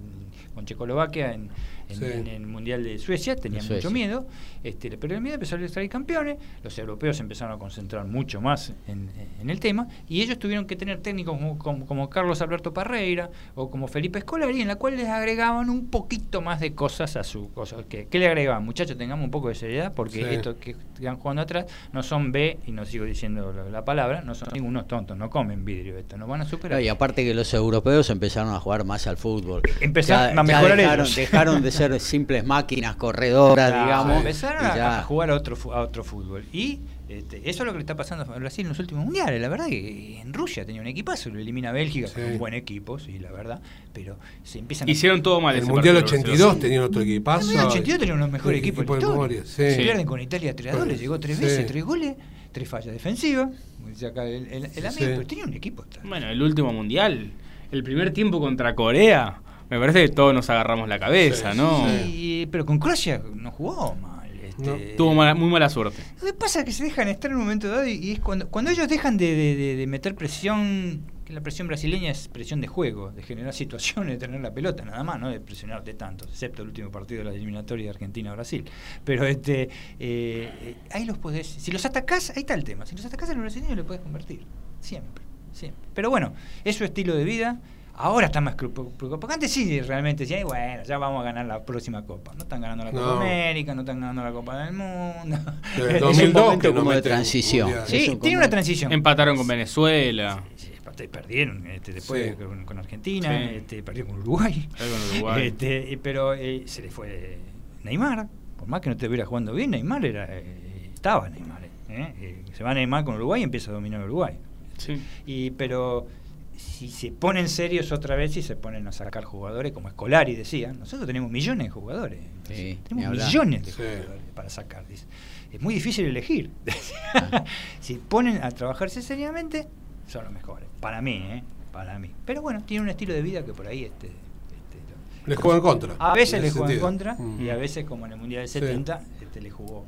con Checoslovaquia en, en- Sí. en el Mundial de Suecia, tenía De mucho miedo. Este, perdió el miedo, empezaron a salir campeones. Los europeos empezaron a concentrar mucho más en, en el tema. Y ellos tuvieron que tener técnicos como, como- como Carlos Alberto Parreira o como Felipe Scolari, en la cual les agregaban un poquito más de cosas a su cosa. ¿Qué, qué le agregaban? Muchachos, tengamos un poco de seriedad, porque Sí. estos que están jugando atrás no son B, y no sigo diciendo la, la palabra, no son ningunos tontos, no comen vidrio esto, no van a superar. No, y aparte que los europeos empezaron a jugar más al fútbol. Empezaron a mejorar dejaron, ellos. dejaron de ser simples máquinas corredoras, Claro, digamos. Empezaron y a, ya- a jugar a otro, a otro fútbol. Y este, eso es lo que le está pasando a Brasil en los últimos mundiales. La verdad que en Rusia tenía un equipazo, lo elimina Bélgica Sí. un buen equipo, sí, la verdad. Pero se empiezan Hicieron todo mal. El Mundial partido, 82 los tenían otro equipazo. En el 82 tenían unos mejores El equipos equipo de de la memoria, historia. sí. Se pierden con Italia 3 a 2, le llegó tres Sí. veces, tres goles, tres fallas defensivas. como dice acá el, el- el amigo, Sí. pero tenía un equipo. tal. Bueno, el último mundial, el primer tiempo contra Corea, me parece que todos nos agarramos la cabeza, Sí, ¿no? Y- pero con Croacia no jugó mal. Este, No. Tuvo mala- muy mala suerte. Lo que pasa es que se dejan estar en un momento dado y, y es cuando, cuando ellos dejan de, de- de- de meter presión, que la presión brasileña es presión de juego, de generar [LAUGHS] situaciones, de tener la pelota, nada más, no de presionarte tanto, excepto el último partido de la eliminatoria de Argentina-Brasil. Pero este eh, eh, ahí los podés, si los atacás, ahí está el tema, si los atacás a los brasileños le podés convertir, siempre, siempre. Pero bueno, es su estilo de vida. Ahora está más preocupado. Porque antes sí, realmente decía, "Ay, bueno, ya vamos a ganar la próxima Copa. No están ganando la Copa No. América, no están ganando la Copa del Mundo. [LAUGHS] Es un 2002 momento no como de transición. mundial. Sí, tiene como- una transición. Empataron con Venezuela, Sí, aparte perdieron este, después Sí. con, con Argentina, Sí. este, perdieron con Uruguay. Perdieron con Uruguay. [LAUGHS] Este, pero eh, se le fue Neymar. Por más que no estuviera jugando bien, Neymar era, eh, estaba Neymar. eh, eh. Se va Neymar con Uruguay y empieza a dominar Uruguay. Sí. Y, pero si se ponen serios otra vez y se ponen a sacar jugadores, como Escolari decía, nosotros tenemos millones de jugadores. Sí, tenemos millones de Sí. jugadores para sacar. dice. Es muy difícil elegir. [LAUGHS] Ah. si ponen a trabajarse seriamente, son los mejores. Para mí, ¿eh? Para mí. Pero bueno, tiene un estilo de vida que por ahí este, este, Les juegan contra. a veces en le ese juega en contra Mm. y a veces, como en el Mundial del Sí. 70, este, le jugó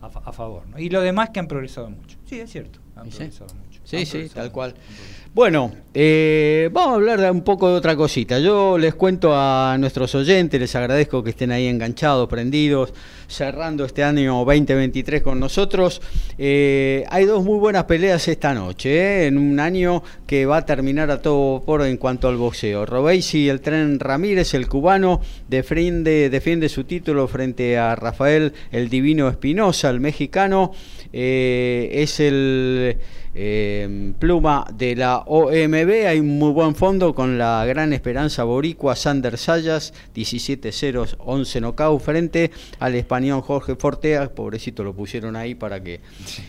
a, fa- a favor. ¿no? Y lo demás que han progresado mucho. Sí, es cierto. Han progresado mucho. Sí, sí, tal cual. Bueno, eh, vamos a hablar de un poco de otra cosita. Yo les cuento a nuestros oyentes, les agradezco que estén ahí enganchados, prendidos, cerrando este año 2023 con nosotros. Eh, hay dos muy buenas peleas esta noche, eh, en un año que va a terminar a todo por en cuanto al boxeo. Robesi, el tren Ramírez, el cubano, defiende, defiende su título frente a Rafael el Divino Espinosa, el mexicano. Es el eh, pluma de la OMB. Hay un muy buen fondo con la gran esperanza boricua Sander Sayas, 17-0, 11 knockout frente al español Jorge Fortea. Pobrecito lo pusieron ahí para que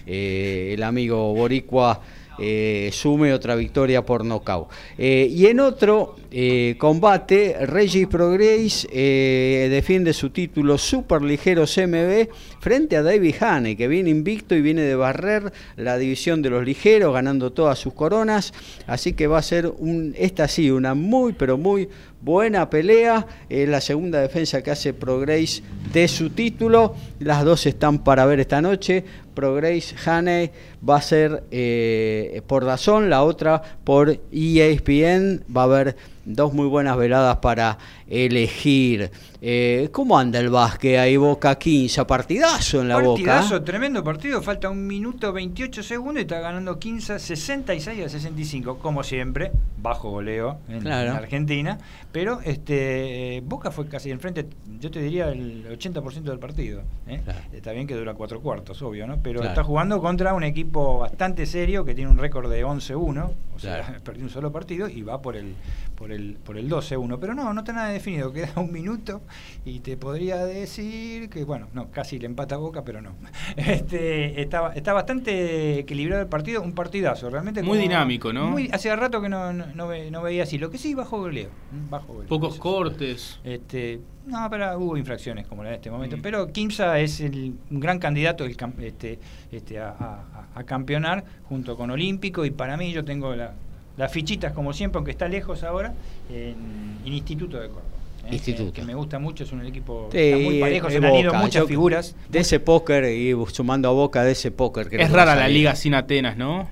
eh, el amigo boricua eh, sume otra victoria por nocaut. Eh, y en otro eh, combate, Regis Prograis defiende su título super ligero CMB frente a David Hane, que viene invicto y viene de barrer la división de los ligeros, ganando todas sus coronas. Así que va a ser esta sí, una muy, pero muy buena pelea. Es la segunda defensa que hace Prograis de su título. Las dos están para ver esta noche. Prograis Hane va a ser eh, por Dazón, la otra por ESPN. Va a haber dos muy buenas veladas para elegir. Eh, ¿Cómo anda el básquet ahí, Boca 15? Partidazo en la Partidazo, Boca. ¿eh? tremendo partido. Falta un minuto 28 segundos y está ganando 15, 66 a 65, como siempre, bajo goleo en, Claro. en Argentina. Pero este eh, Boca fue casi enfrente, yo te diría el 80% del partido. ¿eh? Claro. Está bien que dura cuatro cuartos, obvio, ¿no? Pero Claro. está jugando contra un equipo bastante serio que tiene un récord de 11-1, o sea, [LAUGHS] perdió un solo partido y va por el por el por el 12-1. Pero no, no está nada definido, queda un minuto y te podría decir que, bueno, no, casi le empata a Boca, pero no. [LAUGHS] Este, está, está bastante equilibrado el partido, un partidazo, realmente. Muy dinámico, ¿no? Muy, hace rato que no, no, no ve- no veía así. Lo que sí, bajo goleo. Bajo goleo. Pocos Eso. cortes. Este, no, pero hubo infracciones como la de este momento. Mm. Pero Kimsa es el, un gran candidato el este, este, a, a- a campeonar junto con Olímpico. Y para mí, yo tengo la- las fichitas, como siempre, aunque está lejos ahora, en, en Instituto de Córdoba. ¿Eh? Instituto. Que, que me gusta mucho, es un equipo Sí, está muy parejo, se han ido muchas Yo- figuras. De ese póker y sumando a Boca de ese póker. Es rara la salir. liga sin Atenas, ¿no?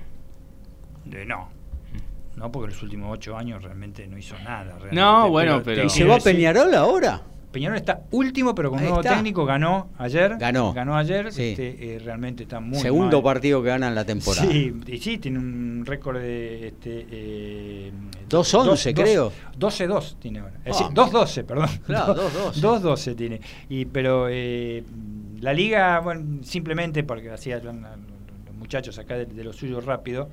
De- no. No, porque los últimos ocho años realmente no hizo nada. realmente. No, bueno, pero- ¿Y va a Peñarol ahora? Peñarol está último, pero con Ahí nuevo está. técnico ganó ayer. Ganó. Ganó ayer. Sí. este, eh, realmente está muy Segundo mal. partido que gana en la temporada. Sí, y sí, tiene un récord de. Este, eh, 2-11 dos- creo. 12-2 tiene ahora. Es Ah. decir, 2-12, perdón. Claro, [LAUGHS] 2-12. 2-12 tiene. Y, pero eh, la liga, bueno, simplemente porque hacía los muchachos acá de, de lo suyo rápido.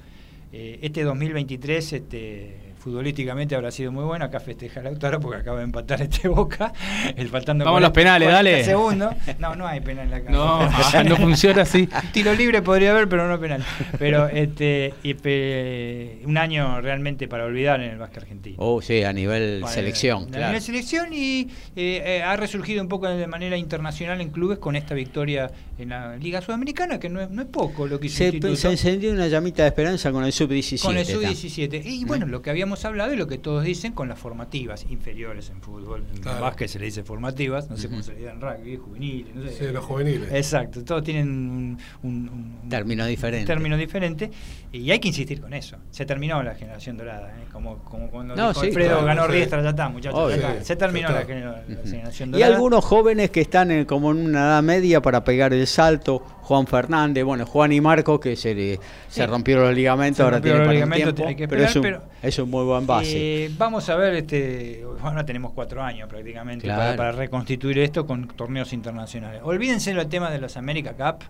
eh, este 2023, este futbolísticamente habrá sido muy bueno. Acá festeja Lautaro porque acaba de empatar este Boca. El faltando Vamos a los penales, 40 dale. segundos. No, no hay penal acá. No, no funciona así. [LAUGHS] Tiro libre podría haber, pero no penal. Pero este y, pe- un año realmente para olvidar en el básquet argentino. Oh, sí, a nivel Bueno, selección, a claro. nivel selección y eh, eh, ha resurgido un poco de manera internacional en clubes con esta victoria en la Liga Sudamericana, que no es, no es poco lo que hizo Se, el se encendió una llamita de esperanza con el sub-17. Con el está. sub-17. Y bueno, lo que habíamos hablado y lo que todos dicen con las formativas inferiores en fútbol. En Claro. básquet se le dice formativas, no sé cómo se le dice en rugby, juveniles, no sé. Sí, los juveniles. Exacto, todos tienen un, un- un- Término diferente. término diferente y hay que insistir con eso. Se terminó la generación dorada, ¿eh? como, como cuando No, dijo sí, Alfredo claro, ganó sí. Riestra, ya está, muchachos. Obvio. ya está. Se terminó la, generación Y dorada. algunos jóvenes que están en- como en una edad media para pegar el salto, Juan Fernández, bueno, Juan y Marco que se, le- se Sí. rompieron los ligamentos, Se ahora tiene los para un ligamentos, tiempo, hay que pero, es esperar, un, pero- es un muy buen base. Eh, vamos a ver, este, ahora tenemos cuatro años prácticamente Claro. para, para reconstituir esto con torneos internacionales. Olvídense el tema de las América Cup,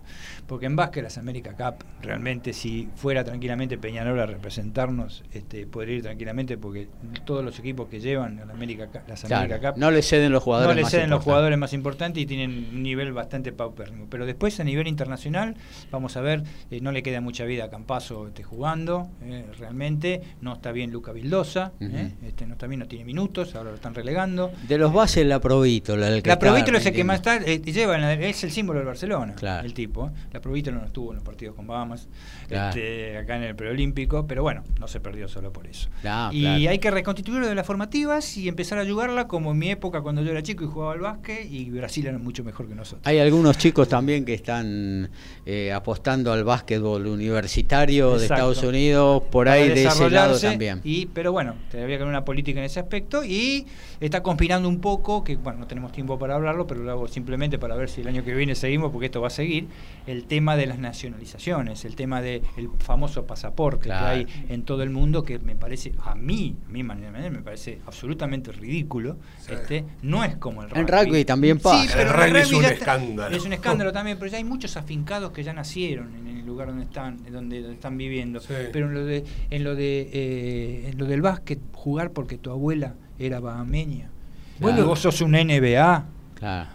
porque en básquet las América Cup, realmente si fuera tranquilamente Peñarol a representarnos, este, podría ir tranquilamente porque todos los equipos que llevan a la América, las Claro, América Cup no le ceden los jugadores no le más ceden los importantes. jugadores más importantes y tienen un nivel bastante paupérrimo. Pero después a nivel internacional, vamos a ver, eh, no le queda mucha vida a Campazo este, jugando, eh, realmente. No está bien Luca Vildosa, eh, este, no bien, no tiene minutos, ahora lo están relegando. De los bases, la Provítola. el que La Provítola es el que más está, eh, lleva, la- es el símbolo del Barcelona, Claro. el tipo. ¿eh? La Provítola no estuvo en los partidos con Bahamas, Claro. este, acá en el preolímpico, pero bueno, no se perdió solo por eso. Y claro. hay que reconstituirlo de las formativas y empezar a ayudarla como en mi época cuando yo era chico y jugaba al básquet y Brasil era mucho mejor que nosotros. Hay algunos chicos también que están eh, apostando al básquetbol universitario de. Estados Unidos, por Para ahí de ese lado también. Y, pero bueno, había que haber una política en ese aspecto y está conspirando un poco, que bueno, no tenemos tiempo para hablarlo, pero lo hago simplemente para ver si el año que viene seguimos, porque esto va a seguir, el tema de las nacionalizaciones, el tema del famoso pasaporte Claro. que hay en todo el mundo, que me parece, a mí, a mi manera de ver, me parece absolutamente ridículo. Sí. Este, no es como el rugby. En rugby también pasa. Sí, pero El rugby es un está- escándalo. Es un escándalo también, pero ya hay muchos afincados que ya nacieron en el lugar donde están, donde, donde están viviendo. Sí. Pero en lo de, en lo de, eh, en lo del básquet, jugar porque tu abuela era bahameña. Bueno. Bueno, vos sos un NBA. Claro.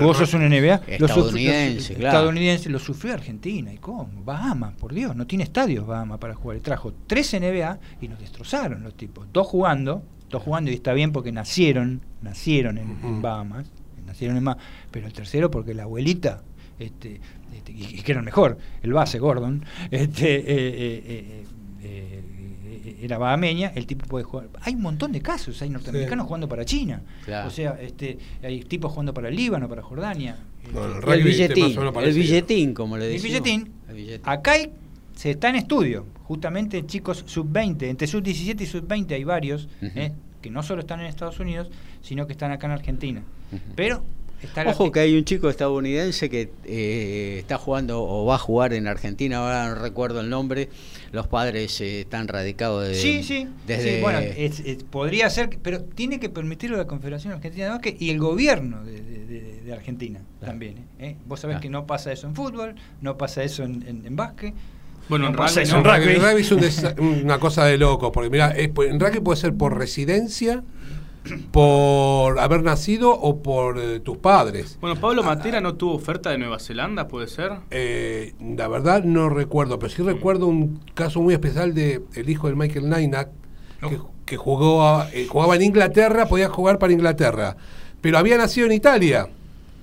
Vos sos un NBA. Estadounidense, lo- claro. Estadounidense, lo sufrió Argentina. ¿Y cómo? Bahamas, por Dios, no tiene estadios Bahamas para jugar. Trajo tres NBA y nos destrozaron los tipos. Dos jugando, dos jugando y está bien porque nacieron, nacieron en, en. Bahamas, nacieron en más. Pero el tercero porque la abuelita, este, este, y, y que era el mejor, el base Gordon, este, eh, eh, eh, era bahameña, el tipo puede jugar. Hay un montón de casos, hay norteamericanos Sí. jugando para China. Claro. O sea, este, hay tipos jugando para el Líbano, para Jordania. El el billetín, el billetín, como le El decimos. billetín, El billetín. acá hay- se está en estudio, justamente chicos sub-20, entre sub-17 y sub-20 hay varios, eh, que no solo están en Estados Unidos, sino que están acá en Argentina. Pero Ojo que hay un chico estadounidense que eh, está jugando o va a jugar en Argentina, ahora no recuerdo el nombre. Los padres eh, están radicados de, Sí, sí, desde sí, bueno, es- es- podría ser, pero tiene que permitirlo la Confederación Argentina de Básquet y el gobierno de, de- de- de Argentina también. ¿eh? ¿Eh? Vos sabés Claro. que no pasa eso en fútbol, no pasa eso en, en, en básquet. Bueno, no en rugby no. en rugby. rugby es un una cosa de loco, porque mira, es por- en rugby puede ser por residencia, por haber nacido o por eh, tus padres. Bueno, Pablo Matera no tuvo oferta de Nueva Zelanda, ¿puede ser? Eh, la verdad no recuerdo, pero sí recuerdo un caso muy especial de el hijo de Michael Nynak, que, que jugó a- eh, jugaba en Inglaterra, podía jugar para Inglaterra, pero había nacido en Italia,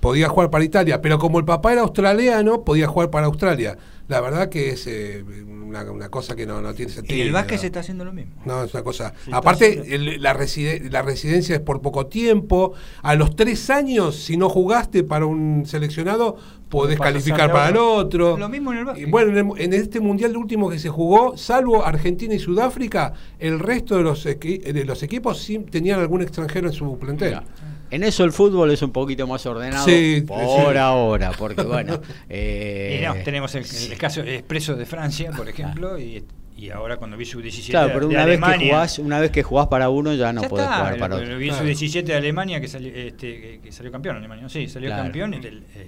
podía jugar para Italia, pero como el papá era australiano, podía jugar para Australia. La verdad que es eh, una, una cosa que no, no tiene sentido. Y el básquet ¿no? se está haciendo lo mismo. No, es una cosa. Aparte, el- la, reside- la residencia es por poco tiempo. A los tres años, si no jugaste para un seleccionado, podés calificar para el otro. Lo mismo en el básquet. Y bueno, en, el- en este mundial último que se jugó, salvo Argentina y Sudáfrica, el resto de los, equi- de los equipos sí tenían algún extranjero en su plantel. Mira, En eso el fútbol es un poquito más ordenado Sí, por sí. ahora, porque bueno, [LAUGHS] eh, no, tenemos el, el caso expreso de Francia, por ejemplo, y, y ahora cuando vi su 17 claro, pero de una vez que Alemania, jugás, una vez que jugás para uno ya no ya podés está, jugar para el- otro. vi su Claro. 17 de Alemania que salió, este, que, que salió campeón Alemania, sí, salió Claro. campeón. el- eh,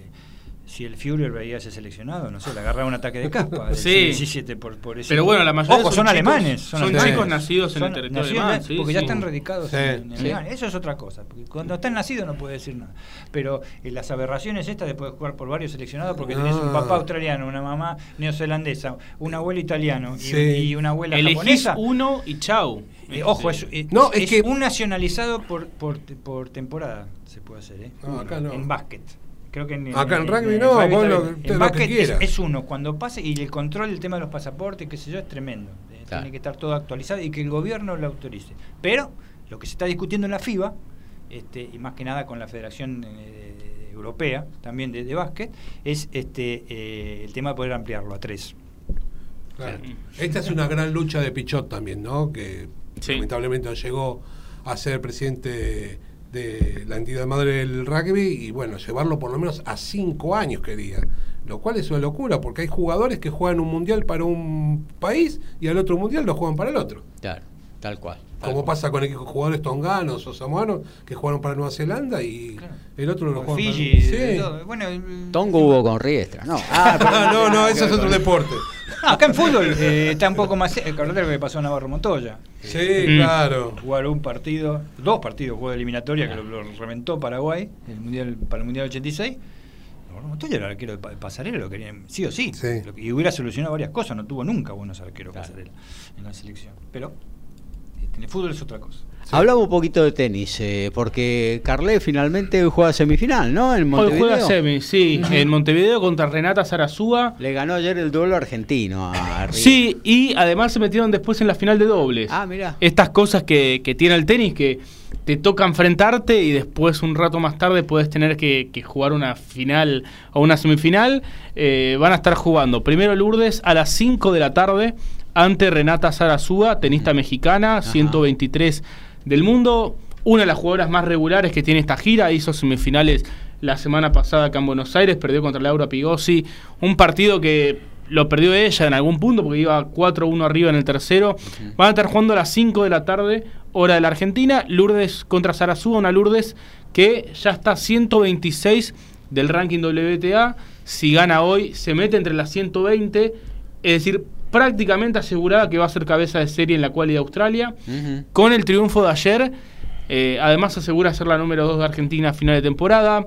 si el Führer veía ese seleccionado, no sé, le agarraba un ataque de [LAUGHS] caspa. del Sí. 17 por, por ese- Pero bueno, la mayoría Ojo, son, alemanes. son alemanes. chicos nacidos en el territorio alemán, sí, porque ya están radicados Sí, en, en sí. Alemania. Eso es otra cosa. Porque cuando están nacidos no puede decir nada. Pero eh, las aberraciones estas de poder jugar por varios seleccionados porque tenés un No. papá australiano, una mamá neozelandesa, un abuelo italiano y, Sí. y una abuela Elegís japonesa. uno y chau. Eh, ojo, es, eh, No, es, es que- un nacionalizado por, por, por temporada se puede hacer, ¿eh? No, acá no. En básquet. Creo que en, Acá en rugby no, rugby vos lo- en que básquet es, quiera. es uno. Cuando pase y el control, el tema de los pasaportes, qué sé yo, es tremendo. Eh, Claro. Tiene que estar todo actualizado y que el gobierno lo autorice. Pero lo que se está discutiendo en la FIBA, este, y más que nada con la Federación eh, Europea también de, de básquet, es este eh, el tema de poder ampliarlo a tres. Claro. Esta es una gran lucha de Pichot también, ¿no? Que Sí. lamentablemente no llegó a ser presidente de la entidad madre del rugby y bueno, llevarlo por lo menos a cinco años quería. Lo cual es una locura porque hay jugadores que juegan un mundial para un país y al otro mundial lo juegan para el otro. Claro, tal cual. Como pasa con equipos jugadores tonganos o samoanos que jugaron para Nueva Zelanda y Claro. el otro lo juegan Fiji, Sí. Bueno, Tongo hubo con Riestra, no. Ah, [LAUGHS] pero Ah, no, no, eso es otro deporte. No, [LAUGHS] acá en fútbol eh, está un poco más. El lo que pasó a Navarro Montoya. Sí, Mm. claro. Jugar un partido, dos partidos, juego de eliminatoria que lo, lo reventó Paraguay el mundial, para el Mundial 86. Navarro Montoya era el arquero de pa- pasarela, lo querían sí o sí. Sí. Lo que- y hubiera solucionado varias cosas, no tuvo nunca buenos arqueros Claro. pasarela en la selección. Pero en el fútbol es otra cosa. Hablamos un poquito de tenis, eh, porque Carlet finalmente hoy juega semifinal, ¿no? En Hoy Montevideo. juega semi, sí, en Montevideo contra Renata Zarazúa. Le ganó ayer el duelo argentino a Riestra. Sí, y además se metieron después en la final de dobles. Ah, mirá. Estas cosas que, que tiene el tenis que te toca enfrentarte y después un rato más tarde puedes tener que, que jugar una final o una semifinal. Eh, van a estar jugando primero Lourdes a las 5 de la tarde ante Renata Zarazúa, tenista mexicana, 123 del mundo. Una de las jugadoras más regulares que tiene esta gira, hizo semifinales la semana pasada acá en Buenos Aires, perdió contra Laura Pigossi, un partido que lo perdió ella en algún punto porque iba 4-1 arriba en el tercero. Van a estar jugando a las 5 de la tarde, hora de la Argentina. Lourdes contra Zarazúa, una Lourdes que ya está 126 del ranking WTA. Si gana hoy, se mete entre las 120, es decir, prácticamente asegurada que va a ser cabeza de serie en la cual de Australia. Con el triunfo de ayer, eh, además asegura ser la número 2 de Argentina a final de temporada.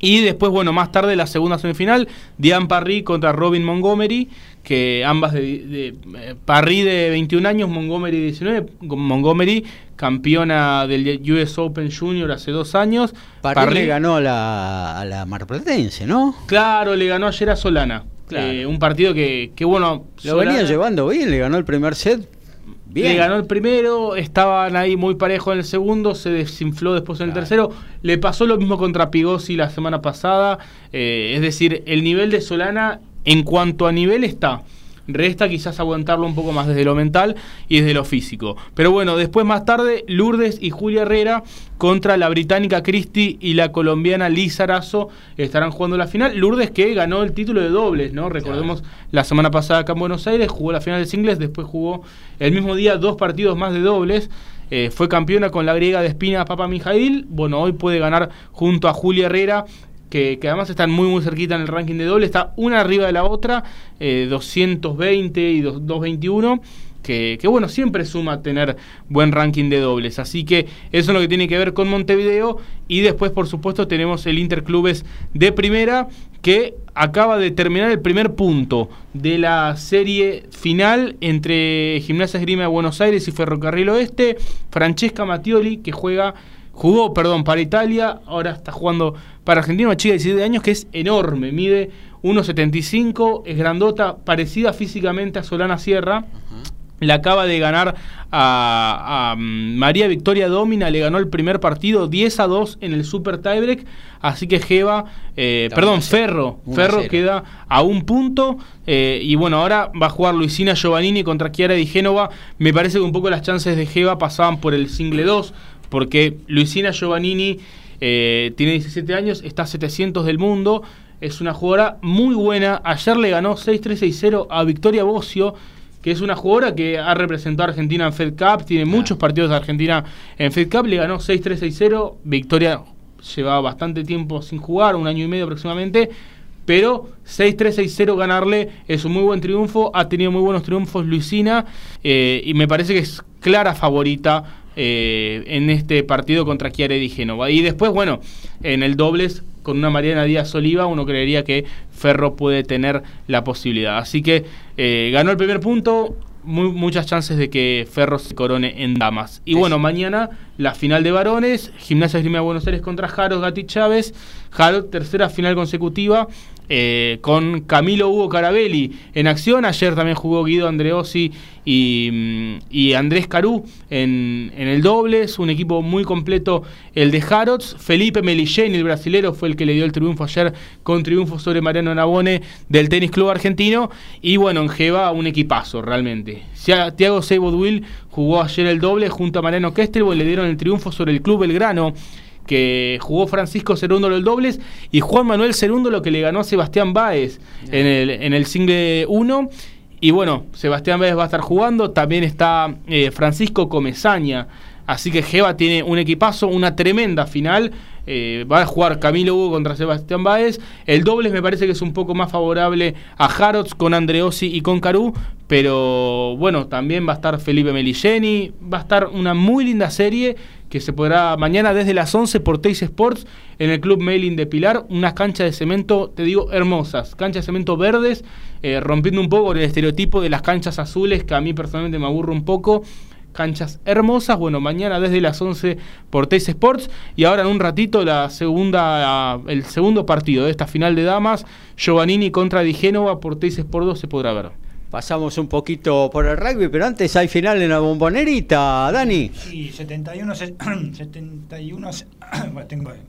Y después, bueno, más tarde la segunda semifinal, Diane Parry contra Robin Montgomery, que ambas de, de- eh, Parry de 21 años, Montgomery de 19, Montgomery campeona del US Open Junior hace dos años. París le ganó a la, a la Marplatense, ¿no? Claro, le ganó ayer a Solana. Claro. Eh, un partido que, que bueno... Lo venía Solana- llevando bien, le ganó el primer set. Bien. Le ganó el primero, estaban ahí muy parejos en el segundo, se desinfló después en el tercero. Le pasó lo mismo contra Pigosi la semana pasada. eh, es decir, el nivel de Solana en cuanto a nivel está. Resta quizás aguantarlo un poco más desde lo mental y desde lo físico. Pero bueno, después más tarde, Lourdes y Julia Herrera contra la británica Christie y la colombiana Liz Arazo estarán jugando la final. Lourdes que ganó el título de dobles, ¿no? Recordemos la semana pasada acá en Buenos Aires, jugó la final de singles, después jugó el mismo día dos partidos más de dobles. Eh, fue campeona con la griega de Espina Papa Mijail. Bueno, hoy puede ganar junto a Julia Herrera que, además están muy muy cerquita en el ranking de doble, está una arriba de la otra, eh, 220 y dos- 221, que, que bueno, siempre suma tener buen ranking de dobles, así que eso es lo que tiene que ver con Montevideo y después por supuesto tenemos el Interclubes de primera que acaba de terminar el primer punto de la serie final entre Gimnasia Esgrima de Buenos Aires y Ferrocarril Oeste, Francesca Mattioli que juega Jugó, perdón, para Italia, ahora está jugando para Argentina, una chica de 17 años que es enorme, mide 1,75, es grandota, parecida físicamente a Solana Sierra. Le acaba de ganar a, a, mm, María Victoria Domina, le ganó el primer partido 10 a 2 en el Super Tiebreak. Así que Jeva, eh, perdón. Ferro, Ferro queda a un punto. eh, y bueno, ahora va a jugar Luisina Giovannini contra Chiara Di Génova. Me parece que un poco las chances de Jeva pasaban por el single 2, porque Luisina Giovannini eh, tiene 17 años, está a 700 del mundo. Es una jugadora muy buena. Ayer le ganó 6-3-6-0 a Victoria Bocio, que es una jugadora que ha representado a Argentina en Fed Cup, tiene muchos partidos de Argentina en Fed Cup, le ganó 6-3-6-0. Victoria llevaba bastante tiempo sin jugar, un año y medio aproximadamente. Pero 6-3-6-0 ganarle es un muy buen triunfo. Ha tenido muy buenos triunfos Luisina. eh, y me parece que es clara favorita eh, en este partido contra Chiara di Génova. Y después, bueno, en el dobles con una Mariana Díaz Oliva, uno creería que Ferro puede tener la posibilidad. Así que eh, ganó el primer punto. muy- muchas chances de que Ferro se corone en damas. Y bueno, mañana la final de varones, Gimnasia Esgrima de Buenos Aires contra Jaro Gatti Chávez. Jaro, tercera final consecutiva. Eh, con Camilo Hugo Carabelli en acción. Ayer también jugó Guido Andreossi y, mm, y Andrés Carú en, en el dobles. Un equipo muy completo el de Harrods. Felipe Meligeni, el brasilero, fue el que le dio el triunfo ayer con triunfo sobre Mariano Nabone del Tenis Club Argentino. Y bueno, en Jeva un equipazo realmente. Ya Thiago Seibodwill jugó ayer el doble junto a Mariano Kestelbo y le dieron el triunfo sobre el Club Belgrano que jugó Francisco Cerúndolo el dobles y Juan Manuel Cerúndolo que le ganó a Sebastián Báez en el, en el single 1. Y bueno, Sebastián Báez va a estar jugando, también está eh, Francisco Comezaña. Así que Jeva tiene un equipazo, una tremenda final. Eh, va a jugar Camilo Hugo contra Sebastián Báez. El dobles me parece que es un poco más favorable a Harrods con Andreossi y con Carú. Pero bueno, también va a estar Felipe Meligeni. Va a estar una muy linda serie que se podrá mañana desde las 11 por Teis Sports en el Club Mailing de Pilar. Unas canchas de cemento, te digo, hermosas. Canchas de cemento verdes, eh, rompiendo un poco el estereotipo de las canchas azules, que a mí personalmente me aburre un poco canchas hermosas. Bueno, mañana desde las 11 por Teis Sports. Y ahora en un ratito la segunda, el segundo partido de esta final de damas, Giovannini contra Di Génova por Teis Sports 2 se podrá ver. Pasamos un poquito por el rugby, pero antes hay final en la bombonerita, Dani. Sí, 71, se- [CLEARS THROAT] 71, se- [CLEARS THROAT] bueno, tengo, eh,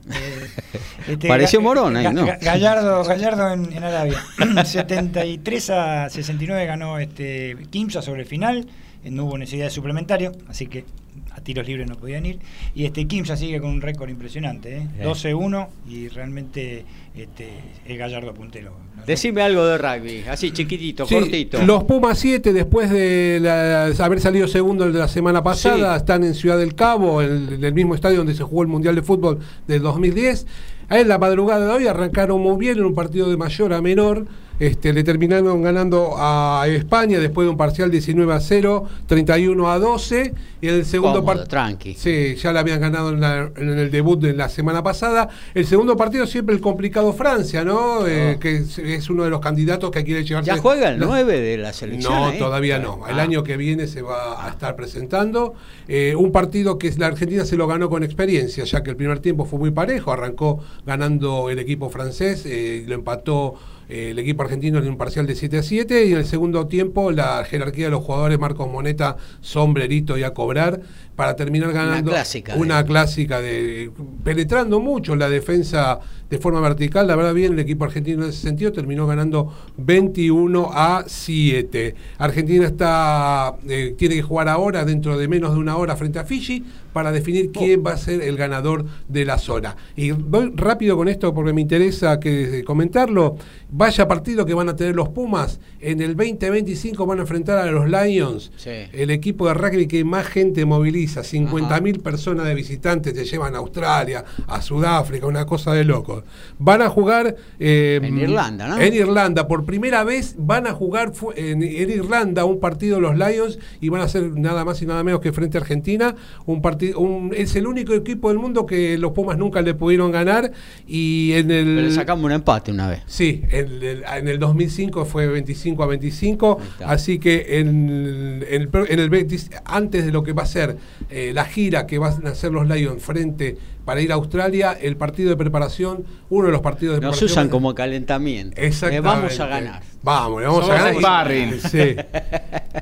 este, [LAUGHS] Pareció Morón ahí, ¿no? Ga- Gallardo, Gallardo en, en Arabia. [CLEARS THROAT] 73 a 69 ganó este Kimsa sobre el final, no hubo necesidad de suplementario, así que a tiros libres no podían ir. Y este Kimsa sigue con un récord impresionante, ¿eh? 12-1 y realmente este, es Gallardo puntero. Decime algo de rugby, así chiquitito, Sí, cortito. Los Pumas 7, después de la- haber salido segundo el de la semana pasada, Sí. están en Ciudad del Cabo, en, el- en el mismo estadio donde se jugó el Mundial de Fútbol del 2010. A en la madrugada de hoy arrancaron muy bien en un partido de mayor a menor. Este, le terminaron ganando a España después de un parcial 19 a 0, 31 a 12. Y el segundo partido. tranqui. Sí, ya la habían ganado en, la- en el debut de la semana pasada. El segundo partido siempre el complicado Francia, ¿no? Eh, que es, es uno de los candidatos que quiere llevarse. ¿Ya juega el la- 9 de la selección? no, ahí? todavía no. El Ah. año que viene se va a estar presentando. Eh, un partido que la Argentina se lo ganó con experiencia, ya que el primer tiempo fue muy parejo. Arrancó ganando el equipo francés, eh, y lo empató eh, el equipo argentino en un parcial de 7 a 7. Y en el segundo tiempo, la jerarquía de los jugadores, Marcos Moneta, sombrerito y a cobrar, para terminar ganando. clásica Una de- clásica de. penetrando mucho la defensa de forma vertical. La verdad, bien, el equipo argentino en ese sentido terminó ganando 21 a 7. Argentina está eh, tiene que jugar ahora, dentro de menos de una hora, frente a Fiji, para definir quién va a ser el ganador de la zona. Y voy rápido con esto porque me interesa que, comentarlo. Vaya partido que van a tener los Pumas. En el 2025 van a enfrentar a los Lions. Sí. El equipo de rugby que más gente moviliza, 50 mil personas de visitantes te llevan a Australia, a Sudáfrica, una cosa de locos. Van a jugar eh, En Irlanda, ¿no? En Irlanda, por primera vez van a jugar en, en Irlanda un partido los Lions y van a hacer nada más y nada menos que frente a Argentina. Un partido, un- es el único equipo del mundo que los Pumas nunca le pudieron ganar y en el Pero le sacamos un empate una vez. Sí, en el, en el 2005 fue 25 a 25, Ahí está. así que en, en el, pro- en el 20 antes de lo que va a ser eh, la gira que van a hacer los Lions frente para ir a Australia, el partido de preparación, uno de los partidos de Nos preparación. usan como calentamiento. Le Exactamente. vamos a ganar. Vamos, le vamos Somos a ganar. sparring. [LAUGHS] Sí.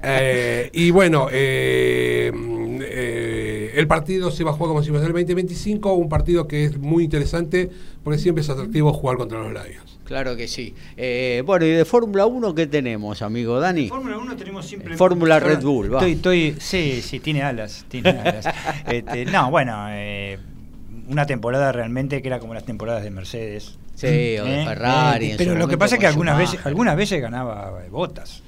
Eh, y bueno, eh, eh, el partido se va a jugar como si fuera el 2025, un partido que es muy interesante porque siempre es atractivo jugar contra los Lions. Claro que sí. Eh, bueno, y de Fórmula 1, ¿qué tenemos, amigo Dani? Fórmula 1 tenemos siempre. Fórmula Red Bull, va. Estoy, estoy, sí, sí, tiene alas. Tiene alas. [LAUGHS] Este, no, bueno, eh, una temporada realmente que era como las temporadas de Mercedes. Sí, o de ¿Eh? Ferrari. Eh, pero lo que pasa es que algunas veces, algunas veces ganaba eh, botas.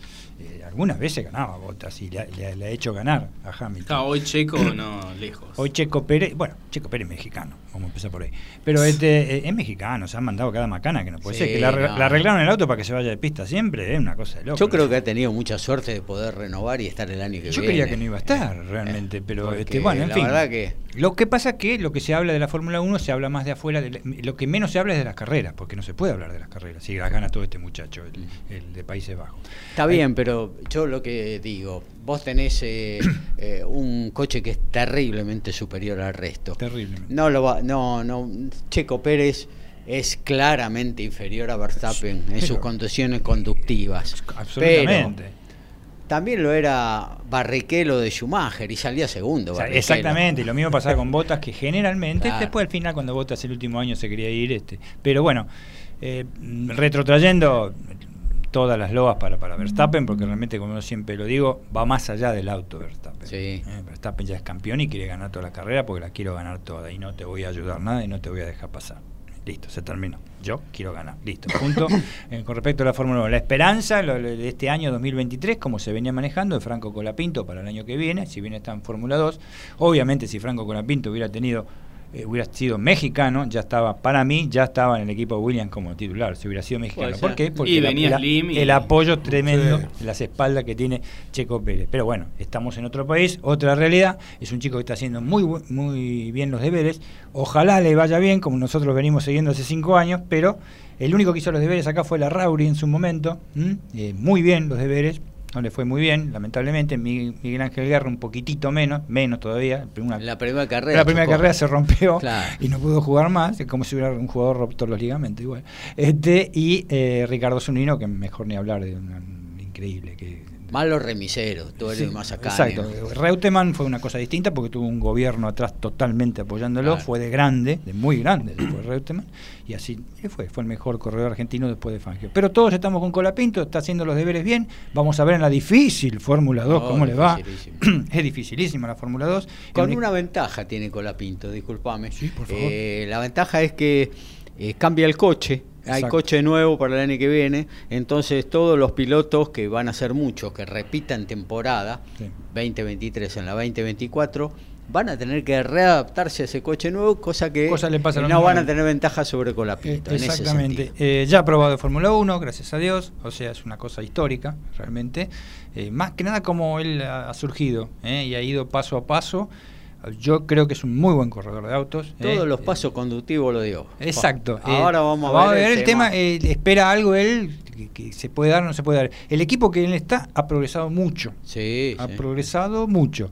algunas veces ganaba botas y le, ha- le ha- le ha hecho ganar a Hamilton. Ah, hoy Checo no, lejos. Hoy Checo Pérez, bueno, Checo Pérez es mexicano, vamos a empezar por ahí. Pero este eh, es mexicano, se han mandado cada macana que no puede Sí, ser. Que no. le arreglaron el auto para que se vaya de pista siempre, es una cosa de loco. Yo creo que ha tenido mucha suerte de poder renovar y estar el año que Yo viene. creía que no iba a estar realmente, pero este, bueno, en la fin. verdad que Lo que pasa es que lo que se habla de la Fórmula 1 se habla más de afuera, de la- lo que menos se habla es de las carreras, porque no se puede hablar de las carreras, si las gana todo este muchacho, el, el de Países Bajos. está bien, pero yo lo que digo, vos tenés eh, [COUGHS] eh, un coche que es terriblemente superior al resto. Terriblemente. No lo va, no, no, Checo Pérez es claramente inferior a Verstappen en sus condiciones conductivas. Absolutamente. Pero también lo era Barrichello de Schumacher y salía segundo. O sea, Barrichello. exactamente, y lo mismo pasaba con Botas, que generalmente, Claro. después al final cuando Botas el último año se quería ir, este, pero bueno, eh, retrotrayendo todas las loas para, para Verstappen, porque realmente, como yo siempre lo digo, va más allá del auto Verstappen. Sí. Eh, Verstappen ya es campeón y quiere ganar toda la carrera porque la quiero ganar toda y no te voy a ayudar nada y no te voy a dejar pasar. Listo, se terminó. Yo quiero ganar. Listo. Punto. [LAUGHS] Eh, con respecto a la Fórmula 1, la esperanza lo- lo de este año 2023, como se venía manejando, de Franco Colapinto para el año que viene, si bien está en Fórmula 2. Obviamente, si Franco Colapinto hubiera tenido eh, hubiera sido mexicano, ya estaba, para mí, ya estaba en el equipo de Williams como titular, si hubiera sido mexicano. ¿Por qué? Porque Y el- venía el, Slim y- el apoyo tremendo, Sí. las espaldas que tiene Checo Pérez. Pero bueno, estamos en otro país, otra realidad. Es un chico que está haciendo muy, muy bien los deberes. Ojalá le vaya bien, como nosotros venimos siguiendo hace cinco años, pero el único que hizo los deberes acá fue la Rauri en su momento. Eh, muy bien los deberes. No le fue muy bien, lamentablemente. Mi- Miguel Ángel Guerra un poquitito menos, menos todavía. Una- La primera carrera. la primera chocó. carrera se rompió Claro. y no pudo jugar más, es como si hubiera un jugador roto los ligamentos igual. Este, y eh, Ricardo Zunino, que mejor ni hablar de un, un increíble, que Más los remiseros, eres Sí, más acá. Exacto. Reutemann fue una cosa distinta porque tuvo un gobierno atrás totalmente apoyándolo, Claro. fue de grande, de muy grande después Reutemann, y así fue, fue el mejor corredor argentino después de Fangio. Pero todos estamos con Colapinto, está haciendo los deberes bien, vamos a ver en la difícil Fórmula 2 Oh, cómo le va. [CLEARS THROAT] es dificilísima la Fórmula 2. Con En- una ventaja tiene Colapinto, discúlpame. Sí, por favor. Eh, la ventaja es que eh, cambia el coche. Hay Exacto. coche nuevo para el año que viene, entonces todos los pilotos, que van a ser muchos, que repitan temporada, Sí. 2023 en la 2024, van a tener que readaptarse a ese coche nuevo, cosa que Cosa le pasa a no van a tener ventaja sobre Eh, Colapinto. en ese Exactamente. Eh, ya ha probado Fórmula 1, gracias a Dios. O sea, es una cosa histórica, realmente. Eh, más que nada como él ha, surgido eh, y ha ido paso a paso. Yo creo que es un muy buen corredor de autos. eh. Todos los Eh, pasos conductivos lo dio. Exacto. Eh, Ahora vamos a ver, el tema. espera algo él que, que se puede dar o no se puede dar. El equipo que él está ha progresado mucho. Sí, ha sí. progresado mucho.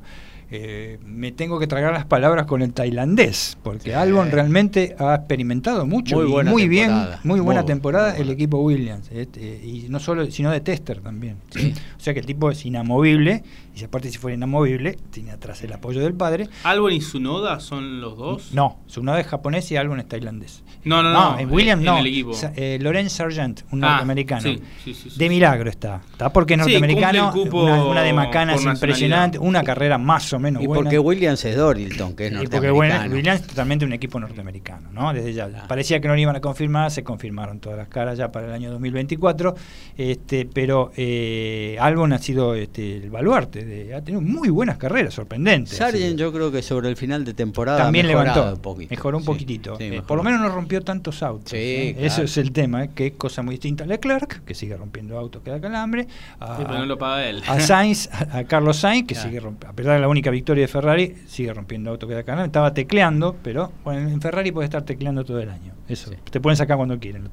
Eh, me tengo que tragar las palabras con el tailandés, porque Sí. Albon realmente ha experimentado mucho Muy y buena muy bien, muy buena Muy temporada buena. el equipo Williams, este, y no solo, sino de Tester también. Sí. O sea que el tipo es inamovible, y si aparte si fuera inamovible, tiene atrás el apoyo del padre. Albon y Sunoda son los dos. No, su uno es japonés y Albon es tailandés. No, no, no, en Williams en no. el equipo. Sa- eh, Lorenz Sargent, un Ah, norteamericano. sí, sí, sí, de sí. milagro está. Está porque es Sí, norteamericano. cumple el cupo una, una de macanas por impresionante. Una carrera más o menos Y buena. porque Williams es Dorilton, que es Y porque norteamericano. bueno, Williams es totalmente un equipo norteamericano, ¿no? Desde ya. Claro. Parecía que no lo iban a confirmar, se confirmaron todas las caras ya para el año 2024. Este, pero eh, Albon ha sido este, el baluarte, de- ha tenido muy buenas carreras, sorprendentes. Sargent yo creo que sobre el final de temporada también levantó, un poquito. mejoró un Sí, poquitito. sí, Eh, mejoró. por lo menos no rompió tantos autos. Sí, ¿eh? claro. Eso es el tema, ¿eh? que es cosa muy distinta a Leclerc, que sigue rompiendo autos que da calambre. A, Sí, pero no lo paga él. a Sainz, a, a Carlos Sainz, que Claro. sigue rompiendo, a pesar de la única victoria de Ferrari, sigue rompiendo autos que da calambre. Estaba tecleando, pero bueno, en Ferrari puede estar tecleando todo el año. Eso, Sí. te pueden sacar cuando quieren.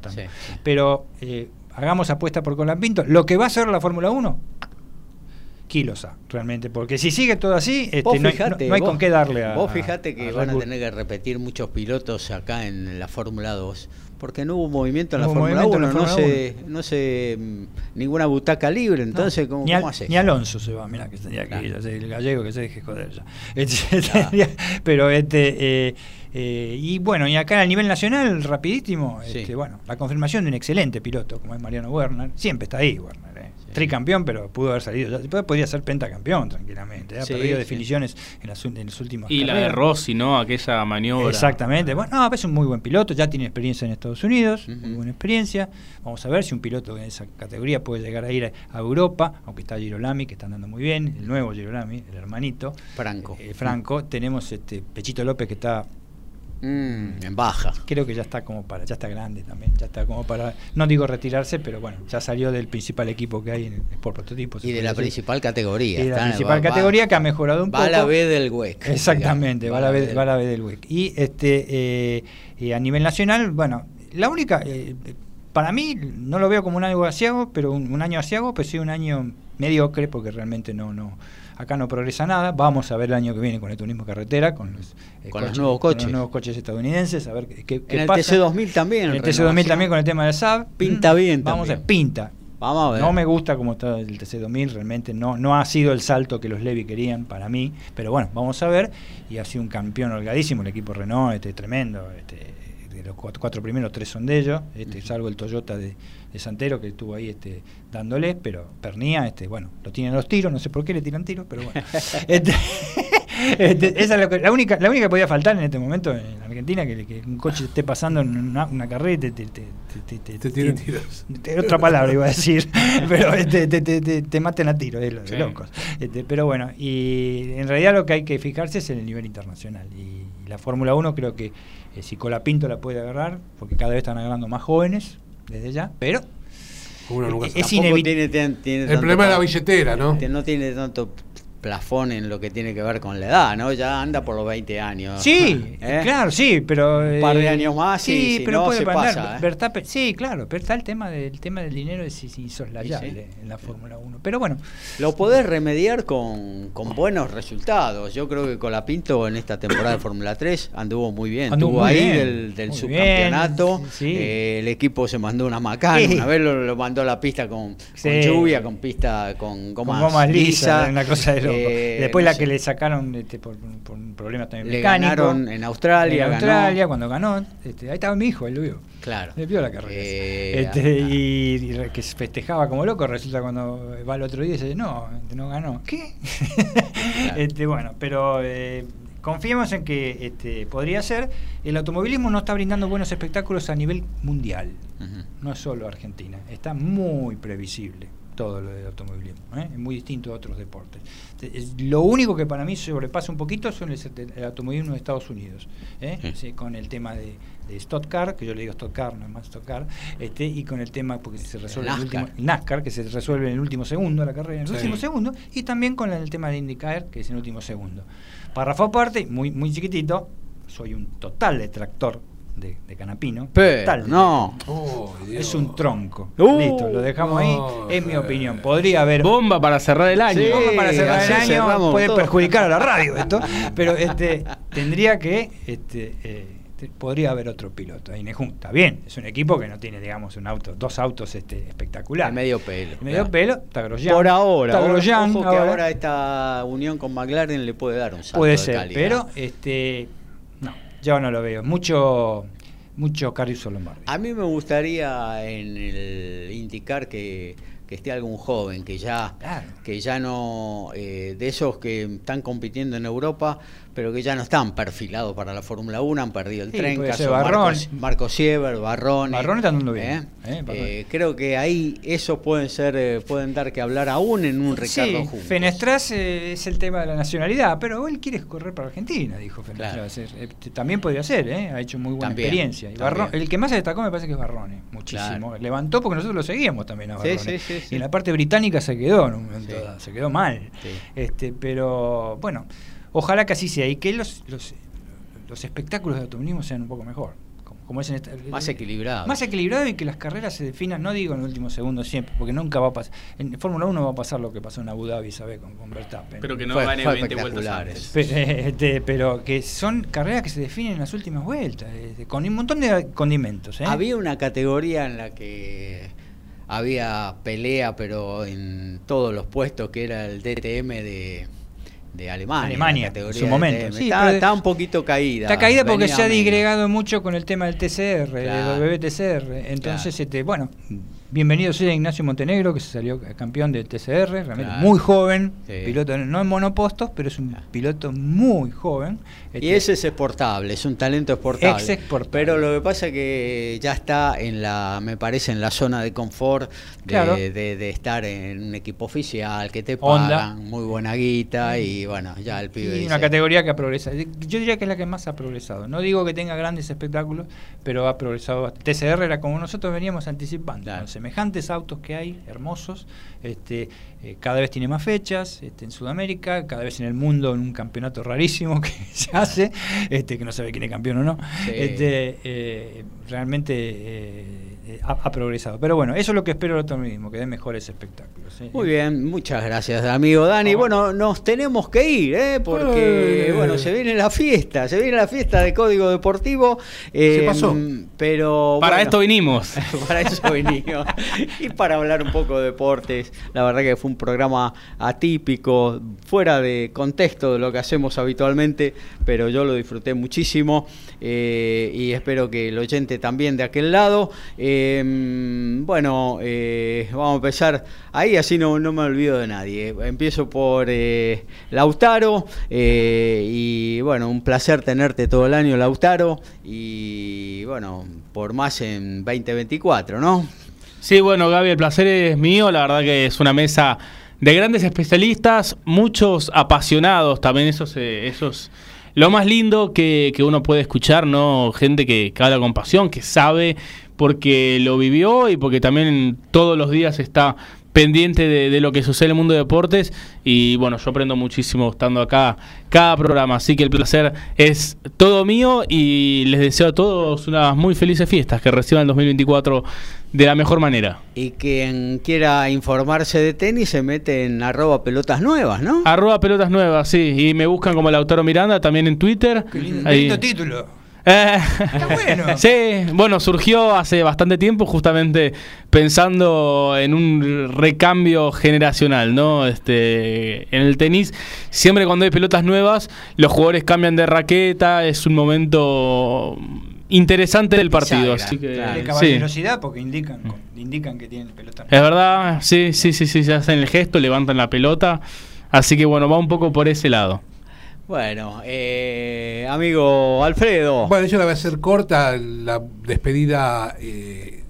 Pero eh, hagamos apuesta por Colapinto. Lo que va a hacer la Fórmula 1, kilos A, realmente. Porque si sigue todo así, este, no, hay- fijate, no- no hay vos- con qué darle a. Vos fijate que a van a tener que repetir muchos pilotos acá en la Fórmula 2, porque no hubo movimiento en la Fórmula movimiento en 1, la no se, no se mm, ninguna butaca libre, entonces ¿cómo, ni, cómo ni Alonso se va, mira que tendría que ir, el gallego que se deje joder ya. Este, [LAUGHS] pero este eh, eh, y bueno, y acá a nivel nacional, rapidísimo, Sí. este, bueno, la confirmación de un excelente piloto como es Mariano Werner, siempre está ahí Werner, eh. Sí. tricampeón, pero pudo haber salido, podía ser pentacampeón tranquilamente, ha Sí, perdido sí. definiciones en las, en las últimas Y la de. Rossi, ¿no? Aquella maniobra. Exactamente. Bueno, no, es un muy buen piloto, ya tiene experiencia en Estados Unidos, muy buena experiencia. Vamos a ver si un piloto de esa categoría puede llegar a ir a, a Europa, aunque está Girolami, que está andando muy bien, el nuevo Girolami, el hermanito. Franco. Eh, Franco. Tenemos este Pechito López que está, Mm, en baja. creo que ya está como para, ya está grande también, ya está como para, no digo retirarse, pero bueno, ya salió del principal equipo que hay en el Sport Prototipo. se Y de la decir. principal categoría. Y de la principal va- va- categoría que ha mejorado un va poco. a la B del WEC. Exactamente, digamos. va a la B, del- va la B del WEC. Y este eh, eh, a nivel nacional, bueno, la única, eh, para mí, no lo veo como un año asiago, pero un, un año asiago, pues sí un año mediocre, porque realmente no, no, acá no progresa nada. Vamos a ver el año que viene con el turismo carretera, con los, eh, Con los nuevos con coches. los nuevos coches estadounidenses, a ver qué, qué- qué En el pasa. TC2000 también. En el TC2000 renovación. también con el tema del SAB. Pinta Mm, bien Vamos a también. ver, pinta. Vamos a ver. No me gusta como está el TC2000, realmente no, no ha sido el salto que los Levi querían para mí, pero bueno, vamos a ver. Y ha sido un campeón holgadísimo el equipo Renault, este tremendo. Este, los cuatro, cuatro primeros, tres son de ellos, este, salvo el Toyota de, de Santero que estuvo ahí este, dándole, pero Pernía, este, bueno, lo tienen los tiros, no sé por qué le tiran tiros, pero bueno. [LAUGHS] Este, [LAUGHS] este, esa es la, la única, la única que podía faltar en este momento en Argentina, que, que un coche esté pasando en una, una carrera y te, te, te, te- tiran tiros. otra palabra iba a decir, [LAUGHS] pero este, te, te, te, te maten a tiro, es lo de Sí. locos. Pero bueno, y en realidad lo que hay que fijarse es en el nivel internacional. Y, la Fórmula 1 creo que eh, si Colapinto la puede agarrar, porque cada vez están agarrando más jóvenes desde ya, pero Uno nunca Es sabe. Es Tampoco inevit- tiene, tiene- tiene El problema es la billetera, ¿no? que No tiene tanto plafón en lo que tiene que ver con la edad, ¿no? Ya anda por los 20 años. Sí, [LAUGHS] ¿Eh? claro, sí, pero Un par de eh, años más y sí, si pero no, puede se pasa, ¿eh? Verstappen- sí, claro, pero está el tema del tema del dinero es insoslayable Sí, sí. en la Fórmula 1. Pero bueno, Lo podés remediar con, con buenos resultados. Yo creo que Colapinto en esta temporada de Fórmula 3 anduvo muy bien. Anduvo Estuvo muy ahí bien, del, subcampeonato. bien, sí, sí. Eh, el equipo se mandó una macana. Sí. Una vez lo, lo mandó a la pista con, con Sí. lluvia, con pista con con gomas, lisas, lisas. una cosa de [LAUGHS] Eh, Después no la sé. que le sacaron este, por, por un problema también Le mecánico. ganaron en Australia, En ganó. Australia, cuando ganó. este, ahí estaba mi hijo, él lo vio. Claro. Le vio la carrera. Eh, Este, ah, y, y re- que se festejaba como loco, resulta cuando va el otro día y dice, no, este, no ganó. ¿Qué? [LAUGHS] este, bueno, pero eh, confiemos en que este, podría ser. El automovilismo no está brindando buenos espectáculos a nivel mundial, Ujú. no es solo Argentina. Está muy previsible todo lo del automovilismo, ¿eh? es muy distinto a otros deportes. Te- es- Lo único que para mí sobrepasa un poquito son el, el automovilismo de Estados Unidos, ¿eh? Sí. Sí, con el tema de, de Stock Car, que yo le digo Stock Car, no es más Stock Car, este, y con el tema, porque se resuelve el NASCAR. último, el NASCAR, que se resuelve en el último segundo, la carrera en el Sí. último segundo, y también con el tema de IndyCar, que es en el último segundo. Párrafo aparte, muy, muy chiquitito, soy un total detractor de, de Canapino. Pero, total no. Oh, es un tronco. Uh, Listo, lo dejamos ahí. Es mi opinión. Podría haber. Bomba para cerrar el año. Sí. Bomba para cerrar el año puede todo. perjudicar a la radio esto, pero este tendría que este eh, podría haber otro piloto. Ahí está bien, es un equipo que no tiene, digamos, un auto, dos autos este espectaculares. Medio pelo. Medio claro. pelo, está Grosjean. Por ahora. Está ojo Grosjean que ahora. ahora esta unión con McLaren le puede dar un salto Puede de ser, calidad. pero este yo no lo veo. Mucho mucho Caruso Lombardi. A mí me gustaría en el indicar que, que esté algún joven que ya Claro. que ya no eh, de esos que están compitiendo en Europa pero que ya no están perfilados para la Fórmula 1 han perdido el Sí, tren caso Barrón. Marcos, Marco Sieber Barrón Barrón está andando bien, eh, Barrón. creo que ahí esos pueden ser eh, pueden dar que hablar aún en un Ricardo Sí, Fenestras eh, es el tema de la nacionalidad, pero él quiere correr para Argentina, dijo Fenestras. Eh, eh, también podría ser, ¿eh? ha hecho muy buena También, experiencia. Y también. Barrón- el que más se destacó me parece que es Barrone, muchísimo. Claro. Levantó porque nosotros lo seguíamos también a Barrone. sí. Y en la parte británica se quedó en un momento se quedó mal. Este, pero bueno, ojalá que así sea y que los, los, los espectáculos de automovilismo sean un poco mejor. Como, como es en esta- más equilibrado más equilibrado y que las carreras se definan, no digo en el último segundo siempre, porque nunca va a pasar. En Fórmula 1 va a pasar lo que pasó en Abu Dhabi, ¿sabes? Con, con Verstappen. Pero que no Fue- gane fue 20 vueltas antes. Este, pero que son carreras que se definen en las últimas vueltas, este, con un montón de condimentos. ¿eh? Había una categoría en la que había pelea, pero en todos los puestos, que era el DTM de, de Alemania. Alemania, en su momento. Sí, está, un poquito caída. Está caída porque se ha digregado mucho con el tema del TCR, Claro. del WTCR. Entonces, Claro. este, bueno, bienvenido sea Ignacio Montenegro, que se salió campeón del TCR, realmente Claro. muy joven, Sí. piloto no en monopostos, pero es un Claro. piloto muy joven. Y Este, ese es exportable, es un talento exportable. Ex exportable. Pero lo que pasa es que ya está en la, me parece, en la zona de confort de, Claro. de- de estar en un equipo oficial, que te pagan muy buena guita y bueno, ya el pibe Y dice, una categoría que ha progresado. Yo diría que es la que más ha progresado. No digo que tenga grandes espectáculos, pero ha progresado. TCR era como nosotros veníamos anticipando. Con semejantes autos que hay, hermosos. Este, eh, cada vez tiene más fechas este, en Sudamérica, cada vez en el mundo en un campeonato rarísimo [LAUGHS] que se hace, este, que no sabe quién es campeón o no. Sí. Este, eh, realmente eh, ha, ha progresado. Pero bueno, eso es lo que espero del automovilismo, que dé mejores espectáculos. ¿eh? Muy bien, muchas gracias, amigo Dani. Bueno, nos tenemos que ir, ¿eh? porque Eh. bueno, se viene la fiesta, se viene la fiesta de Código Deportivo. eh, Se pasó. Pero Para bueno, esto vinimos. [LAUGHS] para eso venimos. y para hablar un poco de deportes. La verdad que fue un programa atípico, fuera de contexto de lo que hacemos habitualmente, pero yo lo disfruté muchísimo eh, y espero que el oyente también de aquel lado. Eh, bueno, eh, vamos a empezar ahí, así no, no me olvido de nadie. Empiezo por eh, Lautaro eh, y bueno, un placer tenerte todo el año, Lautaro, y bueno, por más en 2024, ¿no? Sí, bueno, Gaby, el placer es mío. La verdad que es una mesa de grandes especialistas, muchos apasionados también. Eso se- eso es lo más lindo que, que uno puede escuchar, ¿no? Gente que, que habla con pasión, que sabe porque lo vivió y porque también todos los días está pendiente de, de lo que sucede en el mundo de deportes y bueno, yo aprendo muchísimo estando acá cada programa, así que el placer es todo mío y les deseo a todos unas muy felices fiestas, que reciban el 2024 de la mejor manera. Y quien quiera informarse de tenis se mete en arroba pelotas nuevas, ¿no? Arroba pelotas nuevas, sí, y me buscan como Lautaro Miranda también en Twitter. Qué lindo, Ahí. lindo título. Eh, Está bueno. [LAUGHS] Sí, bueno, surgió hace bastante tiempo justamente pensando en un recambio generacional, ¿no? Este, en el tenis, siempre cuando hay pelotas nuevas, los jugadores cambian de raqueta, es un momento interesante del partido, así que claro. De sí. caballerosidad porque indican, indican que tienen pelota. Es verdad, sí, sí, sí, sí, se hacen el gesto, levantan la pelota, así que bueno, va un poco por ese lado. Bueno, eh, amigo Alfredo. Bueno, yo la voy a hacer corta, la despedida eh,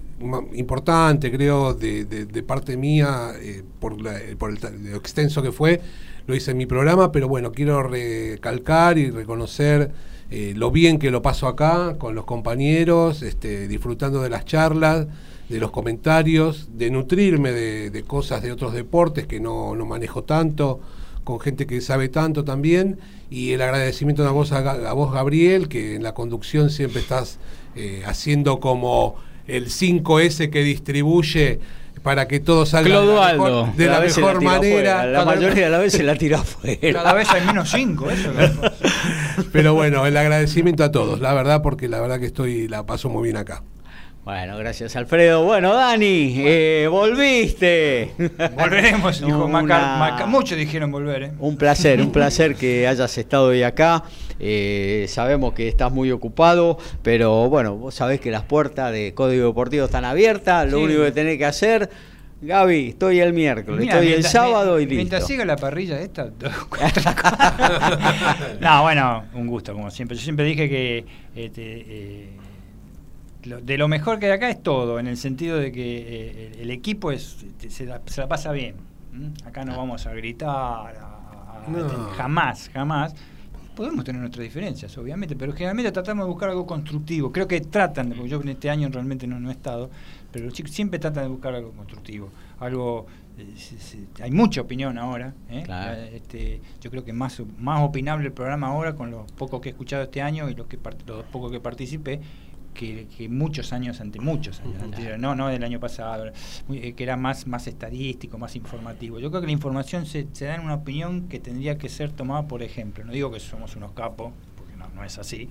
importante, creo, de, de- parte mía, eh, por, la- por el, lo extenso que fue, lo hice en mi programa, pero bueno, quiero recalcar y reconocer eh, lo bien que lo paso acá con los compañeros, este, disfrutando de las charlas, de los comentarios, de nutrirme de, de cosas de otros deportes que no, no manejo tanto, con gente que sabe tanto también, y el agradecimiento a vos, a, vos Gabriel, que en la conducción siempre estás eh, haciendo como el 5S que distribuye para que todo salga de la mejor, de la vez se mejor tira manera. afuera, La mayoría de las veces la tira afuera. Cada vez hay menos cinco, eso. es la [LAUGHS] cosa. Pero bueno, el agradecimiento a todos, la verdad, porque la verdad que estoy, la paso muy bien acá. Bueno, gracias Alfredo. Bueno, Dani, eh, volviste. Volveremos, dijo Una- Macar, Macar- Muchos dijeron volver, ¿eh? Un placer, un placer que hayas estado hoy acá. Eh, sabemos que estás muy ocupado, pero bueno, vos sabés que las puertas de Código Deportivo están abiertas. Lo Sí. único que tenés que hacer, Gaby, estoy el miércoles, Mira, estoy el mientras- sábado y Mientras listo. siga la parrilla esta. [LAUGHS] [LAUGHS] no, bueno, un gusto, como siempre. Yo siempre dije que este, eh, de lo mejor que hay acá es todo, en el sentido de que eh, el, equipo es, se, la, se la pasa bien. Acá no vamos a gritar, a- a- No. jamás, jamás. Podemos tener nuestras diferencias, obviamente, pero generalmente tratamos de buscar algo constructivo. Creo que tratan, porque yo en este año realmente no, no he estado, pero los chicos siempre tratan de buscar algo constructivo. Algo. eh, hay mucha opinión ahora. ¿eh? Claro. Este, yo creo que más, más opinable el programa ahora con lo poco que he escuchado este año y lo que los poco que participé. Que, que muchos años ante muchos años anteriores, no no del año pasado eh, que era más más estadístico más informativo. Yo creo que la información se, se da en una opinión que tendría que ser tomada por ejemplo no digo que somos unos capos porque no, no es así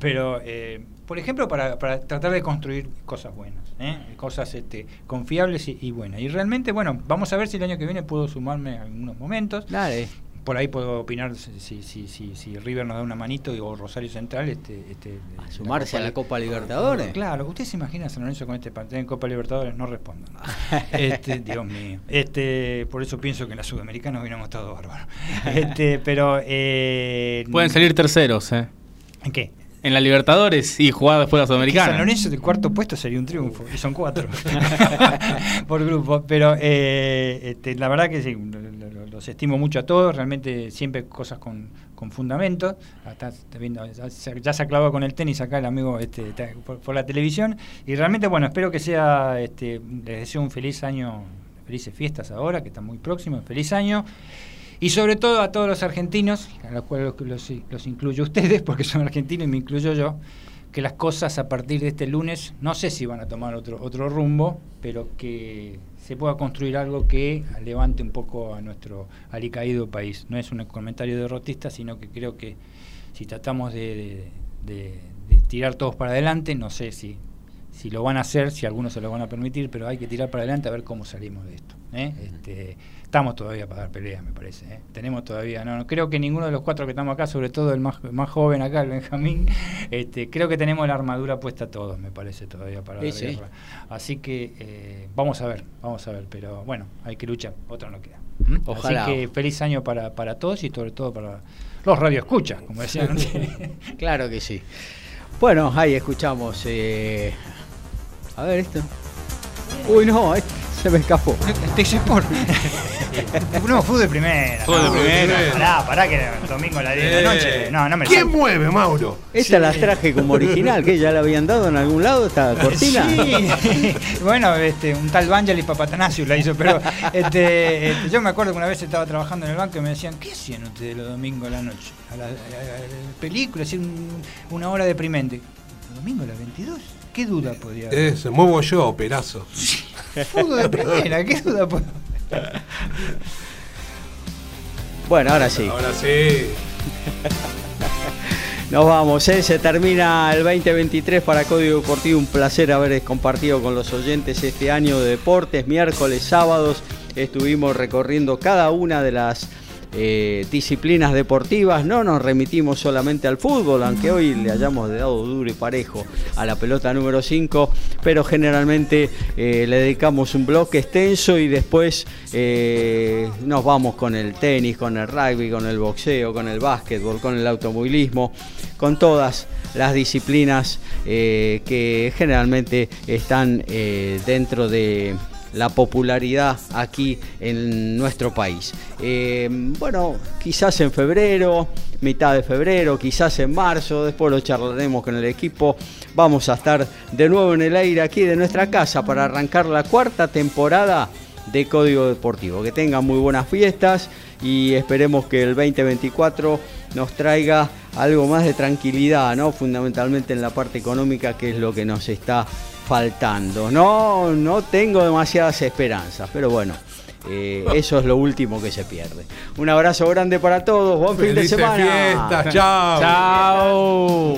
pero eh, por ejemplo para, para tratar de construir cosas buenas ¿eh? cosas este, confiables y, y buenas. Y realmente bueno vamos a ver si el año que viene puedo sumarme en algunos momentos. Dale. Por ahí puedo opinar si, si, si, si, River nos da una manito y- o Rosario Central este, este A sumarse a la Copa Libertadores. Claro, usted se imagina a San Lorenzo con este partido en Copa Libertadores, no respondan. [LAUGHS] Este, Dios mío. Este, por eso pienso que en la Sudamericana hubiéramos estado bárbaros. Este, pero eh, Pueden salir terceros, ¿eh? ¿En qué? En la Libertadores y jugar después la Que San Sudamericana. Lorenzo de cuarto puesto sería un triunfo, y son cuatro [LAUGHS] [LAUGHS] por grupo. Pero eh, este, la verdad que sí, lo- lo- los estimo mucho a todos, realmente siempre cosas con, con fundamentos. Ya, se- clavado con el tenis acá el amigo este, por la televisión. Y realmente, bueno, espero que sea, este, les deseo un feliz año, felices fiestas ahora, que están muy próximos, feliz año. Y sobre todo a todos los argentinos, a los cuales los, los incluyo ustedes, porque son argentinos y me incluyo yo, que las cosas a partir de este lunes, no sé si van a tomar otro, otro rumbo, pero que se pueda construir algo que levante un poco a nuestro alicaído país. No es un comentario derrotista, sino que creo que si tratamos de, de- de- de tirar todos para adelante, no sé si, si lo van a hacer, si algunos se lo van a permitir, pero hay que tirar para adelante a ver cómo salimos de esto. ¿eh? Este, estamos todavía para dar pelea, me parece. ¿eh? Tenemos todavía, no, no, creo que ninguno de los cuatro que estamos acá, sobre todo el más, más joven acá, el Benjamín, [LAUGHS] este, creo que tenemos la armadura puesta todos, me parece todavía para Sí, dar sí. guerra. Así que eh, vamos a ver, vamos a ver, pero bueno, hay que luchar, otra no queda. ¿Mm? Ojalá. Así que feliz año para, para todos y sobre todo para los radioescuchas, como decían antes. [LAUGHS] Claro que sí. Bueno, ahí escuchamos. eh, A ver esto. Uy, no, este se me escapó. [LAUGHS] Texas Sport. No, fútbol de primera. Fútbol de primera. Pará, pará, que era el domingo a las 10 de la noche. No, no me ¿Quién salgo. mueve, Mauro? Esta las traje como original, que ya la habían dado en algún lado, esta cortina. Sí. [LAUGHS] bueno, este, un tal Vangelis Papatanasio la hizo, pero este, este, yo me acuerdo que una vez estaba trabajando en el banco y me decían, ¿qué hacían ustedes los domingos a la noche? A la, a la- a la película, así un- una hora deprimente. ¿El domingo a las 22? ¿Qué duda podía haber? Ese, muevo yo, perazo. Fútbol de primera, ¿qué duda podía Bueno, ahora sí. Ahora sí. [LAUGHS] Nos vamos, ¿eh? se termina el 2023 para Código Deportivo. Un placer haber compartido con los oyentes este año de deportes. Miércoles, sábados estuvimos recorriendo cada una de las eh, disciplinas deportivas. No nos remitimos solamente al fútbol, aunque hoy le hayamos dado duro y parejo a la pelota número 5, pero generalmente eh, le dedicamos un bloque extenso y después eh, nos vamos con el tenis, con el rugby, con el boxeo, con el básquetbol, con el automovilismo, con todas las disciplinas que generalmente están dentro de la popularidad aquí en nuestro país. Eh, bueno, quizás en febrero, mitad de febrero, quizás en marzo, después lo charlaremos con el equipo. Vamos a estar de nuevo en el aire aquí de nuestra casa para arrancar la cuarta temporada de Código Deportivo. Que tengan muy buenas fiestas y esperemos que el 2024 nos traiga algo más de tranquilidad, ¿no? Fundamentalmente en la parte económica, que es lo que nos está faltando. No, no tengo demasiadas esperanzas, pero bueno, eh, eso es lo último que se pierde. Un abrazo grande para todos, buen fin de semana. chao. Chao.